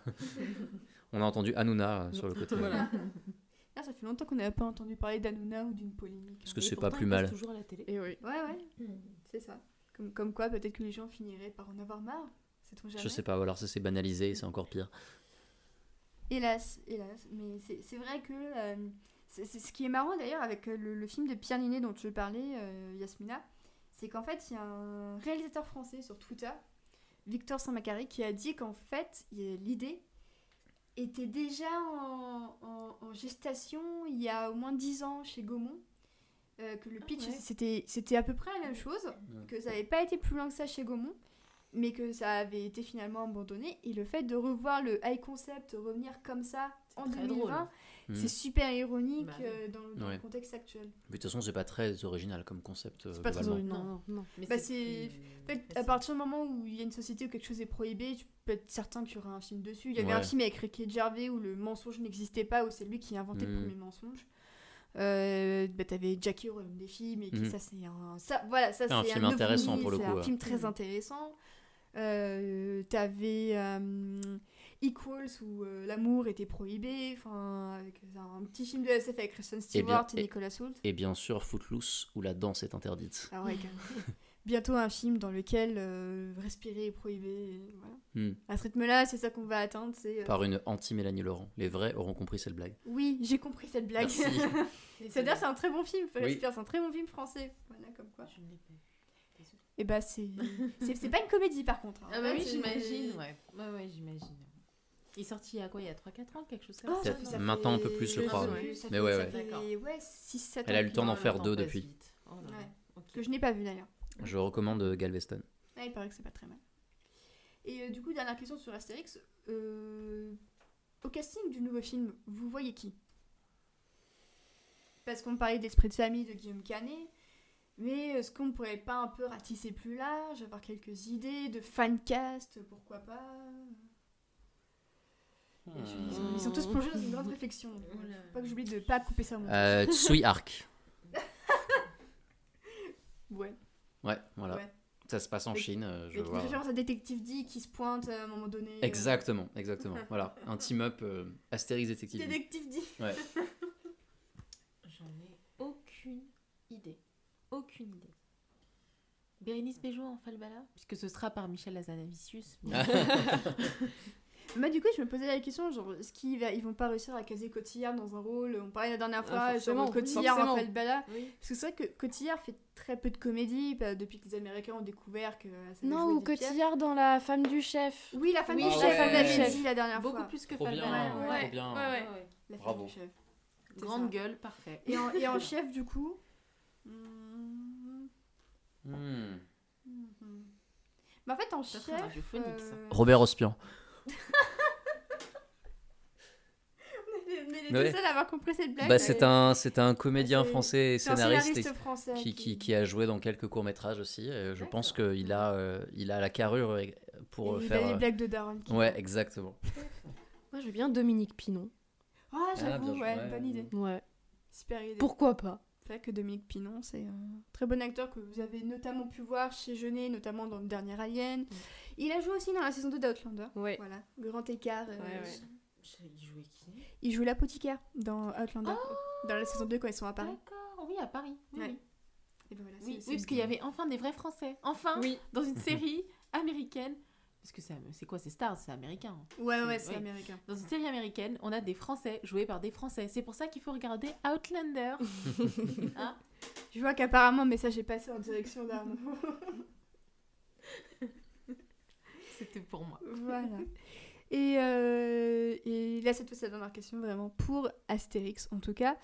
On a entendu Hanouna euh, sur le côté. Voilà. Ah, ça fait longtemps qu'on n'avait pas entendu parler d'Anouna ou d'une polémique. Parce que Et c'est pas plus mal. toujours à la télé. Et oui. Ouais, ouais, c'est ça. Comme, comme quoi, peut-être que les gens finiraient par en avoir marre. Jamais Je sais pas, ou alors ça c'est banalisé, c'est encore pire. Hélas, hélas. Mais c'est vrai que. euh, c'est ce qui est marrant d'ailleurs avec le, le film de Pierre Ninet dont tu parlais, euh, Yasmina, c'est qu'en fait, il y a un réalisateur français sur Twitter, Victor Saint-Macary, qui a dit qu'en fait, l'idée était déjà en, en- en gestation il y a au moins 10 ans chez Gaumont. euh, que le pitch, ouais. c'était c'était à peu près la même chose, que ça n'avait pas été plus loin que ça chez Gaumont, mais que ça avait été finalement abandonné. Et le fait de revoir le high concept revenir comme ça en très 2020, drôle. Mm. c'est super ironique Bah euh, dans, le- dans Ouais. le contexte actuel. Mais de toute façon, c'est pas très original comme concept. euh, C'est pas très original. Non, non, non. Mais Bah, c'est c'est- En fait, à partir du moment où il y a une société où quelque chose est prohibé, tu peux être certain qu'il y aura un film dessus. Il y avait un film avec Ricky Gervais où le mensonge n'existait pas, où c'est lui qui a inventé le Mm. premier mensonge. Euh, bah, t'avais Jackie au royaume des films et qui Mhm. ça c'est un ça voilà ça C'est un c'est film intéressant pour le c'est coup, un ouais. film très Mhm. intéressant Euh, t'avais euh, Equals où euh, l'amour était prohibé enfin avec un petit film de SF avec Kristen Eh bien, Stewart et, et- Nicolas Hoult Et bien sûr, Footloose, où la danse est interdite. ah ouais, bientôt un film dans lequel euh, respirer est prohibé et voilà. Hmm. À ce rythme-là, c'est ça qu'on va atteindre. C'est euh, Par une anti-Mélanie Laurent. Les vrais auront compris cette blague. oui, j'ai compris cette blague. C'est-à-dire, c'est un très bon film. Oui. c'est un très bon film français. Voilà, comme quoi. Je ne l'ai pas vu. Désolée. Et bah, c'est c'est pas une comédie par contre. hein. Ah bah oui, j'imagine. Ouais, ouais, j'imagine. Il est sorti il y a quoi Il y a 3-4 ans, quelque chose comme Oh, ça Maintenant, un peu plus, je crois. Ouais. Mais ouais, ça ouais. fait, D'accord. ouais, 6-7 ans. Elle a eu le temps d'en faire deux depuis. vite. Oh. Que je n'ai pas vu d'ailleurs. Je recommande euh, Galveston. Ah, il paraît que c'est pas très mal. Et euh, du coup, dernière question sur Astérix. Euh, au casting du nouveau film, vous voyez qui? Parce qu'on parlait d'Esprit de famille de Guillaume Canet. Mais est-ce qu'on pourrait pas un peu ratisser plus large, avoir quelques idées de fancast, pourquoi pas? Je- ils, sont, ils sont tous plongés dans une grande réflexion. pas que j'oublie de pas couper ça au montage. Euh, Tsui Arc. Ouais. Ouais, voilà. Ouais. Ça se passe en Avec- Chine. euh, je vois. référence à Détective D qui se pointe à un moment donné. euh, Exactement, exactement. voilà, un team-up euh, Astérix Détective. Détective D. Ouais. J'en ai aucune idée. Aucune idée. Bérénice Bejo en Falbala Puisque ce sera par Michel Azanavicius. mais- Moi, du coup, je me posais la question, genre, est-ce qu'ils va- ils vont pas réussir à caser Cotillard dans un rôle On parlait la dernière fois, Ah, forcément, genre Cotillard, forcément. Raphaël Bala. Oui. Parce que c'est vrai que Cotillard fait très peu de comédie bah, depuis que les Américains ont découvert que ça Non, ou pièces. Cotillard dans La femme du chef. Oui, la femme Oui, du chef, femme chef. dit la dernière Beaucoup fois. plus que ouais, bien. ouais, ouais. La femme Bravo. du chef. Grande ça. gueule, parfait. Et en, et en chef, du coup. Hmm. hmm. Bah, en fait, en chef. euh, Robert Ospian. On est les deux Ouais. seuls à avoir compris cette blague. Bah, c'est un, c'est un comédien français et C'est un scénariste scénariste français. qui, qui, qui a joué dans quelques courts-métrages aussi. et je pense qu'il a, euh, il a la carrure euh, pour Et il faire. a les euh, blagues de Daron. qui- Ouais, exactement. Moi, je veux bien Dominique Pinon. Ah, j'avoue, bien ouais, bonne idée. Ouais. Super idée. Pourquoi pas? C'est vrai que Dominique Pinon, c'est un très bon acteur que vous avez notamment pu voir chez Jeunet, notamment dans le dernier Alien. Il a joué aussi dans la saison 2 d'Outlander. Ouais. Voilà, grand écart. euh, Ouais, ouais. Il jouait qui? Il joue l'apothicaire dans Outlander. Oh dans la saison 2 quand ils sont à Paris. D'accord, oui, à Paris. Oui, Ouais. oui. Et ben voilà, Oui, c'est- oui, c'est- parce qu'il y avait enfin des vrais Français. Enfin, Oui. dans une série américaine. Parce que c'est c'est quoi, c'est Stars, c'est américain. Ouais, ouais, c'est- oui. américain. Dans une série américaine, on a des Français joués par des Français. C'est pour ça qu'il faut regarder Outlander. Hein? Je vois qu'apparemment, le message est passé en direction d'Arnaud. C'était pour moi. voilà. Et, euh, et là, cette fois, c'est la dernière question, vraiment, pour Astérix, en tout cas.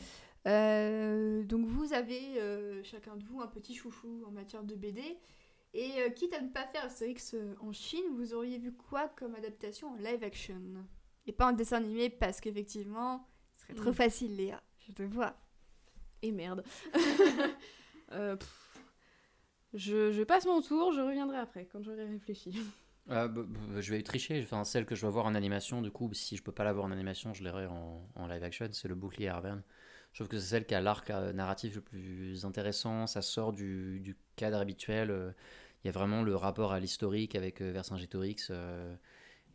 Euh, donc, vous avez, euh, chacun de vous, un petit chouchou en matière de BD. Et euh, quitte à ne pas faire Astérix en Chine, vous auriez vu quoi comme adaptation en live action? Et pas en dessin animé, parce qu'effectivement, ce serait trop Mm. facile, Léa. Je te vois. Et merde. Je, je passe mon tour, je reviendrai après quand j'aurai réfléchi. Ah, bah, bah, je vais tricher. Enfin, celle que je vais voir en animation, du coup, si je peux pas la voir en animation, je l'aurai en, live action. C'est le bouclier Arverne. Je trouve que c'est celle qui a l'arc euh, narratif le plus intéressant. Ça sort du, cadre habituel. euh, Il y a vraiment le rapport à l'historique avec euh, Vercingétorix.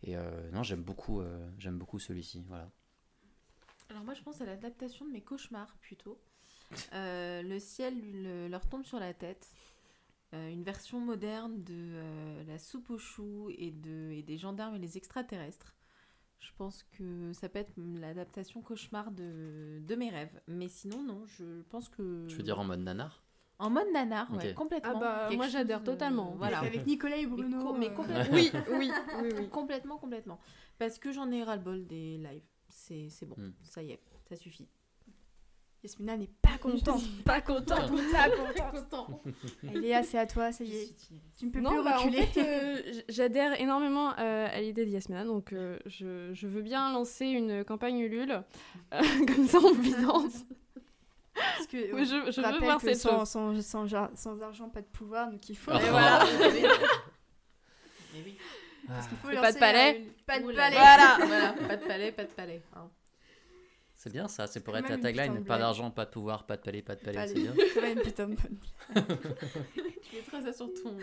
et non, j'aime beaucoup, j'aime beaucoup celui-ci. Voilà. Alors moi je pense à l'adaptation de mes cauchemars plutôt. Le ciel le- leur tombe sur la tête. Euh, une version moderne de euh, la soupe aux choux et, de, et des gendarmes et les extraterrestres. Je pense que ça peut être l'adaptation cauchemar de, de mes rêves. Mais sinon, non, je pense que... Je veux dire en mode nanar? En mode nanar, ouais, Ok. complètement. Ah bah, Quelque moi, euh, totalement. voilà. Avec Nicolas et Bruno. co- mais euh, complètement. Oui, oui, oui, oui. Complètement, complètement. Parce que j'en ai ras-le-bol des lives. C'est c'est bon, Hmm. ça y est, ça suffit. Yasmina n'est pas contente. Pas contente. pas contente. Léa, c'est à toi, ça y est. Tu ne peux Non, plus bah, en reculer. fait, euh, j- j'adhère énormément euh, à l'idée de Yasmina, donc euh, je, je veux bien lancer une campagne Ulule, euh, comme ça en finance. Parce que, Oui, je, je veux rappelle voir que cette sans, chose. sans, sans, sans argent, pas de pouvoir, donc il faut. Ah. Et voilà. Mais oui. Parce qu'il faut Et pas lancer de palais. un- une- Pas de palais. Voilà, voilà, pas de palais, pas de palais. hein. C'est bien ça, c'est pour être la tagline. de Pas d'argent, pas de pouvoir, pas de palais, pas de palais. C'est bien. C'est quand même putain de bonne. Tu mettras ça sur ton,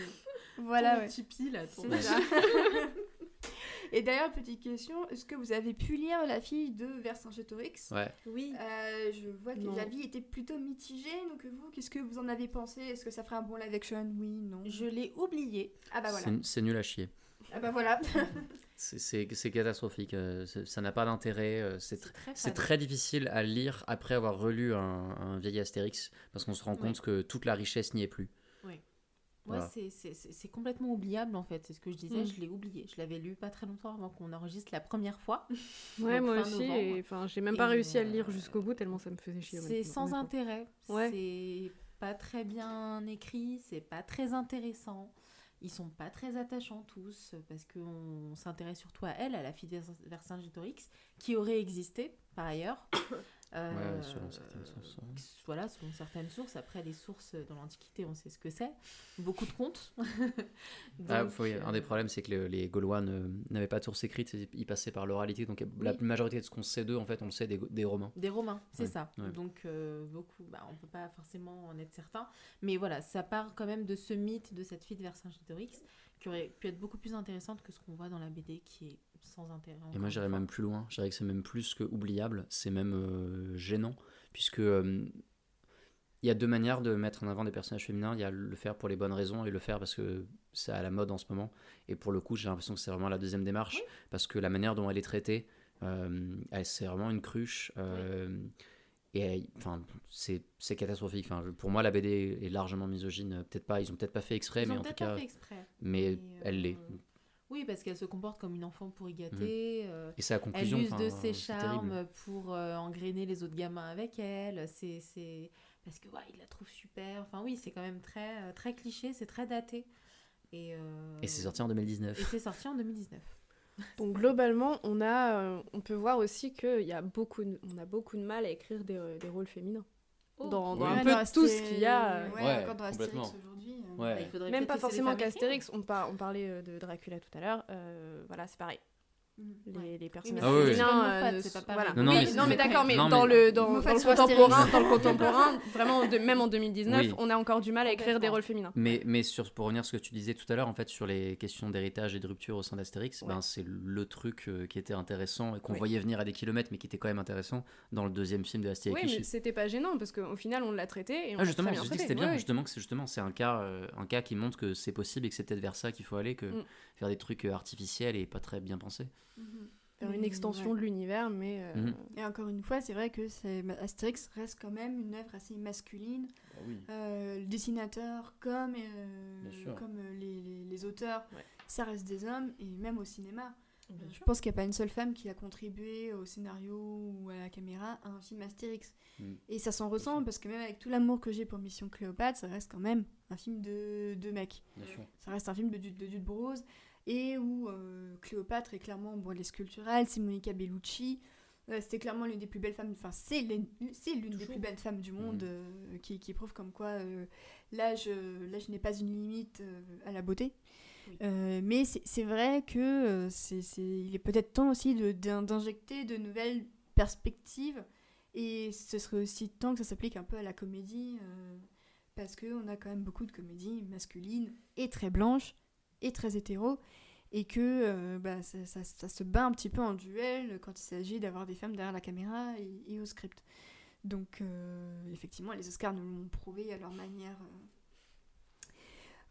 Voilà, ton ouais. Tipeee, là. ton- ça. Et d'ailleurs, petite question, est-ce que vous avez pu lire La fille de Vercingétorix? Ouais. Oui. Euh, Je vois que Non. l'avis était plutôt mitigé, donc vous, qu'est-ce que vous en avez pensé? Est-ce que ça ferait un bon live action? Oui, non Je l'ai oublié. Ah bah voilà. C'est nul à chier. Ah bah voilà. C'est- catastrophique. euh, Ça n'a pas d'intérêt. euh, C'est tr- très difficile à lire après avoir relu un, un vieil Astérix parce qu'on se rend Oui. compte que toute la richesse n'y est plus. Ouais, Voilà. c'est- complètement oubliable en fait. C'est ce que je disais, Mm. je l'ai oublié. Je l'avais lu pas très longtemps avant qu'on enregistre la première fois. Ouais, moi aussi, et enfin, j'ai même pas Et, réussi à le lire euh, jusqu'au bout tellement ça me faisait chier. C'est sans intérêt. Ouais. C'est pas très bien écrit, c'est pas très intéressant. Ils sont pas très attachants tous parce qu'on s'intéresse surtout à elle, à la fille de Vercingétorix, qui aurait existé par ailleurs. Euh, Ouais, selon certaines sources, ouais. Voilà, selon certaines sources. Après, les sources dans l'Antiquité, on sait ce que c'est. Beaucoup de contes. Ah, Donc, faut- Un des problèmes, c'est que le- les Gaulois ne- n'avaient pas de source écrite, ils passaient par l'oralité. Donc la Oui. majorité de ce qu'on sait d'eux, en fait, on le sait des, des Romains. Des Romains, c'est Ouais, ça. ouais. Donc, euh, beaucoup, bah, on peut pas forcément en être certain. Mais voilà, ça part quand même de ce mythe de cette fille de Vercingétorix qui aurait pu être beaucoup plus intéressante que ce qu'on voit dans la BD qui est sans intérêt. Et moi, j'irais même plus loin. Je dirais que c'est même plus que oubliable. C'est même euh, gênant. Puisque euh, il y a deux manières de mettre en avant des personnages féminins. Il y a le faire pour les bonnes raisons et le faire parce que c'est à la mode en ce moment. Et pour le coup, j'ai l'impression que c'est vraiment la deuxième démarche. Parce que la manière dont elle est traitée, euh, c'est vraiment une cruche. Et enfin, c'est catastrophique. Enfin, pour moi, la BD est largement misogyne. Peut-être pas, ils ont peut-être pas fait exprès, Ils mais en tout cas, fait exprès. mais Mais, elle l'est. Oui, parce qu'elle se comporte comme une enfant pourri gâtée. euh, Et c'est la Elle conclusion. use enfin, de ses terrible. charmes pour euh, engrainer les autres gamins avec elle. C'est, c'est... Parce que ouais, il la trouve super. Enfin oui, c'est quand même très, euh, très cliché, c'est très daté. Et, euh, Et c'est sorti en 2019. Et c'est sorti en 2019. Donc globalement, on a, euh, on peut voir aussi qu'il y a beaucoup, de- on a beaucoup de mal à écrire des, des rôles féminins. Oh. Dans, dans Oui. un peu dans tout ce qu'il y a. euh, Ouais, Ouais, encore dans Astérix complètement. aujourd'hui. euh, Ouais. Même pas forcément qu'Astérix, on, par- on parlait euh, de Dracula tout à l'heure, euh, voilà, c'est pareil. Les, les personnages Ah oui, oui. euh, c'est pas pareil. voilà. Non, non, Oui, mais non, d'accord, mais non, dans le dans, le contemporain, dans le contemporain, vraiment de, même en 2019, Oui. on a encore du mal à écrire des rôles féminins. Mais, mais sur, pour revenir à ce que tu disais tout à l'heure, en fait, sur les questions d'héritage et de rupture au sein d'Astérix, Ouais. ben, c'est le truc euh, qui était intéressant et qu'on voyait venir à des kilomètres, mais qui était quand même intéressant dans le deuxième film de Astérix. Oui, mais c'était pas gênant parce qu'au final, on l'a traité et on Ah, justement, je dis que c'était bien. Justement, que c'est justement c'est un cas, euh, un cas qui montre que c'est possible et que c'est peut-être vers ça qu'il faut aller, que Mm. faire des trucs euh, artificiels et pas très bien pensés. Faire une Mais, extension ouais. de l'univers, mais euh, Mhm. Et encore une fois, c'est vrai que c'est- Astérix reste quand même une œuvre assez masculine. Euh, le dessinateur comme, euh, comme les, les- les auteurs, Ouais. ça reste des hommes, et même au cinéma. Bien Je sûr. pense qu'il n'y a pas une seule femme qui a contribué au scénario ou à la caméra à un film Astérix. Mm. Et ça s'en ressent parce que même avec tout l'amour que j'ai pour Mission Cléopâtre, ça reste quand même un film de, de mecs. Bien sûr. Ça reste un film de, Dude- de Dude Brose et où euh, Cléopâtre est clairement bon, elle est sculpturale, c'est Monica Bellucci. Euh, C'était clairement l'une des plus belles femmes, enfin c'est l'une des plus belles femmes du monde Mhm. euh, qui, qui prouve comme quoi euh, l'âge n'est pas une limite à la beauté. Oui. Mais c'est vrai que c'est il est peut-être temps aussi de- d'in- d'injecter de nouvelles perspectives et ce serait aussi temps que ça s'applique un peu à la comédie parce qu'on a quand même beaucoup de comédies masculines et très blanches et très hétéro et que euh, bah, ça, ça- ça se bat un petit peu en duel quand il s'agit d'avoir des femmes derrière la caméra et, et au script. Donc euh, effectivement, les Oscars nous l'ont prouvé à leur manière. euh.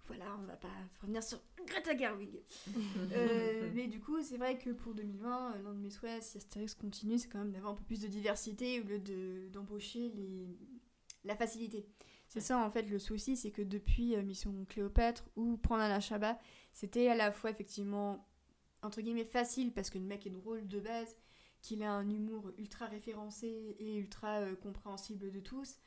Voilà, on va pas revenir sur Greta Gerwig. Mais du coup, c'est vrai que pour 2020, euh, l'un de mes souhaits, si Astérix continue, c'est quand même d'avoir un peu plus de diversité au lieu de- d'embaucher les... la facilité. C'est ça en fait le souci, c'est que depuis euh, Mission Cléopâtre ou Prendre Alain Chabat, c'était à la fois effectivement entre guillemets facile parce que le mec est drôle de base, qu'il a un humour ultra référencé et ultra euh, compréhensible de tous.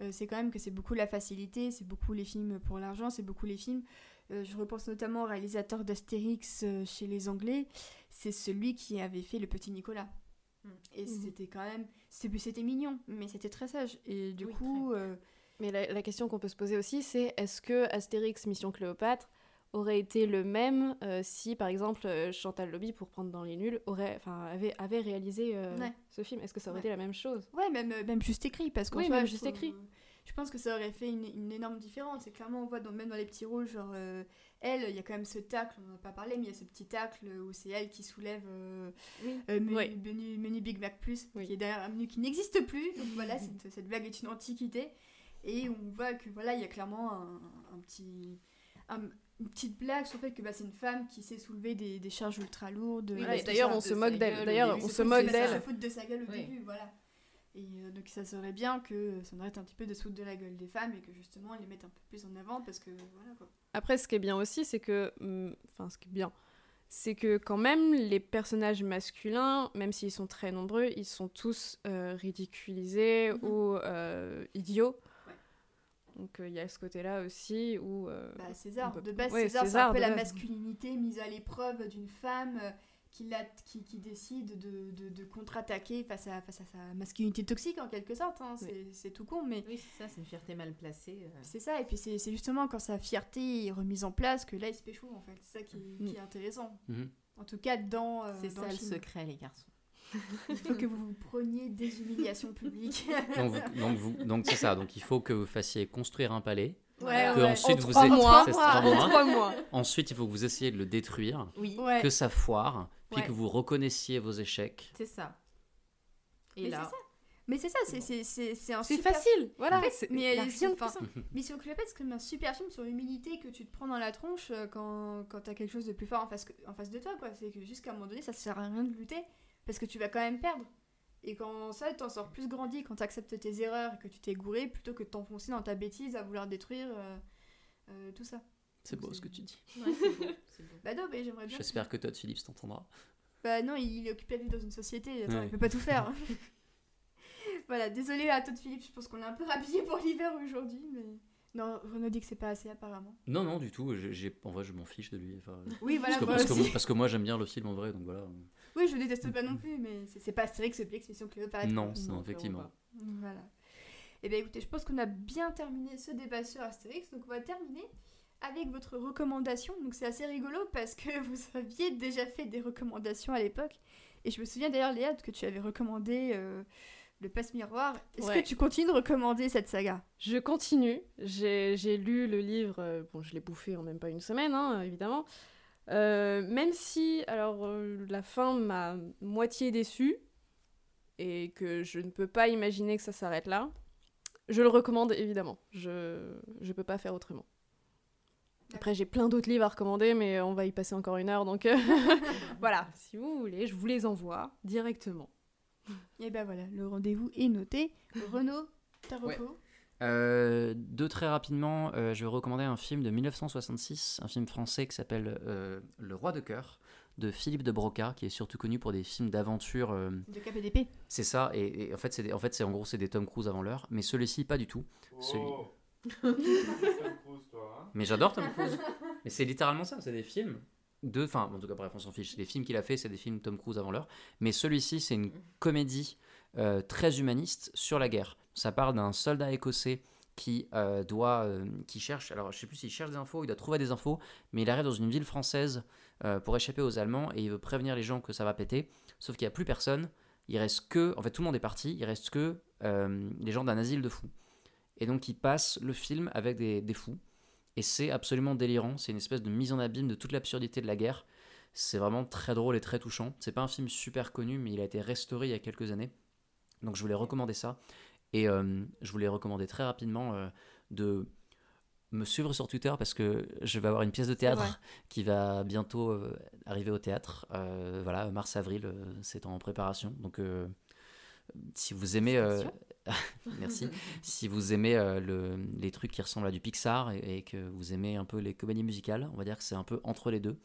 Euh, c'est quand même que c'est beaucoup la facilité, c'est beaucoup les films pour l'argent, c'est beaucoup les films. Euh, je repense notamment au réalisateur d'Astérix chez les Anglais, c'est celui qui avait fait Le Petit Nicolas. Mm. Et Mhm. c'était quand même, c'était mignon, mais c'était très sage. Et du Oui, coup, Mais la, la question qu'on peut se poser aussi, c'est est-ce que Astérix Mission Cléopâtre aurait été le même euh, si, par exemple, euh, Chantal Lobby, pour prendre dans les nuls, aurait, avait, avait réalisé euh, Ouais. ce film? Est-ce que ça aurait Ouais. été la même chose? Ouais, même, même juste écrit, parce qu'en Oui, même juste écrit. Je pense que ça aurait fait une, une énorme différence. C'est clairement, on voit dans, même dans les petits rôles, genre elle, il y a quand même ce tacle, on n'en a pas parlé, mais il y a ce petit tacle où c'est elle qui soulève Oui. menu, Ouais. menu- menu Big Mac Plus, Oui. qui est derrière un menu qui n'existe plus. Donc voilà, cette, cette blague est une antiquité. Et on voit que voilà, il y a clairement un, un petit. un- une petite blague sur le fait que bah, c'est une femme qui sait soulever des, des charges ultra lourdes. Oui, Voilà, tout d'ailleurs, on se moque d'elle. D'ailleurs, on Se moque d'elle. se de sa gueule au Oui. début, voilà. Et euh, donc ça serait bien que ça arrête un petit peu de se foutre de la gueule des femmes et que justement les mettent un peu plus en avant parce que voilà quoi. Après, ce qui est bien aussi, c'est que. hum, Enfin, ce qui est bien, c'est que quand même, les personnages masculins, même s'ils sont très nombreux, ils sont tous euh, ridiculisés Mhm. ou euh, idiots. Donc, euh, il y a ce côté-là aussi où. euh, Bah, César, peut- de base ouais, César, c'est un peu la base. masculinité mise à l'épreuve d'une femme euh, qui, la- qui, qui décide de, de, de contre-attaquer face à, face à sa masculinité toxique en quelque sorte. hein. C'est c'est tout con mais Oui, c'est ça, c'est une fierté mal placée. euh. c'est ça et puis c'est c'est justement quand sa fierté est remise en place que là il se pécho en fait. C'est ça qui, Mm. qui est intéressant. Mhm. En tout cas dans, euh, C'est dans ça le secret, les garçons. Il faut que vous vous preniez des humiliations publiques. Donc, vous- donc, vous- donc c'est ça. Donc il faut que vous fassiez construire un palais. Ouais, que ouais. ensuite en vous trois êtes- mois. c'est trois trois En mois. trois mois. Ensuite, il faut que vous essayiez de le détruire, Oui, Ouais. que ça foire, puis Ouais. que vous reconnaissiez vos échecs. c'est ça. Et Mais là, c'est ça. Mais c'est ça, c'est un super facile, voilà. En fait, mais y a elle- rien de enfin, plus simple. Mission Cléopâtre, c'est comme un super film sur l'humilité que tu te prends dans la tronche euh, quand, quand t'as quelque chose de plus fort en face, que- en face de toi, quoi. C'est que jusqu'à un moment donné, ça sert à rien de lutter parce que tu vas quand même perdre. Et quand ça, t'en sors plus grandi, quand t'acceptes tes erreurs et que tu t'es gouré, plutôt que de t'enfoncer dans ta bêtise à vouloir détruire euh, euh, tout ça. C'est beau ce que tu dis. ouais, c'est beau, beau. Bah non, mais j'aimerais bien. J'espère que Todd Phillips t'entendra. Bah non, il est occupé à vivre dans une société, attends, Ouais. il peut pas tout faire. voilà, désolé à Todd Phillips, je pense qu'on l'a un peu rhabillé pour l'hiver aujourd'hui, mais... Non, Renaud dit que c'est pas assez apparemment. Non, non, du tout. j'ai- en vrai, je m'en fiche de lui. Enfin, Oui, voilà, parce, que, moi parce que- aussi. parce que moi, j'aime bien le film en vrai, donc voilà. Oui, je le déteste pas non plus, mais c'est pas Astérix, Obélix, Mission Cléopâtre. Non, Non, effectivement. clairement Voilà. Et bien écoutez, je pense qu'on a bien terminé ce débat sur Astérix, donc on va terminer avec votre recommandation. Donc c'est assez rigolo parce que vous aviez déjà fait des recommandations à l'époque. Et je me souviens d'ailleurs, Léa, que tu avais recommandé euh, le passe-miroir. Est-ce Ouais. que tu continues de recommander cette saga? Je continue. J'ai lu le livre. euh, bon, je l'ai bouffé en même pas une semaine, hein, évidemment. Euh, même si, alors, euh, la fin m'a moitié déçue et que je ne peux pas imaginer que ça s'arrête là, je le recommande évidemment. Je je peux pas faire autrement. Après, j'ai plein d'autres livres à recommander, mais on va y passer encore une heure, donc voilà. Si vous voulez, je vous les envoie directement. Et ben voilà, le rendez-vous est noté. Renaud, ta Ouais. Euh, deux très rapidement, euh, je vais recommander un film de 1966, un film français qui s'appelle euh, Le Roi de cœur de Philippe de Broca, qui est surtout connu pour des films d'aventure. euh, de KPDP. c'est ça, et, et en fait, c'est en fait, c'est en gros, c'est des Tom Cruise avant l'heure, mais celui-ci pas du tout. Celui- Mais j'adore Tom Cruise. mais c'est littéralement ça, c'est des films enfin, en tout cas bref, on s'en fiche. C'est des films qu'il a fait, c'est des films Tom Cruise avant l'heure. Mais celui-ci, c'est une comédie euh, très humaniste sur la guerre. Ça parle d'un soldat écossais qui euh, doit, euh, qui cherche, alors je sais plus s'il cherche des infos, il doit trouver des infos, mais il arrive dans une ville française pour échapper aux Allemands et il veut prévenir les gens que ça va péter. Sauf qu'il n'y a plus personne. Il reste que, en fait, tout le monde est parti. Il reste que les gens d'un asile de fous. Et donc, il passe le film avec des, des fous. Et c'est absolument délirant. C'est une espèce de mise en abîme de toute l'absurdité de la guerre. C'est vraiment très drôle et très touchant. C'est pas un film super connu, mais il a été restauré il y a quelques années. Donc, je voulais recommander ça. Et euh, je voulais recommander très rapidement euh, de me suivre sur Twitter parce que je vais avoir une pièce de théâtre qui va bientôt euh, arriver au théâtre. Euh, voilà, mars-avril, c'est en préparation. Donc, si vous aimez. euh, Merci. si vous aimez euh, le- les trucs qui ressemblent à du Pixar et, et que vous aimez un peu les comédies musicales, on va dire que c'est un peu entre les deux,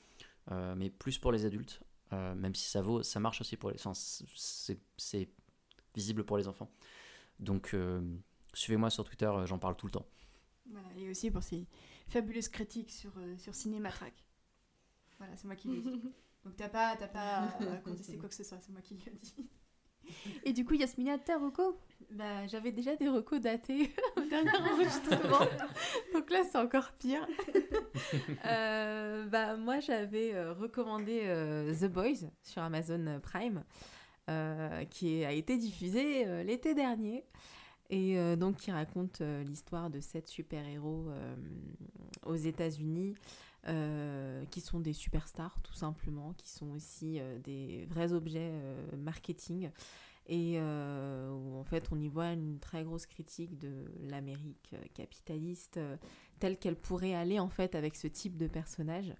euh, mais plus pour les adultes, euh, même si ça vaut, ça marche aussi pour les. Enfin, c'est visible pour les enfants. Donc, euh, suivez-moi sur Twitter, euh, j'en parle tout le temps. Voilà, et aussi pour ces fabuleuses critiques sur, euh, sur Cinématrack. Voilà, c'est moi qui l'ai dit. Donc t'as pas, t'as pas à contester quoi que ce soit, c'est moi qui l'ai dit. Et du coup, Yasmina, ta reco? Bah, j'avais déjà des recos datés au dernier enregistrement. Donc là, c'est encore pire. Euh, bah, moi, j'avais euh, recommandé euh, The Boys sur Amazon Prime, qui a été diffusé l'été dernier. Et donc, qui raconte l'histoire de sept super-héros aux États-Unis, euh, qui sont des superstars, tout simplement, qui sont aussi euh, des vrais objets euh, marketing et en fait on y voit une très grosse critique de l'Amérique capitaliste telle qu'elle pourrait aller en fait avec ce type de personnage.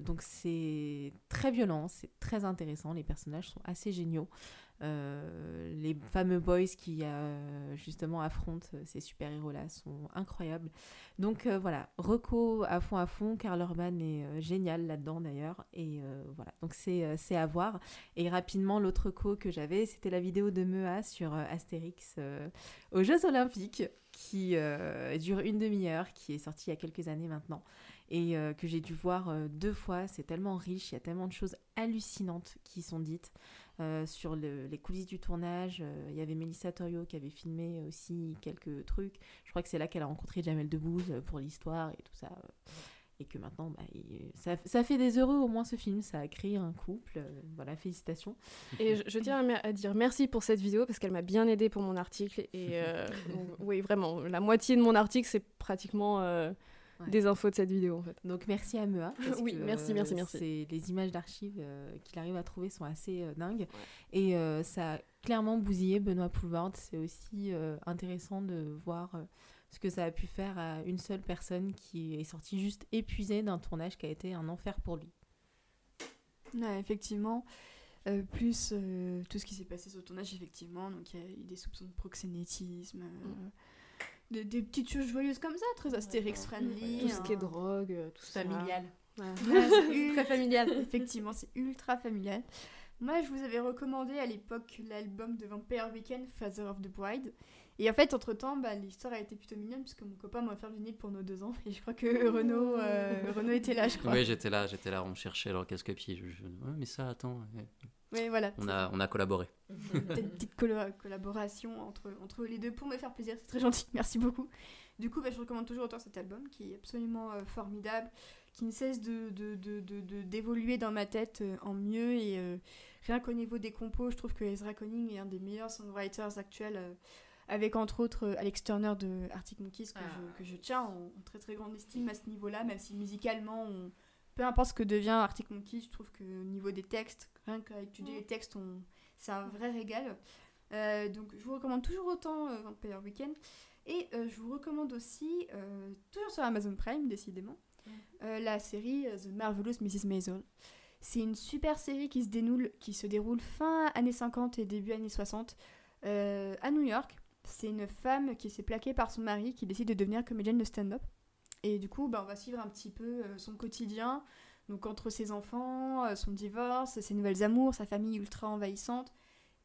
Donc c'est très violent, c'est très intéressant, les personnages sont assez géniaux. Euh, les fameux boys qui euh, justement affrontent ces super-héros-là sont incroyables. Donc euh, voilà, Reco à fond à fond, Karl Urban est génial là-dedans d'ailleurs. Et voilà, donc c'est à voir. Et rapidement, l'autre co que j'avais, c'était la vidéo de Mea sur Astérix aux Jeux Olympiques, qui dure une demi-heure, qui est sortie il y a quelques années maintenant, et que j'ai dû voir deux fois. C'est tellement riche, il y a tellement de choses hallucinantes qui sont dites. Euh, sur le- les coulisses du tournage, Euh, il y avait Mélissa Torio qui avait filmé aussi quelques trucs. Je crois que c'est là qu'elle a rencontré Jamel Debbouze euh, pour l'histoire et tout ça. et que maintenant, bah, il- ça, ça fait des heureux au moins ce film, ça a créé un couple. euh, voilà, félicitations. Et je, je tiens à, à dire merci pour cette vidéo parce qu'elle m'a bien aidé pour mon article. Et oui, vraiment, la moitié de mon article, c'est pratiquement Ouais. des infos de cette vidéo en fait. Donc merci à Mea. Oui, que, merci, euh, merci, merci. c'est- les images d'archives euh, qu'il arrive à trouver sont assez euh, dingues. Et euh, ça a clairement bousillé Benoît Poulvord. C'est aussi euh, intéressant de voir euh, ce que ça a pu faire à une seule personne qui est sortie juste épuisée d'un tournage qui a été un enfer pour lui. Ouais, effectivement. Euh, plus euh, tout ce qui s'est passé sur le tournage, effectivement. Donc il y a eu des soupçons de proxénétisme. euh, des, des petites choses joyeuses comme ça, très astérix friendly. Tout ce qui est hein. drogue, euh, tout ça. Familial. Ouais. Ouais, c'est très familial. Effectivement, c'est ultra familial. Moi, je vous avais recommandé à l'époque l'album de Vampire Weekend, Father of the Bride. Et en fait, entre-temps, bah, l'histoire a été plutôt mignonne puisque mon copain m'a offert le vinyle pour nos deux ans. Et je crois que Renaud, euh, Renaud était là, je crois. Oui, j'étais là, j'étais là, on cherchait leur casque-pied. Je, je- Ouais, mais ça, attends. Oui, voilà. On a, on a collaboré. Peut-être une petite collo- collaboration entre, entre les deux pour me faire plaisir. C'est très gentil. Merci beaucoup. Du coup, bah, je recommande toujours autant cet album qui est absolument euh, formidable, qui ne cesse de, de- de- de- de- d'évoluer dans ma tête euh, en mieux. Et euh, rien qu'au niveau des compos, je trouve que Ezra Conning est un des meilleurs songwriters actuels. euh, avec entre autres euh, Alex Turner de Arctic Monkeys que, Ah. je, que je tiens en, en très très grande estime à ce niveau-là, même si musicalement, on- peu importe ce que devient Arctic Monkeys, je trouve que au niveau des textes, rien qu'à étudier les textes, on, c'est un vrai régal. Euh, donc je vous recommande toujours autant euh, Vampire Weekend. Et euh, je vous recommande aussi, euh, toujours sur Amazon Prime décidément, euh, la série The Marvelous Mrs. Maisel. C'est une super série qui se, dénoule, qui se déroule fin années 50 et début années 60 euh, à New York. C'est une femme qui s'est plaquée par son mari qui décide de devenir comédienne de stand-up. Et du coup, bah, on va suivre un petit peu euh, son quotidien, donc entre ses enfants, euh, son divorce, ses nouvelles amours, sa famille ultra envahissante,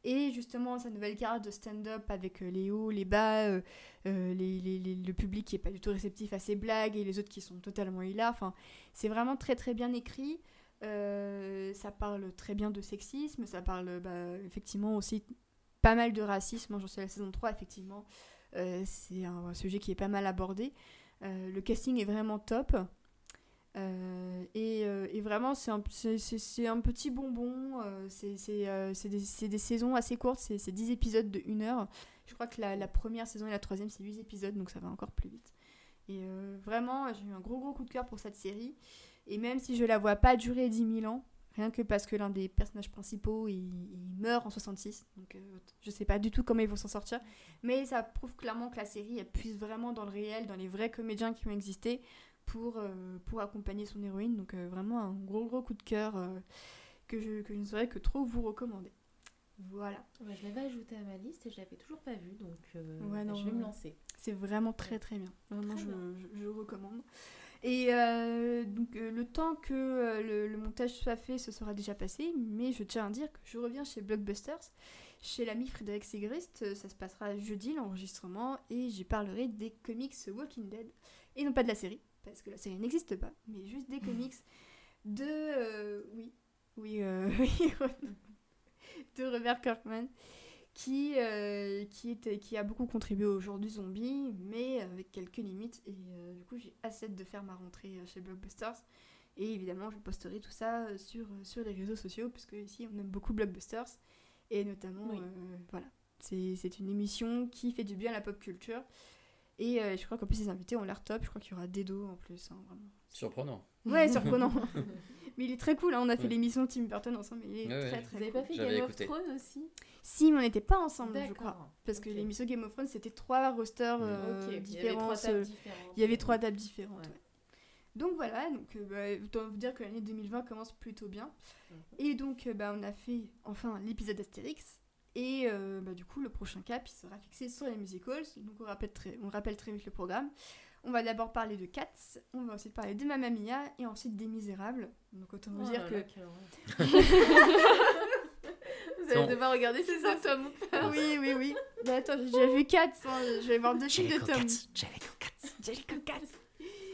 et justement sa nouvelle carte de stand-up avec euh, les hauts, les bas, le public qui est pas du tout réceptif à ses blagues et les autres qui sont totalement hilares. Enfin, c'est vraiment très très bien écrit. Ça parle très bien de sexisme, ça parle bah, effectivement aussi pas mal de racisme. J'en suis à la saison 3, effectivement. C'est un sujet qui est pas mal abordé. Euh, le casting est vraiment top. Euh, et, euh, et vraiment, c'est un, un petit bonbon. euh, c'est des, des saisons assez courtes, c'est c'est 10 épisodes de 1 heure. Je crois que la, la première saison et la troisième, c'est 8 épisodes, donc ça va encore plus vite. Et vraiment, j'ai eu un gros gros coup de cœur pour cette série. Et même si je la vois pas durer 10 000 ans, rien que parce que l'un des personnages principaux, il, il meurt en 66, donc euh, je sais pas du tout comment ils vont s'en sortir. Mais ça prouve clairement que la série, elle puise vraiment dans le réel, dans les vrais comédiens qui ont existé pour, euh, pour accompagner son héroïne. Donc euh, vraiment un gros gros coup de cœur euh, que, je, que je ne saurais que trop vous recommander. Voilà, Ouais, je l'avais ajouté à ma liste et je l'avais toujours pas vu, donc euh, Ouais, non, je vais me lancer. c'est vraiment très très bien. Vraiment, Très je, bien. je- je recommande. Et euh, donc euh, le temps que euh, le, le montage soit fait, ce sera déjà passé, mais je tiens à dire que je reviens chez Blockbusters, chez l'ami Frédéric Sigrist, ça se passera jeudi l'enregistrement, et j'y parlerai des comics Walking Dead, et non pas de la série, parce que la série n'existe pas, mais juste des comics de... oui, oui, euh, oui, de Robert Kirkman, qui, euh, qui, était, qui a beaucoup contribué au genre du zombie, mais avec quelques limites. Et euh, du coup, j'ai assez hâte de faire ma rentrée euh, chez Blockbusters. Et évidemment, je posterai tout ça sur, sur les réseaux sociaux, puisque ici, on aime beaucoup Blockbusters. Et notamment, Oui. euh, voilà, c'est c'est une émission qui fait du bien à la pop culture. Et euh, je crois qu'en plus, les invités ont l'air top. Je crois qu'il y aura Dedo en plus, hein, vraiment. Surprenant. Ouais, surprenant. Mais il est très cool, hein, on a fait l'émission Tim Burton ensemble, il est Ouais, très ouais. très Vous avez cool. pas fait Game of. Thrones aussi? Si, mais on n'était pas ensemble, je crois. Parce que l'émission Game of Thrones, c'était trois rosters euh, Ok, il y avait différents. trois ce- tables différentes. Il y avait trois tables différentes. Ouais. ouais. Donc voilà, donc euh, bah, autant vous dire que l'année 2020 commence plutôt bien. Mhm. Et donc euh, bah, on a fait enfin l'épisode d'Astérix. Et euh, bah, du coup, le prochain cap, il sera fixé sur les musicals. Donc on rappelle très, on rappelle très vite le programme. On va d'abord parler de Cats, on va ensuite parler de Mamma Mia et ensuite des Misérables. Donc autant vous Oh dire là que là. Vous allez devoir regarder ces ça. symptômes. oui, oui, oui. Mais attends, j'ai déjà vu Cats, hein, je vais voir deux films de Tom. Jellicle Cats. Jellicle Cats.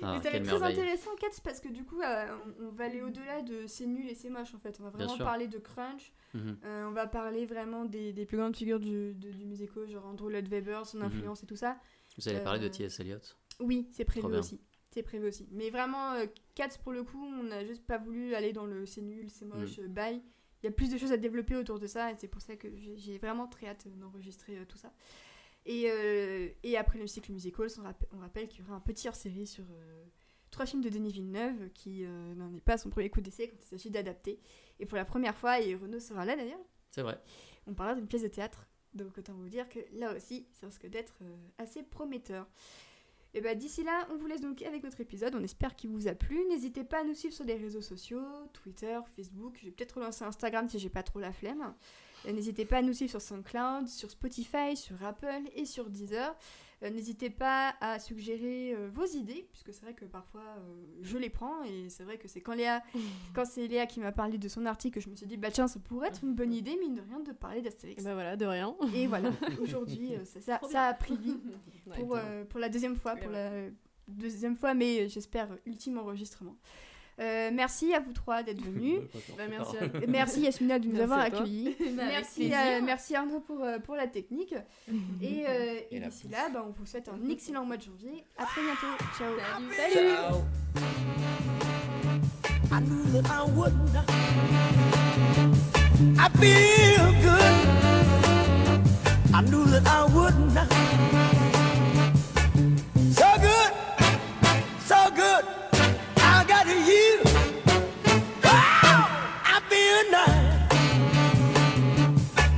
Ah, Mais ça va être très intéressant, Cats, parce que du coup, euh, on, on va aller au-delà de c'est nul et c'est moche en fait. On va vraiment parler de crunch. Mhm. Euh, on va parler vraiment des, des plus grandes figures du, de- du musical, genre Andrew Lloyd Webber, son Mhm. influence et tout ça. Vous allez parler de Euh, T.S. Eliot Oui, c'est prévu aussi. C'est prévu aussi. Mais vraiment, euh, Cats, pour le coup, on n'a juste pas voulu aller dans le c'est nul, c'est moche, Mm. euh, bye. Il y a plus de choses à développer autour de ça et c'est pour ça que j'ai vraiment très hâte d'enregistrer euh, tout ça. Et, euh, et après le cycle musical, on, on rappelle qu'il y aura un petit hors-série sur trois films de Denis Villeneuve qui n'en est pas à son premier coup d'essai quand il s'agit d'adapter. Et pour la première fois, et Renaud sera là d'ailleurs, C'est vrai. on parlera d'une pièce de théâtre. Donc autant vous dire que là aussi, ça risque d'être assez prometteur. Et bah d'ici là, on vous laisse donc avec notre épisode. On espère qu'il vous a plu. N'hésitez pas à nous suivre sur les réseaux sociaux, Twitter, Facebook. Je vais peut-être relancer Instagram si j'ai pas trop la flemme. N'hésitez pas à nous suivre sur SoundCloud, sur Spotify, sur Apple et sur Deezer. Euh, N'hésitez pas à suggérer euh, vos idées, puisque c'est vrai que parfois euh, je les prends et c'est vrai que c'est quand Léa, quand c'est Léa qui m'a parlé de son article que je me suis dit bah tiens ça pourrait être une bonne idée mine de rien de parler d'Astérix. Bah voilà, de rien. Et voilà, aujourd'hui ça, ça- ça a pris vie pour, pour la deuxième fois, Mais pour la deuxième fois, mais j'espère ultime enregistrement. Euh, merci à vous trois d'être venus. Bah, merci à merci Yasmina de nous Merci avoir accueillis. merci, plaisir. euh, merci Arnaud pour, euh, pour la technique. Et, euh, et Et la d'ici là, bah, on vous souhaite un excellent mois de janvier. À très bientôt. Ciao. Salut. I knew that I wouldn't. I feel good. I knew that I wouldn't. So